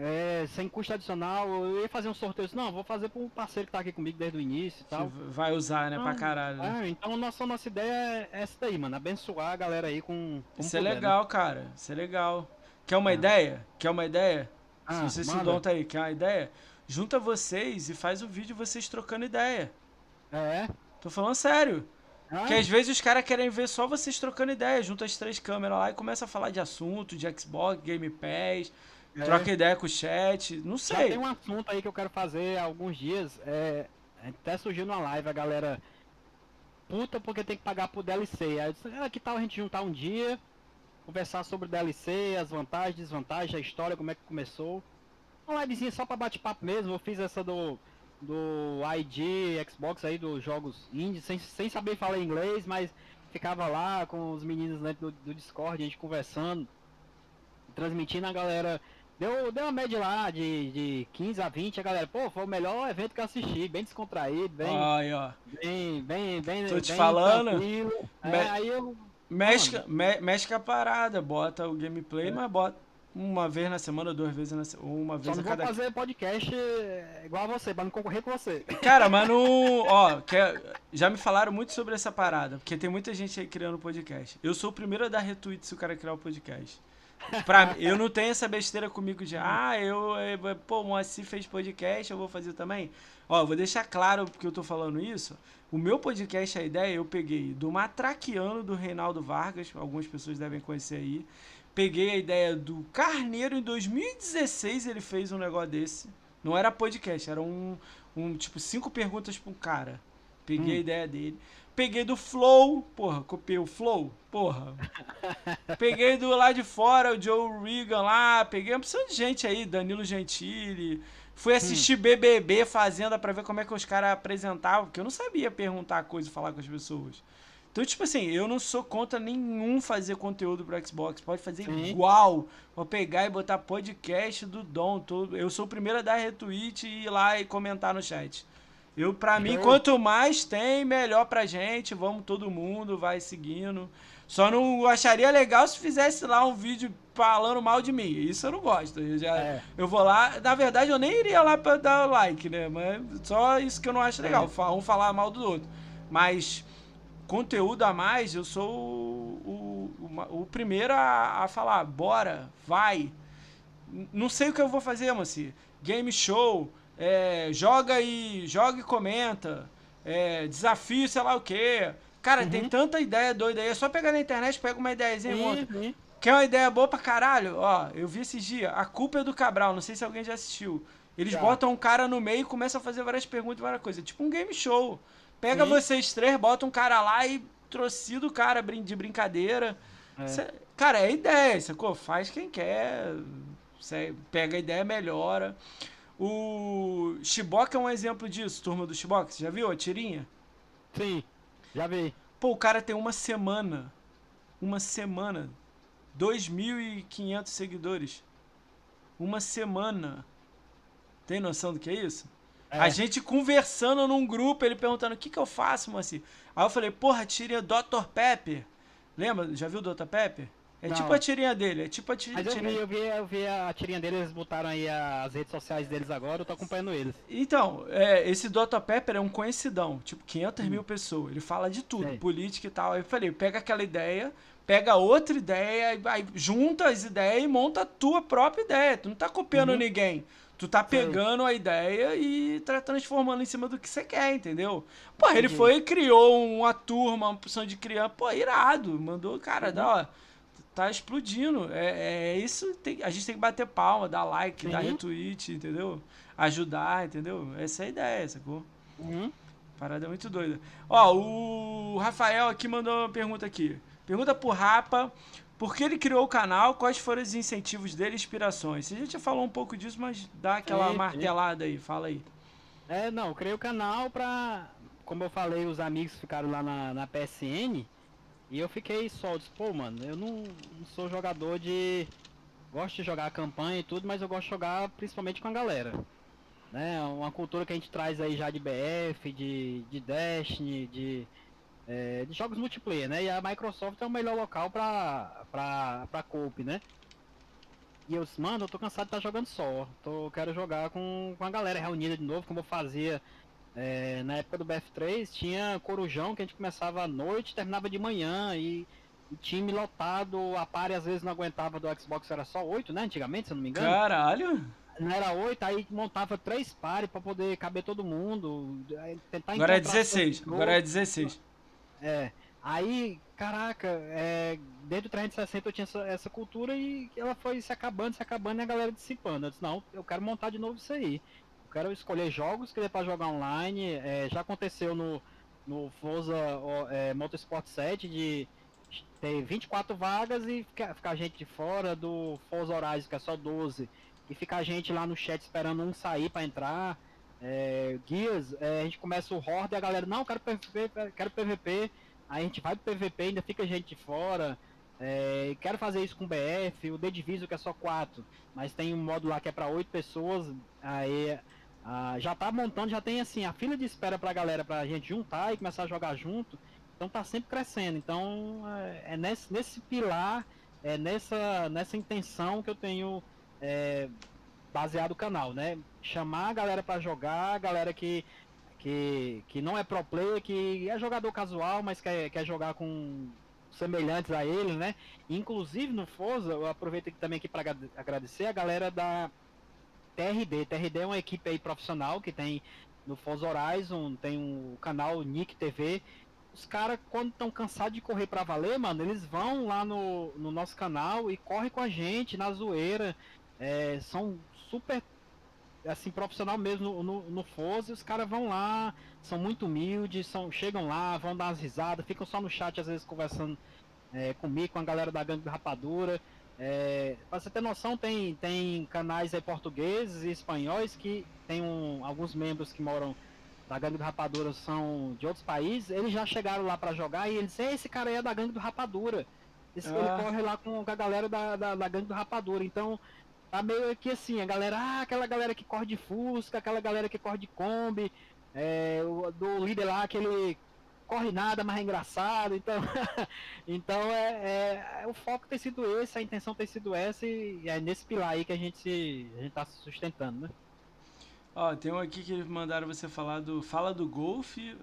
É, sem custo adicional, eu ia fazer um sorteio, disse, não, vou fazer pra um parceiro que tá aqui comigo desde o início e tal. vai usar, né? Pra Ah, caralho. Né? É, então nossa, nossa ideia é essa daí, mano, abençoar a galera aí com... Isso é né? legal, cara. Isso é legal. Quer uma Ah. ideia? Quer uma ideia? Ah, Se você se tá aí, quer uma ideia? Junta vocês e faz o vídeo vocês trocando ideia. É. Tô falando sério. Ah, Porque às vezes os caras querem ver só vocês trocando ideia. Junta as três câmeras lá e começa a falar de assunto, de Xbox, Game Pass. é. Troca ideia com o chat. Não Já sei. tem um assunto aí que eu quero fazer há alguns dias. É, até surgiu numa live a galera puta porque tem que pagar por DLC. Aí eu disse, ah, que tal a gente juntar um dia, conversar sobre DLC, as vantagens, desvantagens, a história, como é que começou. Uma livezinha só pra bate-papo mesmo. Eu fiz essa do, do ID, Xbox aí, dos jogos indie, sem, sem saber falar inglês, mas ficava lá com os meninos dentro do, do Discord, a gente conversando, transmitindo a galera. Deu, deu uma média lá de, de 15 a 20, a galera, pô, foi o melhor evento que eu assisti, bem descontraído, bem, Aí, ó. bem, bem, bem, Tô te bem falando. É, Me- aí eu, Mexe, me- mexe com a parada. Bota o gameplay, É. mas bota uma vez na semana, duas vezes na semana. Ou uma só vez não a vou cada fazer podcast é, igual a você, pra não concorrer com você. *laughs* Cara, mas no. Ó, quer- já me falaram muito sobre essa parada, porque tem muita gente aí criando podcast. Eu sou o primeiro a dar retweet se o cara criar o podcast. Pra, eu não tenho essa besteira comigo de, ah, eu. pô, o Moacir fez podcast, eu vou fazer também. Ó, vou deixar claro porque eu tô falando isso. O meu podcast, a ideia, eu peguei do Matraquiano do Reinaldo Vargas, algumas pessoas devem conhecer aí. Peguei a ideia do Carneiro em 2016, ele fez um negócio desse. Não era podcast, era um, um tipo cinco perguntas pra um cara. Peguei Hum. a ideia dele. Peguei do Flow, porra, copiei o Flow, porra. *laughs* peguei do lá de fora, o Joe Regan lá, peguei uma opção de gente aí, Danilo Gentili. Fui assistir BBB Fazenda pra ver como é que os caras apresentavam, porque eu não sabia perguntar coisa e falar com as pessoas. Então, tipo assim, eu não sou contra nenhum fazer conteúdo pro Xbox. Pode fazer Sim. igual. Vou pegar e botar podcast do Dom. Eu sou o primeiro a dar retweet e ir lá e comentar no chat. Eu, pra mim, quanto mais tem, melhor pra gente. Vamos todo mundo, vai seguindo. Só não acharia legal se fizesse lá um vídeo falando mal de mim. Isso eu não gosto. Eu, já, é. eu vou lá. Na verdade, eu nem iria lá pra dar like, né? Mas só isso que eu não acho legal. É. Um falar mal do outro. Mas conteúdo a mais, eu sou o, o, o primeiro a, a, falar, bora, vai. Não sei o que eu vou fazer, Manci. Game show, é, joga e joga e comenta, é, desafio, sei lá o quê. Cara, uhum. tem tanta ideia doida aí. É só pegar na internet, pega uma ideiazinha e monta. Uhum. Quer uma ideia boa pra caralho? Ó, eu vi esses dias. A culpa é do Cabral. Não sei se alguém já assistiu. Eles já. botam um cara no meio e começam a fazer várias perguntas, várias coisas. Tipo um game show. Pega Sim. vocês três, bota um cara lá e trocida o cara de brincadeira. É. Cê, cara, é ideia, sacou? Faz quem quer. Cê pega a ideia, melhora. O Shiboka é um exemplo disso, turma do Shiboka. Você já viu a tirinha? Sim, já vi. Pô, o cara tem uma semana. Uma semana. 2.500 seguidores. Uma semana. Tem noção do que é isso? É. A gente conversando num grupo, ele perguntando o que, que eu faço, mocinho. Aí eu falei, porra, tirinha Dr. Pepper. Lembra? Já viu o Dr. Pepper? É Não. tipo a tirinha dele, é tipo a tirinha. Mas eu vi, eu vi, eu vi a tirinha deles, eles botaram aí as redes sociais deles agora, eu tô acompanhando eles. Então, é, esse Dr. Pepper é um conhecidão, tipo 500 hum. mil pessoas. Ele fala de tudo, Sei. política e tal. Aí eu falei, pega aquela ideia, pega outra ideia, aí junta as ideias e monta a tua própria ideia. Tu não tá copiando uhum. ninguém. Tu tá pegando Sim. a ideia e tá transformando em cima do que você quer, entendeu? Pô, ele foi e criou uma turma, uma opção de criança, pô, irado. Mandou, cara, uhum. dá, ó, tá explodindo. É, é isso, tem, a gente tem que bater palma, dar like, Sim. dar retweet, entendeu? Ajudar, entendeu? Essa é a ideia, sacou? Uhum. Parada muito doida. Ó, o Rafael aqui mandou uma pergunta aqui. Pergunta pro Rapa por que ele criou o canal? Quais foram os incentivos dele inspirações? Você já falou um pouco disso, mas dá aquela martelada aí, fala aí. É, não, eu criei o canal pra. Como eu falei, os amigos ficaram lá na, na PSN. E eu fiquei só, disse, pô, mano, eu não, não, sou jogador de. Gosto de jogar campanha e tudo, mas eu gosto de jogar principalmente com a galera. Né? Uma cultura que a gente traz aí já de BF, de, de Destiny, de é, de jogos multiplayer, né? E a Microsoft é o melhor local pra, pra, pra coop, né? E eu disse, mano, eu tô cansado de estar tá jogando só. Tô, quero jogar com, com a galera reunida de novo, como eu fazia é, na época do BF3. Tinha Corujão, que a gente começava à noite terminava de manhã. E, e time lotado, a pare às vezes não aguentava do Xbox, era só 8, né? Antigamente, se eu não me engano. Caralho! Não era 8, aí montava três pares pra poder caber todo mundo. Tentar agora é 16, agora é 16. É. Aí, caraca, é, dentro do 360 eu tinha essa, essa, cultura e ela foi se acabando, se acabando e a galera dissipando. Eu disse, não, eu quero montar de novo isso aí. Eu quero escolher jogos que dê pra jogar online. É, já aconteceu no, no Forza é, Motorsport 7 de ter 24 vagas e ficar, ficar gente de fora do Forza Horizon, que é só 12. E ficar gente lá no chat esperando um sair para entrar é, guias, é, a gente começa o Horde a galera, não, quero PVP, quero PVP. Aí a gente vai pro PVP, ainda fica gente fora. É, quero fazer isso com BF, o The Division que é só 4, mas tem um modo lá que é para 8 pessoas. Aí já tá montando, já tem assim a fila de espera pra galera pra gente juntar e começar a jogar junto. Então tá sempre crescendo. Então é, é nesse, nesse pilar, é nessa, nessa intenção que eu tenho é, baseado o canal, né? Chamar a galera para jogar, galera que, que, que não é pro player, que é jogador casual, mas quer, quer jogar com semelhantes a ele, né? Inclusive no Forza, eu aproveito também aqui para agradecer a galera da TRD. TRD é uma equipe aí profissional que tem no Forza Horizon, tem o um canal Nick TV. Os caras, quando estão cansados de correr para valer, mano, eles vão lá no, no nosso canal e correm com a gente na zoeira. É, são super assim, profissional mesmo no, no, no Foz, os caras vão lá, são muito humildes, são, chegam lá, vão dar umas risadas, ficam só no chat às vezes conversando é, comigo, com a galera da Gangue do Rapadura. É, pra você ter noção, tem, tem canais aí portugueses e espanhóis que tem um, alguns membros que moram da Gangue do Rapadura são de outros países, eles já chegaram lá para jogar e eles esse cara aí é da Gangue do Rapadura. Esse, ah. Ele corre lá com a galera da, da, da Gangue do Rapadura. Então, Tá meio que assim, a galera, ah, aquela galera que corre de Fusca, aquela galera que corre de Kombi, é, o, do líder lá, aquele corre nada, mas é engraçado. Então, *laughs* então é, é, o foco tem sido esse, a intenção tem sido essa e, é nesse pilar aí que a gente se, a gente tá se sustentando, né? Ó, tem um aqui que mandaram você falar do fala do golfe,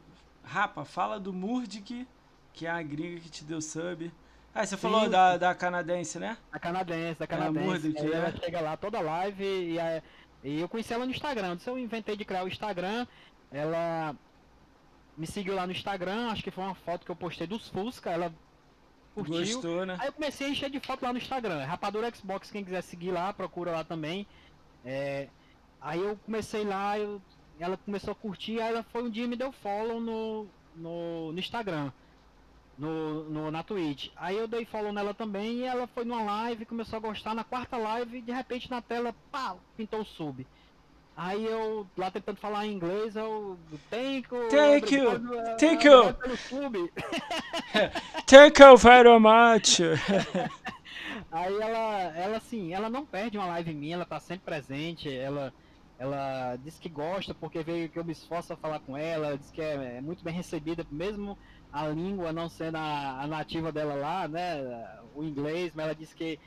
Rapa, fala do Murdic, que é a gringa que te deu sub. Ah, você Sim. falou da, da canadense, né? A canadense, da canadense. É, ela é. chega lá toda live e, e eu conheci ela no Instagram. Se eu inventei de criar o Instagram, ela me seguiu lá no Instagram, acho que foi uma foto que eu postei dos Fusca, ela curtiu. Gostou, né? Aí eu comecei a encher de foto lá no Instagram. Rapadura Xbox, quem quiser seguir lá, procura lá também. É, aí eu comecei lá, eu, ela começou a curtir, aí ela foi um dia e me deu follow no, no, no Instagram. No, no, na Twitch. Aí eu dei follow nela também e ela foi numa live, começou a gostar. Na quarta live, de repente na tela, pá, pintou o sub. Aí eu, lá tentando falar em inglês, eu. Thank you. Thank you. Thank you. *laughs* Thank you very much. *laughs* Aí ela, ela assim, ela não perde uma live minha, ela tá sempre presente, ela, ela diz que gosta porque vê que eu me esforço a falar com ela, diz que é, é muito bem recebida, mesmo a língua não sendo a, a, nativa dela lá, né, o inglês, mas ela diz que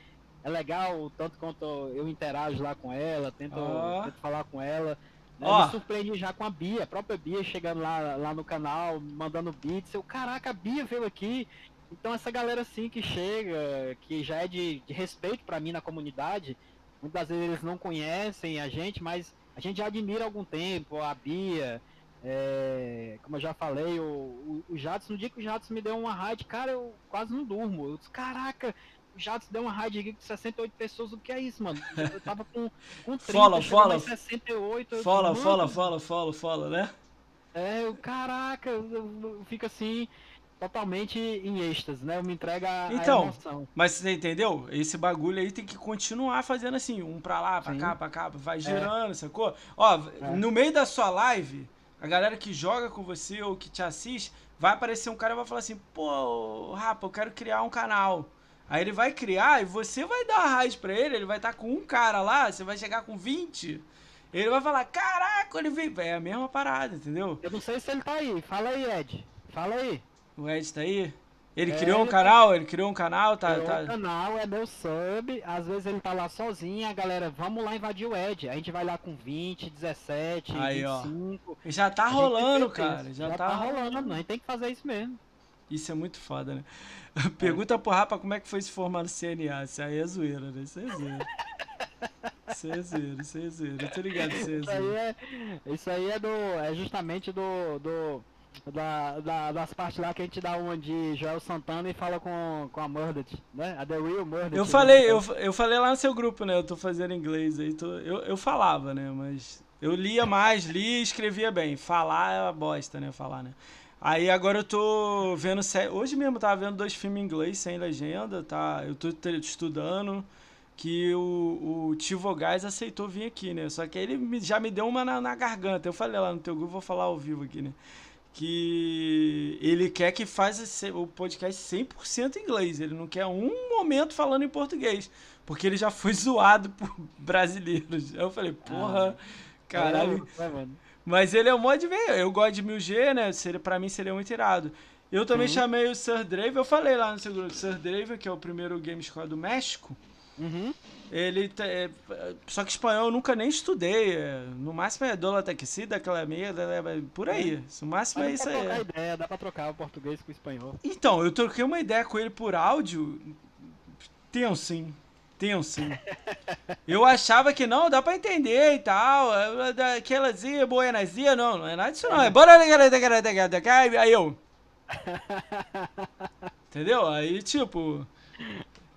é legal, tanto quanto eu interajo lá com ela, tento, oh. tento falar com ela. Né? Oh. Me surpreendi já com a Bia, a própria Bia chegando lá, lá no canal, mandando beats. Eu, caraca, a Bia veio aqui. Então essa galera assim que chega, que já é de, de respeito para mim na comunidade, muitas vezes eles não conhecem a gente, mas a gente já admira há algum tempo, a Bia, é, como eu já falei, o, o, o Jadson, no dia que o Jadson me deu uma raid, cara, eu quase não durmo. Eu disse, caraca, Jatos deu uma raid aqui com 68 pessoas, o que é isso, mano? Eu tava com, com 30, fala, fala, 68. Fala, disse, fala, fala, fala, fala, né? É, eu, caraca, eu, eu fico assim, totalmente em êxtase, né? Eu me entrega a, então, emoção. Mas você entendeu? Esse bagulho aí tem que continuar fazendo assim, um pra lá, pra Sim. cá, pra cá, vai é. girando, é. sacou? Ó, é. no meio da sua live, a galera que joga com você ou que te assiste, vai aparecer um cara e vai falar assim, pô, rapa, eu quero criar um canal. Aí ele vai criar e você vai dar a raid pra ele, ele vai estar tá com um cara lá, você vai chegar com 20. Ele vai falar, caraca, ele veio. É a mesma parada, entendeu? Eu não sei se ele tá aí. Fala aí, Ed. Fala aí. O Ed tá aí? Ele é, criou um canal, ele criou um canal, tá. Criou tá... um canal, é meu sub. Às vezes ele tá lá sozinho, a galera, vamos lá invadir o Ed. A gente vai lá com 20, 17, aí, 25. Ó. Já tá rolando, cara. Já, já tá, tá rolando, rolando. A gente tem que fazer isso mesmo. Isso é muito foda, né? Pergunta pro Rapa como é que foi se formar no CNA. Isso aí é zoeira, né? Isso é zoeira. Isso é zoeira, isso é zoeira. Eu tô ligado isso é Isso aí é, isso aí é, do, é justamente do, do da, da, das partes lá que a gente dá uma de Joel Santana e fala com, com a Murdered, né? A The Real Murdered. Eu falei, né? eu, eu falei lá no seu grupo, né? Eu tô fazendo inglês aí. Tô, eu, eu falava, né? Mas eu lia mais, lia e escrevia bem. Falar é uma bosta, né? Falar, né? Aí agora eu tô vendo. Hoje mesmo eu tava vendo dois filmes em inglês sem legenda, tá? Eu tô estudando que o, o Tivo Gás aceitou vir aqui, né? Só que ele já me deu uma na, na, garganta. Eu falei lá no teu grupo, vou falar ao vivo aqui, né? Que ele quer que faça o podcast 100% em inglês. Ele não quer um momento falando em português. Porque ele já foi *laughs* zoado por brasileiros. Eu falei, porra, ah, caralho. É, é, mas ele é um mod ver. Eu gosto de 1000G, né? Seria, pra mim seria muito irado. Eu também uhum. chamei o Sir Drave, eu falei lá no seu grupo, Sir Drave, que é o primeiro Game Score do México. Uhum. Ele. É, só que espanhol eu nunca nem estudei. É, no máximo é Taxida, aquela merda, é, por aí. No máximo é isso aí. Dá pra trocar ideia, dá pra trocar o português com o espanhol. Então, eu troquei uma ideia com ele por áudio. Tenso, sim tenso. *laughs* Eu achava que não, dá pra entender e tal. Daquelazinha, buenazia, não, não é nada disso não. É bora aí eu. *laughs* Entendeu? Aí, tipo.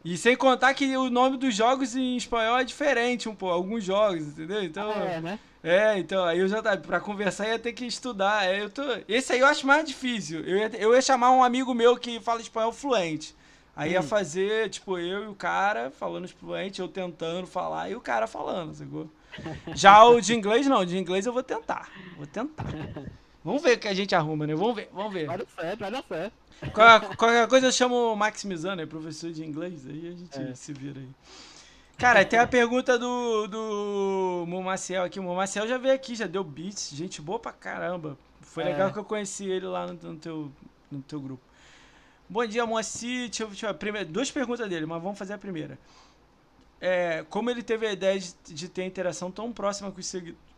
E sem contar que o nome dos jogos em espanhol é diferente, um pouco, alguns jogos, entendeu? Então. é, né? É, então, aí eu já tá. Pra conversar ia ter que estudar. É, eu tô, esse aí eu acho mais difícil. Eu ia, eu ia chamar um amigo meu que fala espanhol fluente. Aí hum. ia fazer, tipo, eu e o cara falando fluente, eu tentando falar e o cara falando, sacou? *laughs* Já o de inglês, não, de inglês eu vou tentar. Vou tentar. *laughs* Vamos ver o que a gente arruma, né? Vamos ver, vamos ver. Vai dar certo, vai dar certo. Qualquer, qualquer coisa eu chamo o Maximizano, é professor de inglês, aí a gente é. se vira aí. Cara, tem a pergunta do, do Mumaciel aqui. O Mumaciel já veio aqui, já deu beats, gente boa pra caramba. Foi legal É. que eu conheci ele lá no, no teu, no teu grupo. Bom dia, Moacir. Deixa eu, deixa eu, primeiro, duas perguntas dele, mas vamos fazer a primeira. É, como ele teve a ideia de, de ter interação tão próxima com os,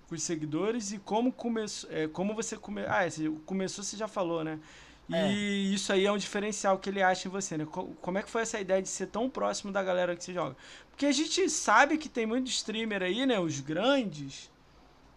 com os seguidores e como começou. é, como você come, ah, esse- começou, você já falou, né? E É. isso aí é um diferencial que ele acha em você, né? Co- Como é que foi essa ideia de ser tão próximo da galera que você joga? Porque a gente sabe que tem muito streamer aí, né? Os grandes.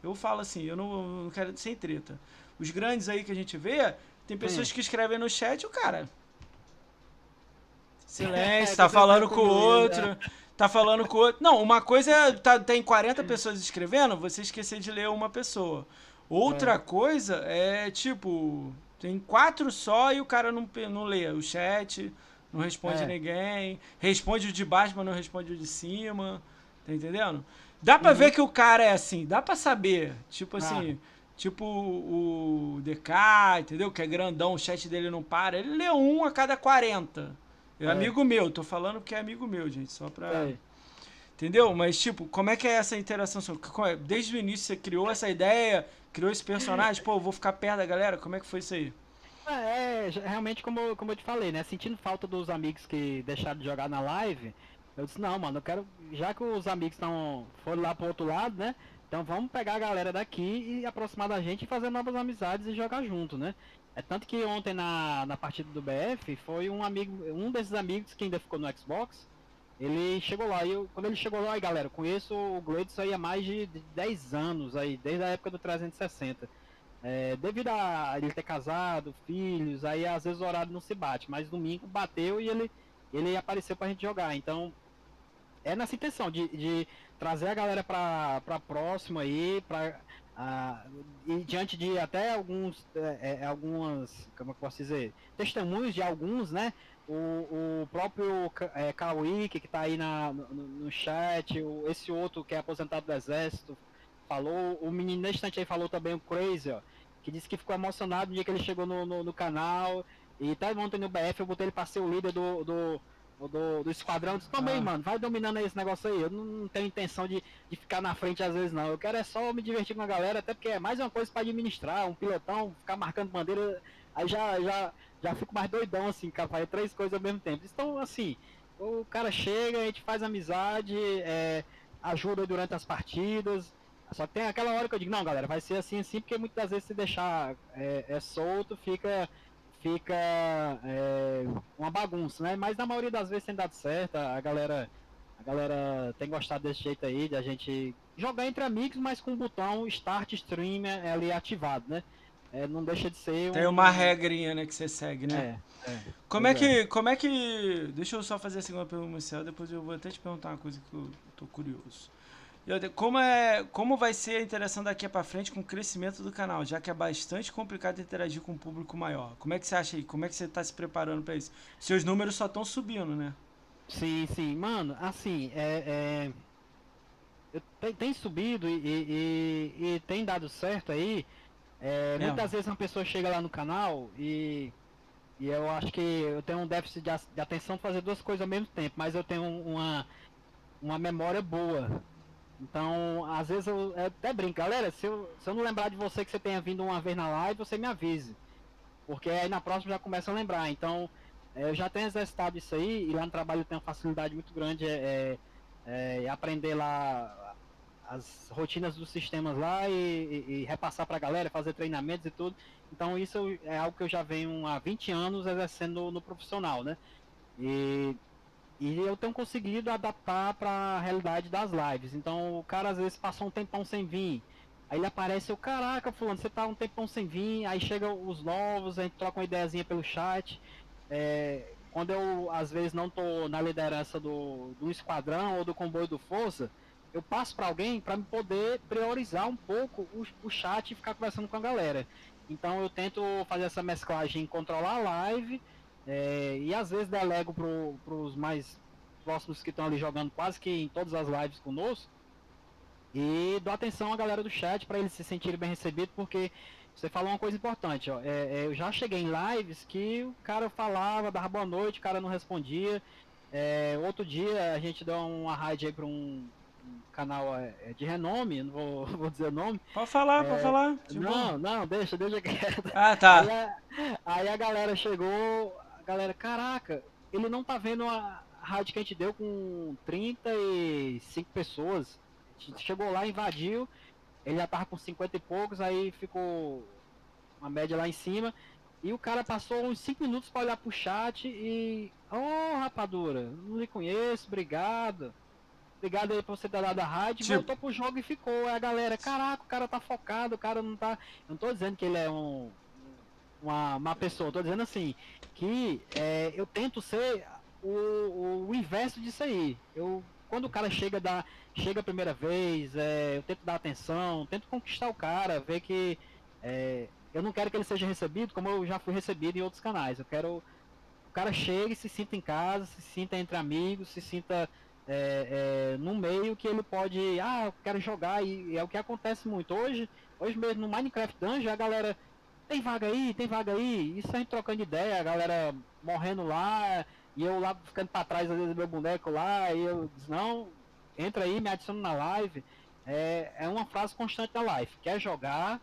Eu falo assim, eu não, não quero sem treta. Os grandes aí que a gente vê, tem pessoas que escrevem no chat, o cara. *laughs* Silêncio, tá Você falando com o outro. Tá falando com outro. Não, uma coisa é. Tá, tem 40 pessoas escrevendo, você esquecer de ler uma pessoa. Outra coisa é tipo. Tem quatro só e o cara não, não lê o chat, não responde É. ninguém. Responde o de baixo, mas não responde o de cima. Tá entendendo? Dá pra ver que o cara é assim, dá pra saber. Tipo assim, tipo o DK, entendeu? Que é grandão, o chat dele não para. Ele lê um a cada 40. É, É. amigo meu, tô falando que é amigo meu, gente, só pra. É. Entendeu? Mas, tipo, como é que é essa interação? é- Desde o início você criou essa ideia, criou esse personagem, pô, eu vou ficar perto da galera? Como é que foi isso aí? É, já- realmente como, como eu te falei, né? Sentindo falta dos amigos que deixaram de jogar na live, eu disse, não, mano, eu quero. Já que os amigos estão. foram lá pro outro lado, né? Então vamos pegar a galera daqui e aproximar da gente e fazer novas amizades e jogar junto, né? É tanto que ontem na, na partida do BF foi um amigo, um desses amigos que ainda ficou no Xbox. Ele chegou lá, e eu, quando ele chegou lá, aí galera, conheço o Gladys aí há mais de de 10 anos aí, desde a época do 360. É, devido a ele ter casado, filhos, aí às vezes o horário não se bate, mas domingo bateu e ele, ele apareceu pra gente jogar. Então, é nessa intenção de, de trazer a galera pra, pra próximo aí, pra, ah, e diante de até alguns, é, é, algumas, como é eu posso dizer, testemunhos de alguns, né? O, o próprio é, que tá aí na, no, no chat, o, esse outro que é aposentado do exército, falou, o menino nesse instante aí falou também, o Crazy, ó, que disse que ficou emocionado no dia que ele chegou no, no, no canal, e até ontem no BF eu botei ele pra ser o líder do, do, do, do esquadrão, disse, também, Ah. mano, vai dominando aí esse negócio aí, eu não, não tenho intenção de, de ficar na frente às vezes não, eu quero é só me divertir com a galera, até porque é mais uma coisa pra administrar, um pilotão, ficar marcando bandeira, aí já, já, já fico mais doidão assim, cara, fazer três coisas ao mesmo tempo, então assim, o cara chega, a gente faz amizade, é, ajuda durante as partidas, só que tem aquela hora que eu digo, não, galera, vai ser assim, assim, porque muitas vezes se deixar é, é solto, fica fica é, uma bagunça, né? Mas na maioria das vezes tem dado certo, a galera a galera tem gostado desse jeito aí, de a gente jogar entre amigos, mas com o botão Start Stream é, ali ativado, né? É, não deixa de ser Tem um- uma regrinha, né, que você segue, né? É, é. Como é que. Como é que. Deixa eu só fazer a segunda pergunta, Marcelo, depois eu vou até te perguntar uma coisa que eu tô curioso. Como, é, como vai ser a interação daqui pra frente com o crescimento do canal, já que é bastante complicado interagir com um público maior? Como é que você acha aí? Como é que você tá se preparando pra isso? Seus números só estão subindo, né? Sim, sim, mano, assim, é. é... Tem, tem subido e, e- e- tem dado certo aí. É, É. muitas vezes uma pessoa chega lá no canal e, e eu acho que eu tenho um déficit de, de atenção para fazer duas coisas ao mesmo tempo, mas eu tenho um- uma, uma memória boa. Então, às vezes eu, eu até brinco, galera, se eu, se eu não lembrar de você que você tenha vindo uma vez na live, você me avise. Porque aí na próxima já começa a lembrar. Então, eu já tenho exercitado isso aí, e lá no trabalho eu tenho uma facilidade muito grande é, é, é aprender lá as rotinas dos sistemas lá e, e- e repassar pra galera, fazer treinamentos e tudo. Então isso é algo que eu já venho há 20 anos exercendo no, no profissional, né? E, e eu tenho conseguido adaptar para a realidade das lives. Então o cara às vezes passou um tempão sem vir. Aí ele aparece, eu, caraca, fulano, você tá um tempão sem vir, aí chega os novos, a gente troca uma ideiazinha pelo chat. É, quando eu às vezes não tô na liderança do, do esquadrão ou do comboio do Força, eu passo para alguém para me poder priorizar um pouco o, o chat e ficar conversando com a galera. Então eu tento fazer essa mesclagem, controlar a live é, e às vezes delego para os mais próximos que estão ali jogando quase que em todas as lives conosco e dou atenção à galera do chat para eles se sentirem bem recebidos, porque você falou uma coisa importante, ó, é, é, eu já cheguei em lives que o cara falava, dava boa noite, o cara não respondia. É, outro dia a gente deu uma raid aí pra um, um canal é, é de renome, não vou, *laughs* vou dizer o nome. Pode falar, é, pode falar. Não, não, deixa, deixa quieto. Ah, tá. Aí a, aí a, galera chegou, galera, caraca, ele não tá vendo a rádio que a gente deu com 35 pessoas. Chegou lá, invadiu, ele já tava com 50 e poucos, aí ficou uma média lá em cima. E o cara passou uns 5 minutos para olhar pro chat e. Ô oh, rapadura, não lhe conheço, obrigado. Obrigado aí por você ter dado a rádio, tipo... voltou pro jogo e ficou. Aí a galera, caraca, o cara tá focado, o cara não tá. Eu não tô dizendo que ele é um. Uma, uma pessoa, tô dizendo assim, que é, eu tento ser o, o, inverso disso aí. Eu, quando o cara chega da, chega a primeira vez, é, eu tento dar atenção, tento conquistar o cara, ver que é, eu não quero que ele seja recebido como eu já fui recebido em outros canais. Eu quero o cara chegue, se sinta em casa, se sinta entre amigos, se sinta é, é, no meio que ele pode, ah, eu quero jogar e, e, é o que acontece muito hoje. Hoje mesmo no Minecraft Dungeon a galera tem vaga aí, tem vaga aí. Isso a gente trocando ideia, a galera morrendo lá e eu lá ficando para trás às vezes meu boneco lá e eu diz, não, entra aí, me adiciona na live. É, é uma frase constante da live. Quer jogar,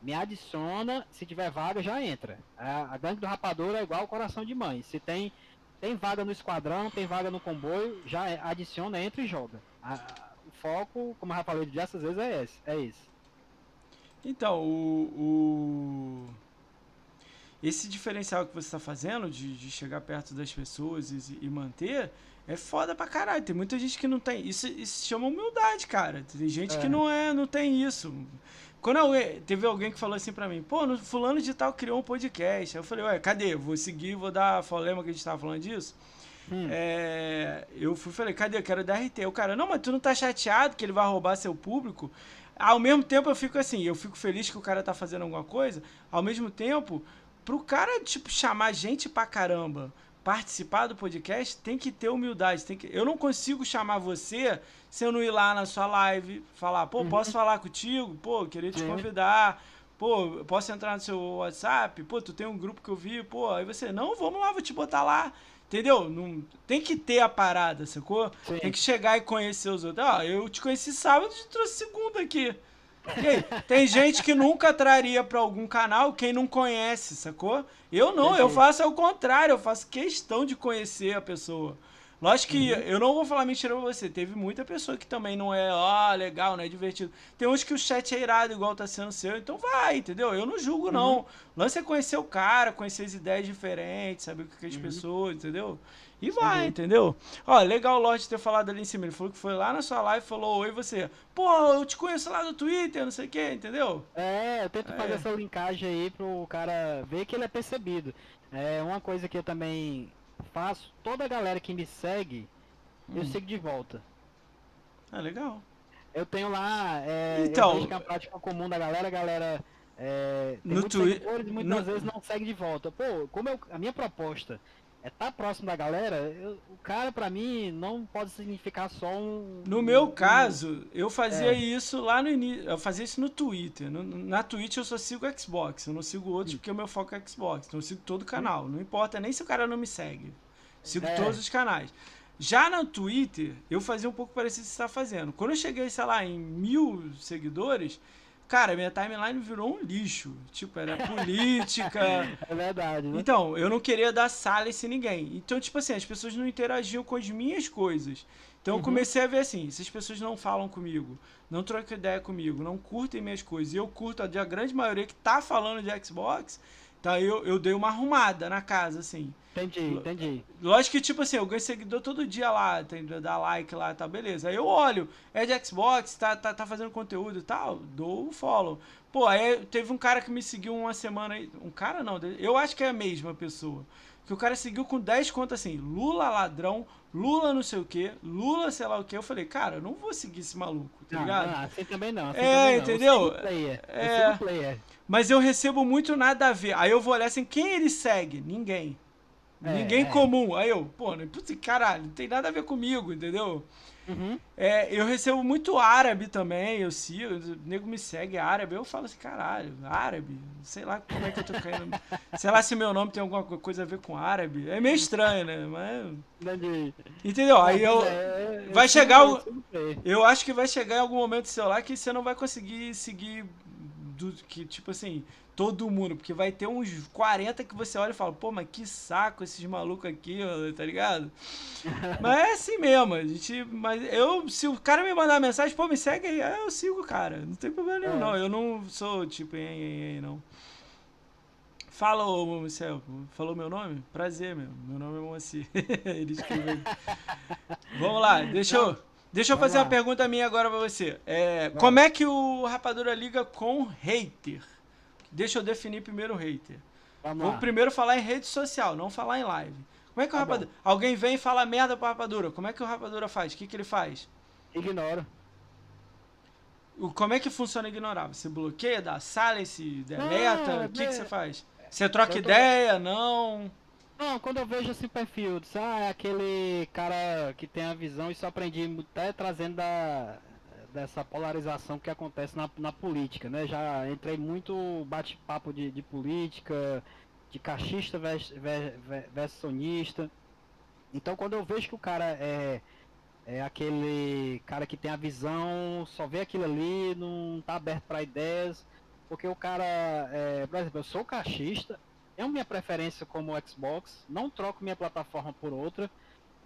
me adiciona, se tiver vaga já entra. A, a gangue do rapador é igual o coração de mãe. Se tem tem vaga no esquadrão, tem vaga no comboio, já é, adiciona, entra e joga. A, o foco, como eu já falei diversas vezes, é esse. É esse. Então, o, o... esse diferencial que você está fazendo de, de, chegar perto das pessoas e, e, manter é foda pra caralho. Tem muita gente que não tem. Isso, isso chama humildade, cara. Tem gente é. que não é, não tem isso. Quando eu, teve alguém que falou assim pra mim, pô, no fulano de tal criou um podcast. Aí eu falei, ué, cadê? Vou seguir, vou dar a folema que a gente tava falando disso. Hum. É, eu fui falei, cadê? Eu quero dar RT. O cara, não, mas tu não tá chateado que ele vai roubar seu público? Ao mesmo tempo eu fico assim, eu fico feliz que o cara tá fazendo alguma coisa. Ao mesmo tempo, pro cara, tipo, chamar gente pra caramba participar do podcast, tem que ter humildade. Tem que... Eu não consigo chamar você se eu não ir lá na sua live, falar, pô, uhum. posso falar contigo? Pô, queria te convidar. Pô, posso entrar no seu WhatsApp? Pô, tu tem um grupo que eu vi, pô, aí você, não, vamos lá, vou te botar lá. Entendeu? Não, tem que ter a parada, sacou? Sim. Tem que chegar e conhecer os outros. Ah, eu te conheci sábado e te trouxe segunda aqui. Tem gente que nunca traria para algum canal quem não conhece, sacou? Eu não, eu faço ao contrário, eu faço questão de conhecer a pessoa. Lógico que uhum. eu não vou falar mentira pra você. Teve muita pessoa que também não é, ó, oh, legal, não é divertido. Tem uns que o chat é irado, igual tá sendo seu, então vai, entendeu? Eu não julgo, não. Uhum. O lance é conhecer o cara, conhecer as ideias diferentes, saber o que, que as uhum. pessoas, entendeu? E vai, uhum. entendeu? Ó, legal o Lorde ter falado ali em cima. Ele falou que foi lá na sua live e falou: Oi, você. Pô, eu te conheço lá no Twitter, não sei o que, entendeu? É, eu tento é. fazer essa linkagem aí pro cara ver que ele é percebido. É uma coisa que eu também faço, toda a galera que me segue, hum. eu sigo de volta. Ah, legal. Eu tenho lá. É, então. Eu que é a prática comum da galera, a galera. É, no Twitter. Muitas no... vezes não segue de volta. Pô, como eu, a minha proposta é tá próximo da galera, eu, o cara para mim não pode significar só um. No meu um, caso, eu fazia é. isso lá no início. Eu fazia isso no Twitter. No, na Twitch eu só sigo Xbox. Eu não sigo outros porque o meu foco é Xbox. Então eu sigo todo o canal. Não importa nem se o cara não me segue. Sigo é. todos os canais. Já no Twitter, eu fazia um pouco parecido com o que você está fazendo. Quando eu cheguei, sei lá, em mil seguidores, Cara, minha timeline virou um lixo. Tipo, era *laughs* política. é verdade, né? Então, eu não queria dar salice em ninguém. Então, tipo assim, as pessoas não interagiam com as minhas coisas. Então uhum. eu comecei a ver assim, se as pessoas não falam comigo, não trocam ideia comigo, não curtem minhas coisas, e eu curto a, a grande maioria que tá falando de Xbox, então eu, eu dei uma arrumada na casa, assim. Entendi, entendi. Lógico que, tipo assim, eu ganho seguidor todo dia lá, tem, dá like lá, tá, beleza. Aí eu olho, é de Xbox, tá, tá, tá fazendo conteúdo e tal, dou o follow. Pô, aí teve um cara que me seguiu uma semana aí. Um cara não, eu acho que é a mesma pessoa. Que o cara seguiu com 10 contas assim, Lula ladrão, Lula não sei o que, Lula sei lá o que. Eu falei, cara, eu não vou seguir esse maluco, tá não, ligado? Não, assim também não. Assim é, também entendeu? Não. Player, é, player. Mas eu recebo muito nada a ver. Aí eu vou olhar assim, quem ele segue? Ninguém. É, Ninguém é. comum. Aí eu, pô, putz, caralho, não tem nada a ver comigo, entendeu? Uhum. É, eu recebo muito árabe também, eu sigo, o nego me segue árabe, eu falo assim, caralho, árabe, sei lá como é que eu tô caindo. *laughs* sei lá se meu nome tem alguma coisa a ver com árabe. É meio estranho, né? Mas. Entendeu? Aí eu. É, vai chegar. O, eu acho que vai chegar em algum momento do celular que você não vai conseguir seguir. Do, que, tipo assim, todo mundo, porque vai ter uns 40 que você olha e fala, pô, mas que saco esses malucos aqui, tá ligado? *laughs* mas é assim mesmo, a gente. Mas eu, se o cara me mandar mensagem, pô, me segue aí, eu sigo o cara. Não tem problema nenhum, é. não. Eu não sou tipo, hein, hein, hein, não. Fala, ô Marcel, falou meu nome? Prazer, meu. Meu nome é Moacir. *laughs* Ele escreveu. Vamos lá, deixa eu. Deixa eu fazer uma pergunta minha agora pra você. É, como é que o Rapadura liga com hater? Deixa eu definir primeiro o hater. Vamos Vou lá. primeiro falar em rede social, não falar em live. Como é que tá o rapadura. Bom. Alguém vem e fala merda pro rapadura. Como é que o rapadura faz? O que, que ele faz? Ignora. Como é que funciona ignorar? Você bloqueia, dá silence, deleta? o que, que você faz? Você troca tô... ideia? Não? Não, quando eu vejo esse perfil, ah, é aquele cara que tem a visão, isso aprendi até trazendo da, dessa polarização que acontece na, na política, né? Já entrei muito bate-papo de, de política, de cachista versus, versus sonista. Então quando eu vejo que o cara é, é aquele cara que tem a visão, só vê aquilo ali, não tá aberto para ideias, porque o cara, é, por exemplo, eu sou cachista, tenho minha preferência como Xbox, não troco minha plataforma por outra,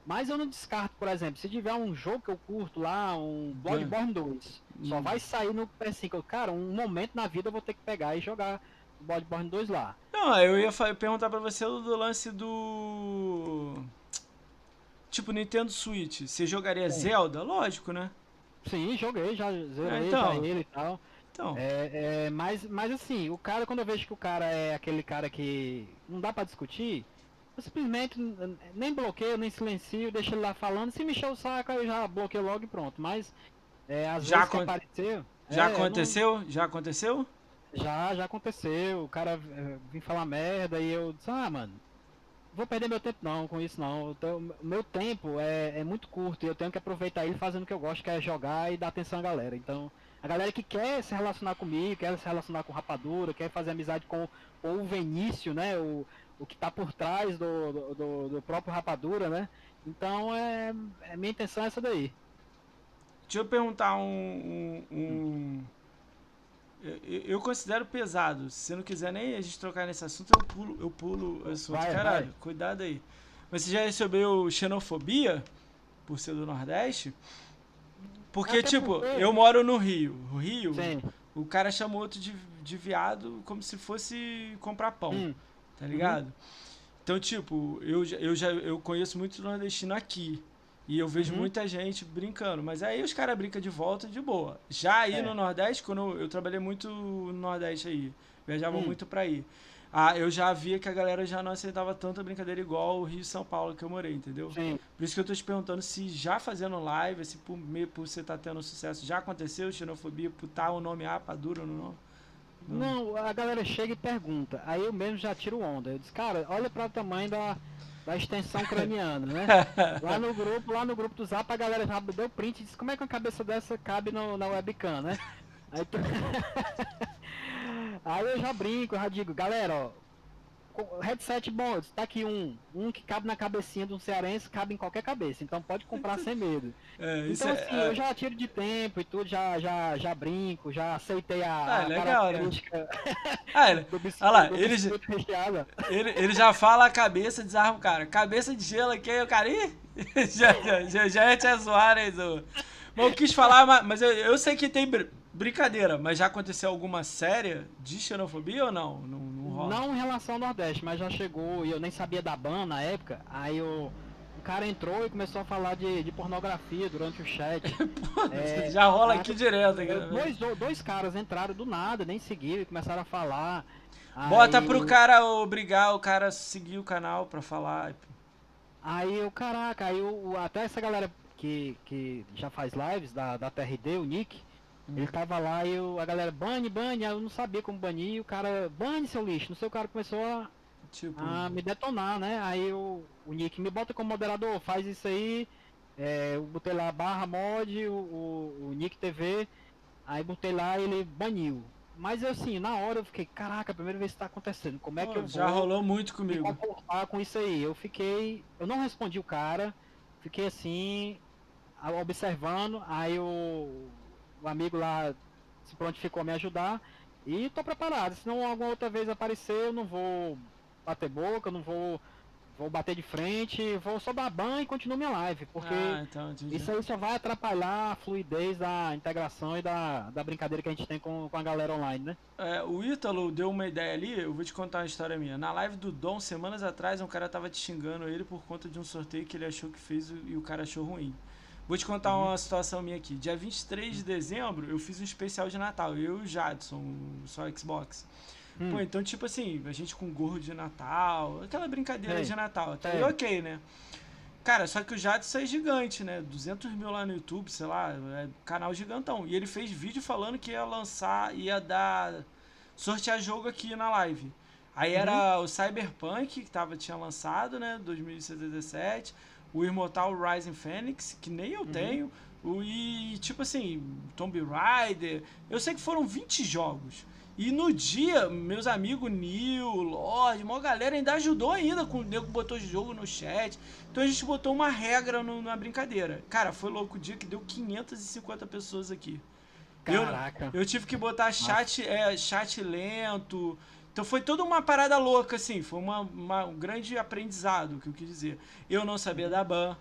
mas eu não descarto, por exemplo, se tiver um jogo que eu curto lá, um Bloodborne 2, hum. só vai sair no PS5. Cara, um momento na vida eu vou ter que pegar e jogar Bloodborne 2 lá. Não, eu ia perguntar pra você do lance do. Tipo, Nintendo Switch. Você jogaria Sim. Zelda? Lógico, né? Sim, joguei, já zerei é, então. ele e tal. Então. É, é, mas, mas assim, o cara, quando eu vejo que o cara é aquele cara que não dá para discutir, eu simplesmente nem bloqueio, nem silencio, deixo ele lá falando. Se me encher o saco, eu já bloqueio logo e pronto. Mas é, às já vezes apareceu. Já é, aconteceu? Não... Já aconteceu? Já, já aconteceu. O cara é, vim falar merda e eu disse, ah, mano, vou perder meu tempo não com isso não. O meu tempo é, é muito curto e eu tenho que aproveitar ele fazendo o que eu gosto, que é jogar e dar atenção à galera. Então, a galera que quer se relacionar comigo, quer se relacionar com Rapadura, quer fazer amizade com, com o Vinícius, né? O, o que está por trás do, do, do, próprio Rapadura, né? Então, é, é, minha intenção é essa daí. Deixa eu perguntar um... um, um... Eu, eu, considero pesado. Se você não quiser nem a gente trocar nesse assunto, eu pulo, eu pulo o assunto. Vai, Caralho, vai. cuidado aí. Mas você já recebeu xenofobia por ser do Nordeste? Porque, Até tipo, porque... eu moro no Rio. O Rio, Sim. o cara chama outro de, de viado como se fosse comprar pão. Hum tá ligado? Uhum. Então, tipo, eu, eu já eu conheço muito nordestino aqui. E eu vejo uhum. muita gente brincando. Mas aí os caras brincam de volta de boa. Já aí é. no Nordeste, quando eu, eu, trabalhei muito no Nordeste aí, viajava hum. muito pra ir. Ah, eu já via que a galera já não aceitava tanta brincadeira igual o Rio e São Paulo que eu morei, entendeu? Sim. Por isso que eu tô te perguntando se já fazendo live, se por, por você tá tendo sucesso, já aconteceu xenofobia, por estar tá o nome Apadura no nome? Não, a galera chega e pergunta. Aí eu mesmo já tiro onda. Eu disse, cara, olha para o tamanho da, da extensão craniana, né? *laughs* lá no grupo, lá no grupo do Zap, a galera já deu print e disse, como é que uma cabeça dessa cabe no, na webcam, né? *laughs* Aí, tu... *laughs* Aí eu já brinco, eu já digo, galera, ó, headset bom, tá aqui um. Um que cabe na cabecinha de um cearense, cabe em qualquer cabeça. Então pode comprar sem medo. *laughs* É, então é, assim, é... eu já tiro de tempo e tudo, já, já, já brinco, já aceitei a, ah, a legal, né? característica né? *laughs* ah, ele... do biscoito, Olha lá, ele, ele, ele já fala a cabeça, desarma o cara. Cabeça de gelo aqui, o cara. Ih, *laughs* já, já, já, já ia te zoar, né, Mas eu quis falar, mas eu, eu sei que tem Brincadeira, mas já aconteceu alguma séria de xenofobia ou não? Não, não, rola? não em relação ao Nordeste, mas já chegou e eu nem sabia da ban na época. Aí o, o cara entrou e começou a falar de, de pornografia durante o chat. *laughs* É, já rola aqui direto. Dois, dois caras entraram do nada, nem seguiram e começaram a falar. Bota aí, pro cara obrigar o cara a seguir o canal pra falar. Aí o caraca, aí o, até essa galera que, que já faz lives da, da TRD, o Nick ele tava lá e eu, a galera, bane, bane, eu não sabia como banir, o cara, bane seu lixo, não sei, o cara começou a, tipo... a me detonar, né? Aí eu, o Nick me bota como moderador, faz isso aí, É, eu botei lá barra mod, o, o, o Nick TV, aí botei lá ele baniu. Mas assim, na hora eu fiquei, caraca, a primeira vez que tá acontecendo, como é que eu já vou rolou muito comigo. com isso aí? Eu fiquei, eu não respondi o cara, fiquei assim, observando, aí o, o amigo lá se prontificou a me ajudar e tô preparado, senão alguma outra vez aparecer eu não vou bater boca, eu não vou, vou bater de frente, vou só dar ban e continuo minha live, porque Ah, então, isso aí só vai atrapalhar a fluidez da integração e da, da brincadeira que a gente tem com, com a galera online, né? É, o Ítalo deu uma ideia ali, eu vou te contar uma história minha. Na live do Dom, semanas atrás, um cara tava te xingando ele por conta de um sorteio que ele achou que fez e o cara achou ruim. Vou te contar uma situação minha aqui. Dia 23 de dezembro, eu fiz um especial de Natal, eu e o Jadson, só Xbox. Hum. Pô, então, tipo assim, a gente com gorro de Natal, aquela brincadeira Sei. de Natal, aí Sei. ok, né? Cara, só que o Jadson é gigante, né? 200 mil lá no YouTube, sei lá, é canal gigantão. E ele fez vídeo falando que ia lançar, ia dar. sortear jogo aqui na live. Aí era o Cyberpunk, que tava, tinha lançado, né? 2077. O Immortal Rising Phoenix, que nem eu tenho. O, e, tipo assim, Tomb Raider. Eu sei que foram 20 jogos. E no dia, meus amigos Neil, Lorde, uma galera ainda ajudou ainda com o nego botou jogo no chat. Então a gente botou uma regra no- na brincadeira. Cara, foi louco o dia que deu 550 pessoas aqui. Eu- Caraca. Eu tive que botar chat, é, chat lento. Então foi toda uma parada louca, assim. Foi uma, uma- um grande aprendizado, que eu quis dizer. Eu não sabia dar ban.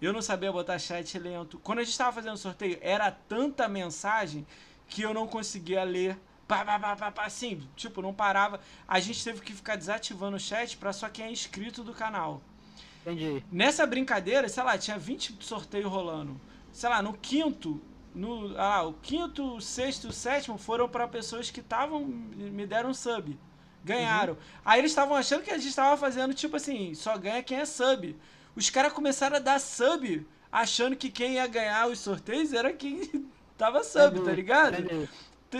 Eu não sabia botar chat lento. Quando a gente tava fazendo sorteio, era tanta mensagem que eu não conseguia ler. Pá, pá, pá, pá, pá, assim, tipo, não parava. A gente teve que ficar desativando o chat pra só quem é inscrito do canal. Entendi. Nessa brincadeira, sei lá, tinha 20 sorteios rolando. Sei lá, no quinto, no, ah, o quinto, o sexto, o sétimo foram pra pessoas que estavam me deram sub. Ganharam. Aí eles estavam achando que a gente tava fazendo tipo assim, só ganha quem é sub. Os caras começaram a dar sub, achando que quem ia ganhar os sorteios era quem *laughs* tava sub, tá ligado? Entendi.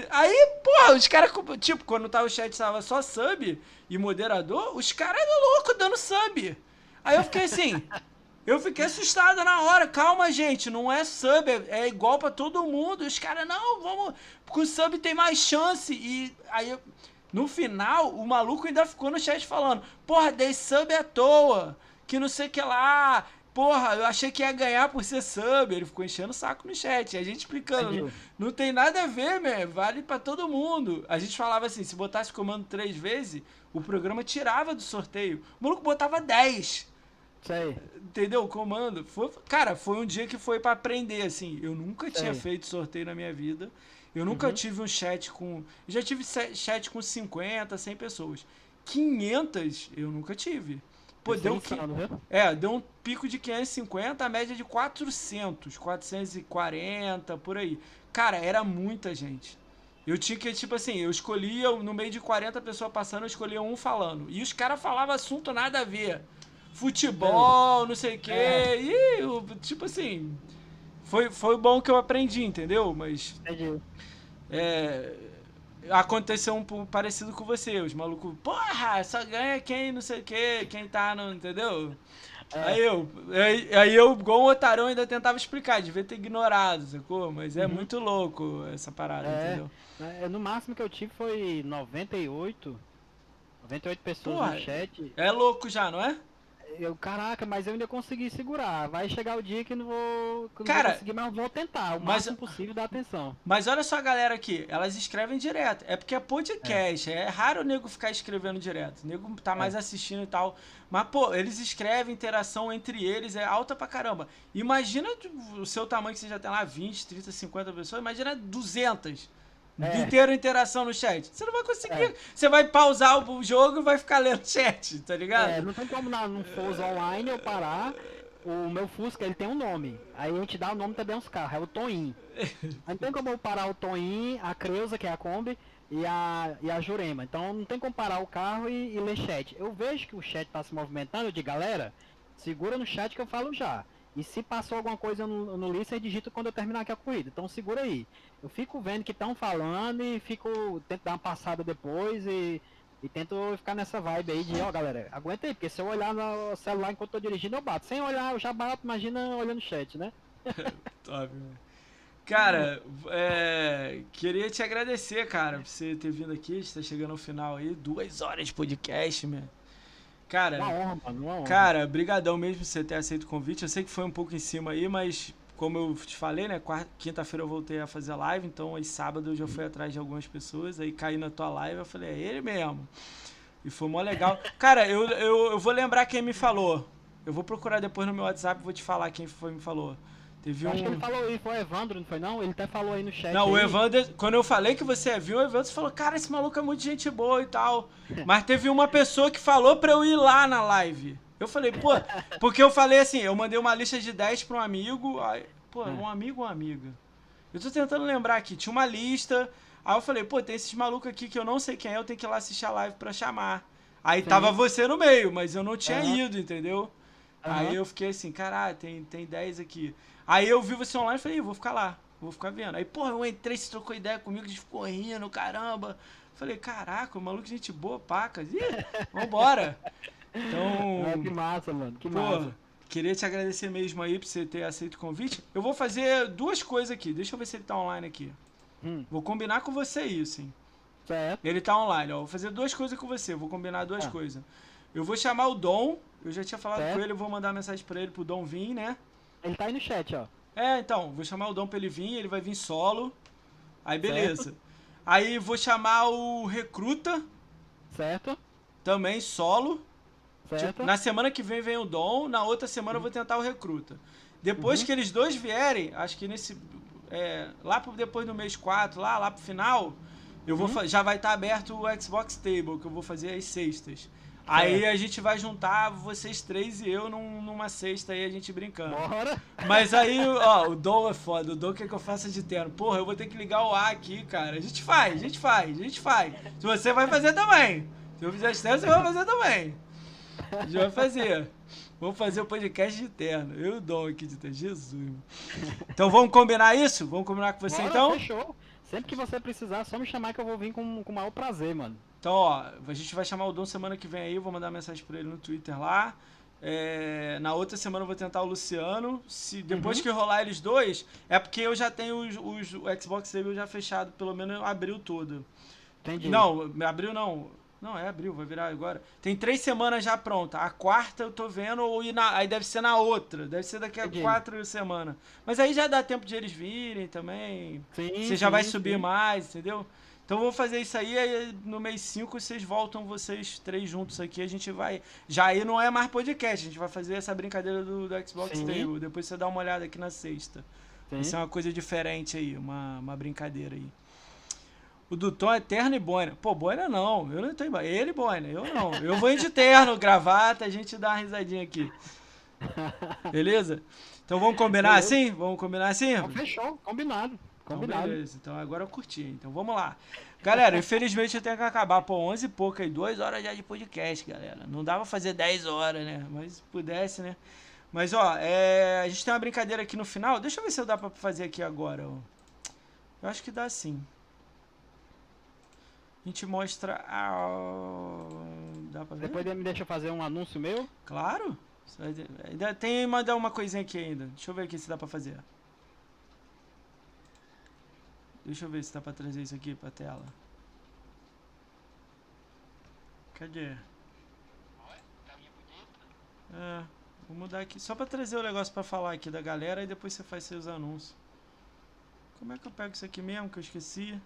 Aí, porra, os caras, tipo, quando tava o chat tava só sub e moderador, os caras eram loucos dando sub. Aí eu fiquei assim, *laughs* eu fiquei assustado na hora. Calma, gente, não é sub, é, é igual pra todo mundo. Os caras, não, vamos, porque o sub tem mais chance. E aí, no final, o maluco ainda ficou no chat falando, porra, dei sub à toa, que não sei o que lá. Porra, eu achei que ia ganhar por ser sub. Ele ficou enchendo o saco no chat. E a gente explicando. Entendi. Não tem nada a ver, man. Vale pra todo mundo. A gente falava assim, se botasse comando três vezes, o programa tirava do sorteio. O maluco botava 10. Sei. Entendeu? O comando. Foi, cara, foi um dia que foi pra aprender, assim. Eu nunca tinha feito sorteio na minha vida. Eu nunca tive um chat com. Já tive chat com 50, 100 pessoas. 500 eu nunca tive. Pô, Isso é deu, que- insano, é, deu um pico de 550, a média de 400, 440, por aí. Cara, era muita gente. Eu tinha que, tipo assim, eu escolhia, no meio de 40 pessoas passando, eu escolhia um falando. E os caras falavam assunto nada a ver. Futebol, não sei o quê. É. E, eu, tipo assim, foi, foi bom que eu aprendi, entendeu? Mas Entendi. é, aconteceu um pouco parecido com você. Os malucos, porra, só ganha quem não sei o que, quem tá no. Entendeu? É. Aí eu, aí, aí eu, igual um otarão, ainda tentava explicar, devia ter ignorado, sacou? Mas é Uhum. muito louco essa parada, É. entendeu? É, no máximo que eu tive foi 98. 98 pessoas Porra. no chat. É louco já, não é? Eu, caraca, mas eu ainda consegui segurar. Vai chegar o dia que não vou, que eu não Cara, vou conseguir, mas vou tentar. O mas- máximo possível dar atenção. Mas olha só a galera aqui, elas escrevem direto. É porque é podcast, é, raro o nego ficar escrevendo direto. O nego tá mais assistindo e tal. Mas, pô, eles escrevem, interação entre eles é alta pra caramba. Imagina o seu tamanho que você já tem lá, 20, 30, 50 pessoas, imagina 200. É. Inteira interação no chat. Você não vai conseguir. É. Você vai pausar o jogo e vai ficar lendo chat, tá ligado? É, não tem como na, num Forza Online eu parar. O meu Fusca, ele tem um nome. Aí a gente dá o nome também aos carros, é o Toin. *laughs* Não tem como eu parar o Toin, a Creuza, que é a Kombi, e a, e a Jurema. Então não tem como parar o carro e, e ler chat. Eu vejo que o chat tá se movimentando, eu digo, galera, segura no chat que eu falo já. E se passou alguma coisa no, no list, você digita quando eu terminar aqui a corrida. Então segura aí. Eu fico vendo que estão falando e fico tento dar uma passada depois e E tento ficar nessa vibe aí de, ó, galera, aguenta aí, porque se eu olhar no celular enquanto eu tô dirigindo, eu bato. Sem olhar, eu já bato, imagina olhando o chat, né? *laughs* Top, mano. Cara, é, queria te agradecer, cara, por você ter vindo aqui, está chegando ao final aí, duas horas de podcast, meu. Cara, uma honra, mano, uma honra. Cara, brigadão mesmo por você ter aceito o convite. Eu sei que foi um pouco em cima aí, mas como eu te falei, né, quinta-feira eu voltei a fazer live, então aí sábado eu já fui atrás de algumas pessoas, aí caí na tua live, eu falei, é ele mesmo. E foi mó legal. Cara, eu, eu, eu vou lembrar quem me falou. Eu vou procurar depois no meu WhatsApp e vou te falar quem foi me falou. Teve eu um... Acho que ele falou aí, foi o Evandro, não foi não? Ele até falou aí no chat. Não, aí. o Evandro, quando eu falei que você viu, o Evandro falou, cara, esse maluco é muito gente boa e tal. *laughs* Mas teve uma pessoa que falou pra eu ir lá na live. Eu falei, pô, porque eu falei assim, eu mandei uma lista de 10 pra um amigo, aí, pô, um amigo ou uma amiga? Eu tô tentando lembrar aqui, tinha uma lista, aí eu falei, pô, tem esses malucos aqui que eu não sei quem é, eu tenho que ir lá assistir a live pra chamar. Aí Sim. tava você no meio, mas eu não tinha uhum. ido, entendeu? Uhum. Aí eu fiquei assim, caralho, tem, tem 10 aqui. Aí eu vi você online e falei, vou ficar lá, vou ficar vendo. Aí, porra, eu entrei, você trocou ideia comigo, a gente ficou rindo, caramba. Falei, caraca, o maluco, gente boa, pacas. Ih, vambora. Então. Ah, que massa, mano, que massa. Queria te agradecer mesmo aí por você ter aceito o convite. Eu vou fazer duas coisas aqui. Deixa eu ver se ele tá online aqui. Hum. Vou combinar com você isso, hein? Certo. Ele tá online, ó. Vou fazer duas coisas com você. Vou combinar duas ah. coisas. Eu vou chamar o Dom. Eu já tinha falado certo. com ele, eu vou mandar mensagem pra ele pro Dom vir, né? Ele tá aí no chat, ó. É, então, vou chamar o Dom pra ele vir, ele vai vir solo. Aí beleza. Certo. Aí vou chamar o Recruta. Certo. Também solo. Certo. Tipo, na semana que vem vem o Dom, na outra semana eu vou tentar o Recruta. Depois uhum. que eles dois vierem, acho que nesse. É, lá pro, depois do mês 4, lá, lá pro final, eu vou uhum. já vai estar tá aberto o Xbox Table, que eu vou fazer às sextas. Aí a gente vai juntar vocês três e eu num, numa cesta aí, a gente brincando. Bora! Mas aí, ó, o Dom é foda. O Dom quer que eu faça de terno. Porra, eu vou ter que ligar o ar aqui, cara. A gente faz, a gente faz, a gente faz. Se você vai fazer também. Se eu fizer terno, você vai fazer também. A gente vai fazer. Vamos fazer o podcast de terno. Eu o Dom aqui de terno. Jesus. Então vamos combinar isso? Vamos combinar com você Bora, então? Fechou. Sempre que você precisar, só me chamar que eu vou vir com, com o maior prazer, mano. Então, ó, a gente vai chamar o Dom semana que vem aí, eu vou mandar mensagem pra ele no Twitter lá. É, na outra semana eu vou tentar o Luciano. Se depois uhum. que rolar eles dois, é porque eu já tenho os, os o Xbox Table já fechado, pelo menos abril todo. Entendi. Não, abril não. Não, é abril, vai virar agora. Tem três semanas já pronta. A quarta eu tô vendo, ou na, aí deve ser na outra. Deve ser daqui a Entendi. quatro semanas. Mas aí já dá tempo de eles virem também. Sim, Você já sim, vai subir sim. mais, entendeu? Então vou fazer isso aí, aí no mês 5 vocês voltam vocês três juntos aqui, a gente vai. Já aí não é mais podcast, a gente vai fazer essa brincadeira do, do Xbox Sim. Table. Depois você dá uma olhada aqui na sexta. Sim. Isso é uma coisa diferente aí, uma, uma brincadeira aí. O do Tom é terno e boina. Pô, boina não, eu não tenho Ele boina, eu não. Eu vou de terno, gravata, a gente dá uma risadinha aqui. Beleza? Então vamos combinar Beleza. assim? Vamos combinar assim? Então, fechou, combinado. Combinado. Então, beleza. Então agora eu curti. Então vamos lá. Galera, infelizmente eu tenho que acabar. Pô, 11 e pouco aí. 2 horas já de podcast, galera. Não dava fazer 10 horas, né? Mas se pudesse, né? Mas, ó, é... a gente tem uma brincadeira aqui no final. Deixa eu ver se dá pra fazer aqui agora. Ó. Eu acho que dá sim. A gente mostra. Ah, dá pra ver? Depois me deixa fazer um anúncio meu? Claro. Ainda tem mandar uma coisinha aqui ainda. Deixa eu ver aqui se dá pra fazer. Deixa eu ver se dá pra trazer isso aqui pra tela. Cadê? É, vou mudar aqui. Só pra trazer o negócio pra falar aqui da galera e depois você faz seus anúncios. Como é que eu pego isso aqui mesmo que eu esqueci?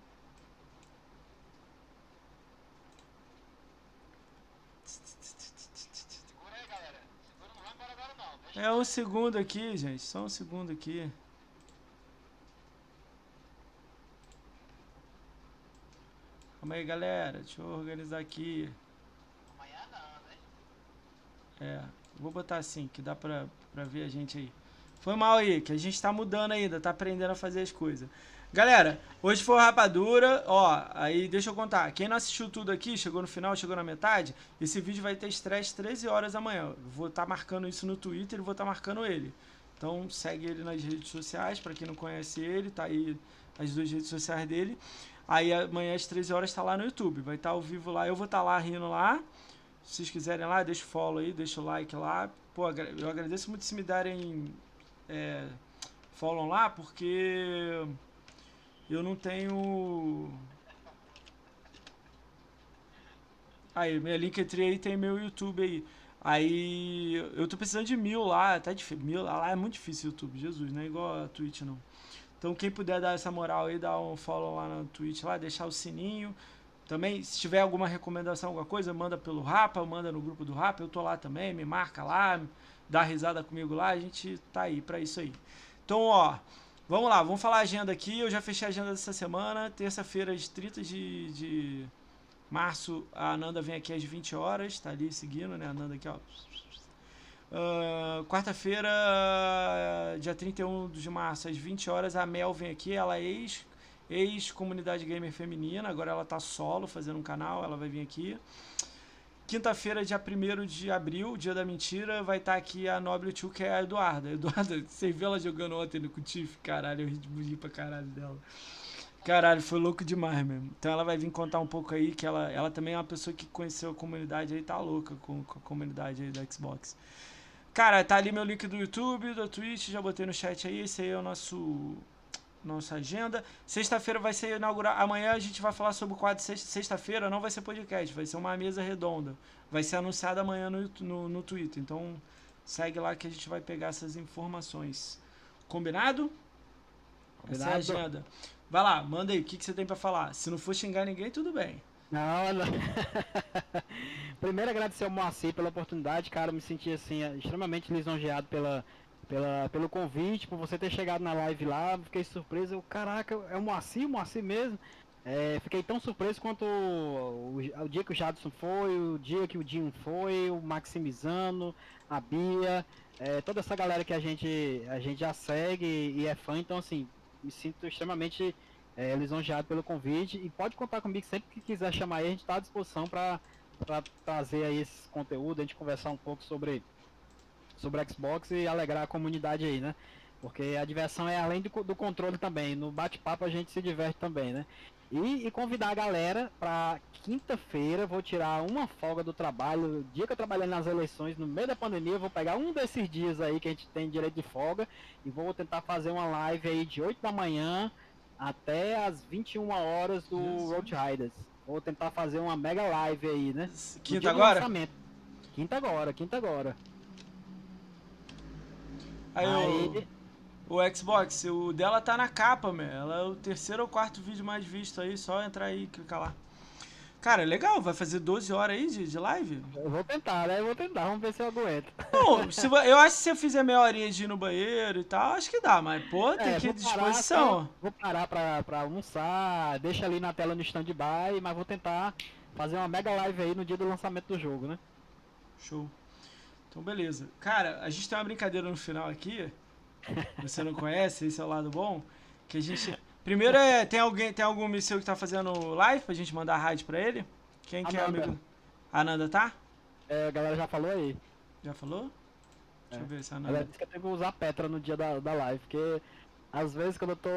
É um segundo aqui, gente. Só um segundo aqui. Calma aí, galera. Deixa eu organizar aqui. Amanhã não, né? É, vou botar assim, que dá pra, pra ver a gente aí. Foi mal aí, que a gente tá mudando ainda, tá aprendendo a fazer as coisas. Galera, hoje foi rapadura, ó, aí deixa eu contar. Quem não assistiu tudo aqui, chegou no final, chegou na metade, esse vídeo vai ter estresse 13 horas amanhã. Vou estar tá marcando isso no Twitter e vou estar tá marcando ele. Então segue ele nas redes sociais, para quem não conhece ele, tá aí as duas redes sociais dele. Aí amanhã às 13 horas tá lá no YouTube. Vai estar tá ao vivo lá. Eu vou estar tá lá rindo lá. Se vocês quiserem lá, deixa o follow aí, deixa o like lá. Pô, eu agradeço muito se me darem é, follow lá, porque eu não tenho. Aí, minha Linktree aí tem meu YouTube aí. Aí eu tô precisando de mil lá, tá difícil. Mil lá é muito difícil o YouTube, Jesus, não é igual a Twitch não. Então quem puder dar essa moral aí, dar um follow lá no Twitch lá, deixar o sininho. Também, se tiver alguma recomendação, alguma coisa, manda pelo Rapa, manda no grupo do Rapa, eu tô lá também, me marca lá, dá risada comigo lá, a gente tá aí para isso aí. Então, ó, vamos lá, vamos falar a agenda aqui. Eu já fechei a agenda dessa semana, terça-feira, de 30 de, de março, a Nanda vem aqui às 20 horas, tá ali seguindo, né? A Nanda aqui, ó. Uh, Quarta-feira, dia 31 de março, às 20 horas, a Mel vem aqui, ela é ex ex-comunidade gamer feminina, agora ela tá solo fazendo um canal, ela vai vir aqui. Quinta-feira, dia 1 de abril, dia da mentira, vai estar tá aqui a Nobre Tio, que é a Eduarda. *laughs* Eduarda, você viu ela jogando ontem no Tiff? Caralho, eu ri pra caralho dela. Caralho, foi louco demais mesmo. Então ela vai vir contar um pouco aí, que ela, ela também é uma pessoa que conheceu a comunidade aí, tá louca com, com a comunidade aí da Xbox. Cara, tá ali meu link do YouTube, do Twitch, já botei no chat aí, esse aí é o nosso nossa agenda. Sexta-feira vai ser inaugurar. Amanhã a gente vai falar sobre o quadro sexta-feira. Não vai ser podcast, vai ser uma mesa redonda. Vai ser anunciado amanhã no, no, no Twitter. Então segue lá que a gente vai pegar essas informações. Combinado? Combinado. Essa é a agenda. Vai lá, manda aí. O que, que você tem para falar? Se não for xingar ninguém, tudo bem. Não, não. *laughs* Primeiro agradecer ao Moacir pela oportunidade, cara. Me senti assim extremamente lisonjeado pela pela, pelo convite, por você ter chegado na live lá. Fiquei surpreso. Eu, caraca, é o Moacir, Moacir mesmo. É, fiquei tão surpreso quanto o, o, o, dia que o Jadson foi, o dia que o Dinho foi, o Maximizano, a Bia, é, toda essa galera que a gente, a gente já segue e é fã. Então, assim, me sinto extremamente é, lisonjeado pelo convite. E pode contar comigo sempre que quiser chamar aí, a gente está à disposição para trazer aí esse conteúdo, a gente conversar um pouco sobre sobre o Xbox e alegrar a comunidade aí, né? Porque a diversão é além do, do controle também. No bate-papo a gente se diverte também, né? E, e convidar a galera para quinta-feira, vou tirar uma folga do trabalho. O dia que eu trabalhei nas eleições, no meio da pandemia, eu vou pegar um desses dias aí que a gente tem direito de folga e vou tentar fazer uma live aí de 8 da manhã até as 21 horas do Isso. Road Riders. Vou tentar fazer uma mega live aí, né? Quinta agora? Quinta agora, quinta agora. Aí, aí... O, o, Xbox, o dela tá na capa, meu. Ela é o terceiro ou quarto vídeo mais visto aí, só entrar aí e clicar lá. Cara, legal, vai fazer 12 horas aí de, de live? Eu vou tentar, né? Eu vou tentar, vamos ver se eu aguento. Bom, *laughs* se, eu acho que se eu fizer meia horinha de ir no banheiro e tal, acho que dá, mas pô, tem é, que ir à disposição. Vou parar pra, pra almoçar, deixa ali na tela no stand-by, mas vou tentar fazer uma mega live aí no dia do lançamento do jogo, né? Show. Então, beleza. Cara, a gente tem uma brincadeira no final aqui. *laughs* Você não conhece, esse é o lado bom. Que a gente. Primeiro é. Tem alguém, tem algum míssil que tá fazendo live pra gente mandar raid pra ele? Quem que é amigo? A Ananda tá? É, a galera já falou aí. Já falou? Deixa é. eu ver se a Ananda. Ela disse que eu tenho que usar Petra no dia da, da live, porque às vezes quando eu tô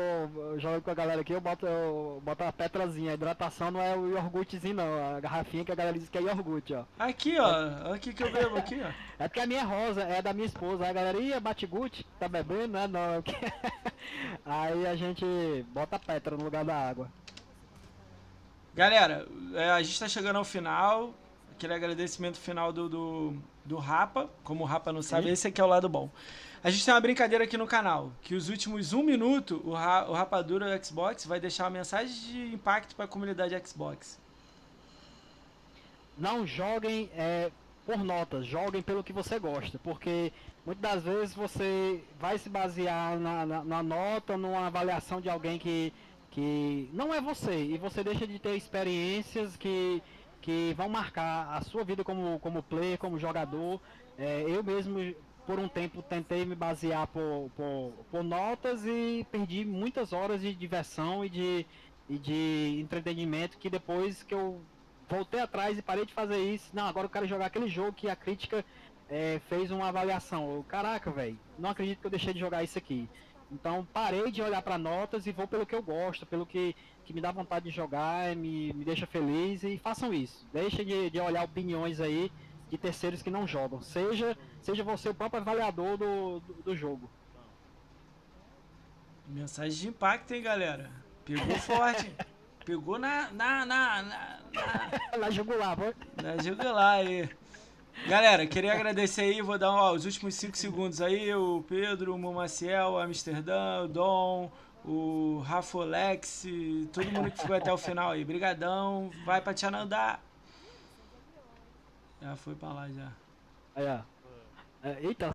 jogando com a galera aqui, eu boto, eu boto a petrazinha. A hidratação não é o iogurtezinho não, a garrafinha que a galera diz que é iogurte, ó. Aqui, ó. Aqui que eu bebo aqui, ó. É porque a minha é rosa, é da minha esposa. Aí a galera, ia bate guti, tá bebendo, né? Não. *laughs* Aí a gente bota a petra no lugar da água. Galera, é, a gente tá chegando ao final. Aquele agradecimento final do, do, do Rapa. Como o Rapa não sabe, Sim. esse aqui é o lado bom. A gente tem uma brincadeira aqui no canal, que os últimos um minuto, o, Ra o Rapadura Xbox vai deixar uma mensagem de impacto para a comunidade Xbox. Não joguem é, por notas, joguem pelo que você gosta, porque muitas das vezes você vai se basear na, na, na nota, numa avaliação de alguém que, que não é você, e você deixa de ter experiências que, que vão marcar a sua vida como, como player, como jogador. É, eu mesmo por um tempo tentei me basear por, por, por, notas e perdi muitas horas de diversão e de, e de entretenimento que depois que eu voltei atrás e parei de fazer isso, não, agora eu quero jogar aquele jogo que a crítica é, fez uma avaliação. Eu, Caraca, velho, não acredito que eu deixei de jogar isso aqui. Então parei de olhar para notas e vou pelo que eu gosto, pelo que, que me dá vontade de jogar, me, me deixa feliz e façam isso. Deixem de, de olhar opiniões aí de terceiros que não jogam. Seja, seja você o próprio avaliador do, do, do jogo. Mensagem de impacto, hein, galera? Pegou *laughs* forte. Pegou na. Na. Na. Na, na... na jugular, pô. Na jugular aí. Galera, queria agradecer aí, vou dar ó, os últimos 5 segundos aí, o Pedro, o Momaciel, o Amsterdã, o Dom, o Rafolex, todo mundo que ficou até o final aí. Brigadão, vai pra Tchanandá. Já foi pra lá já. Aí, ó. É, eita,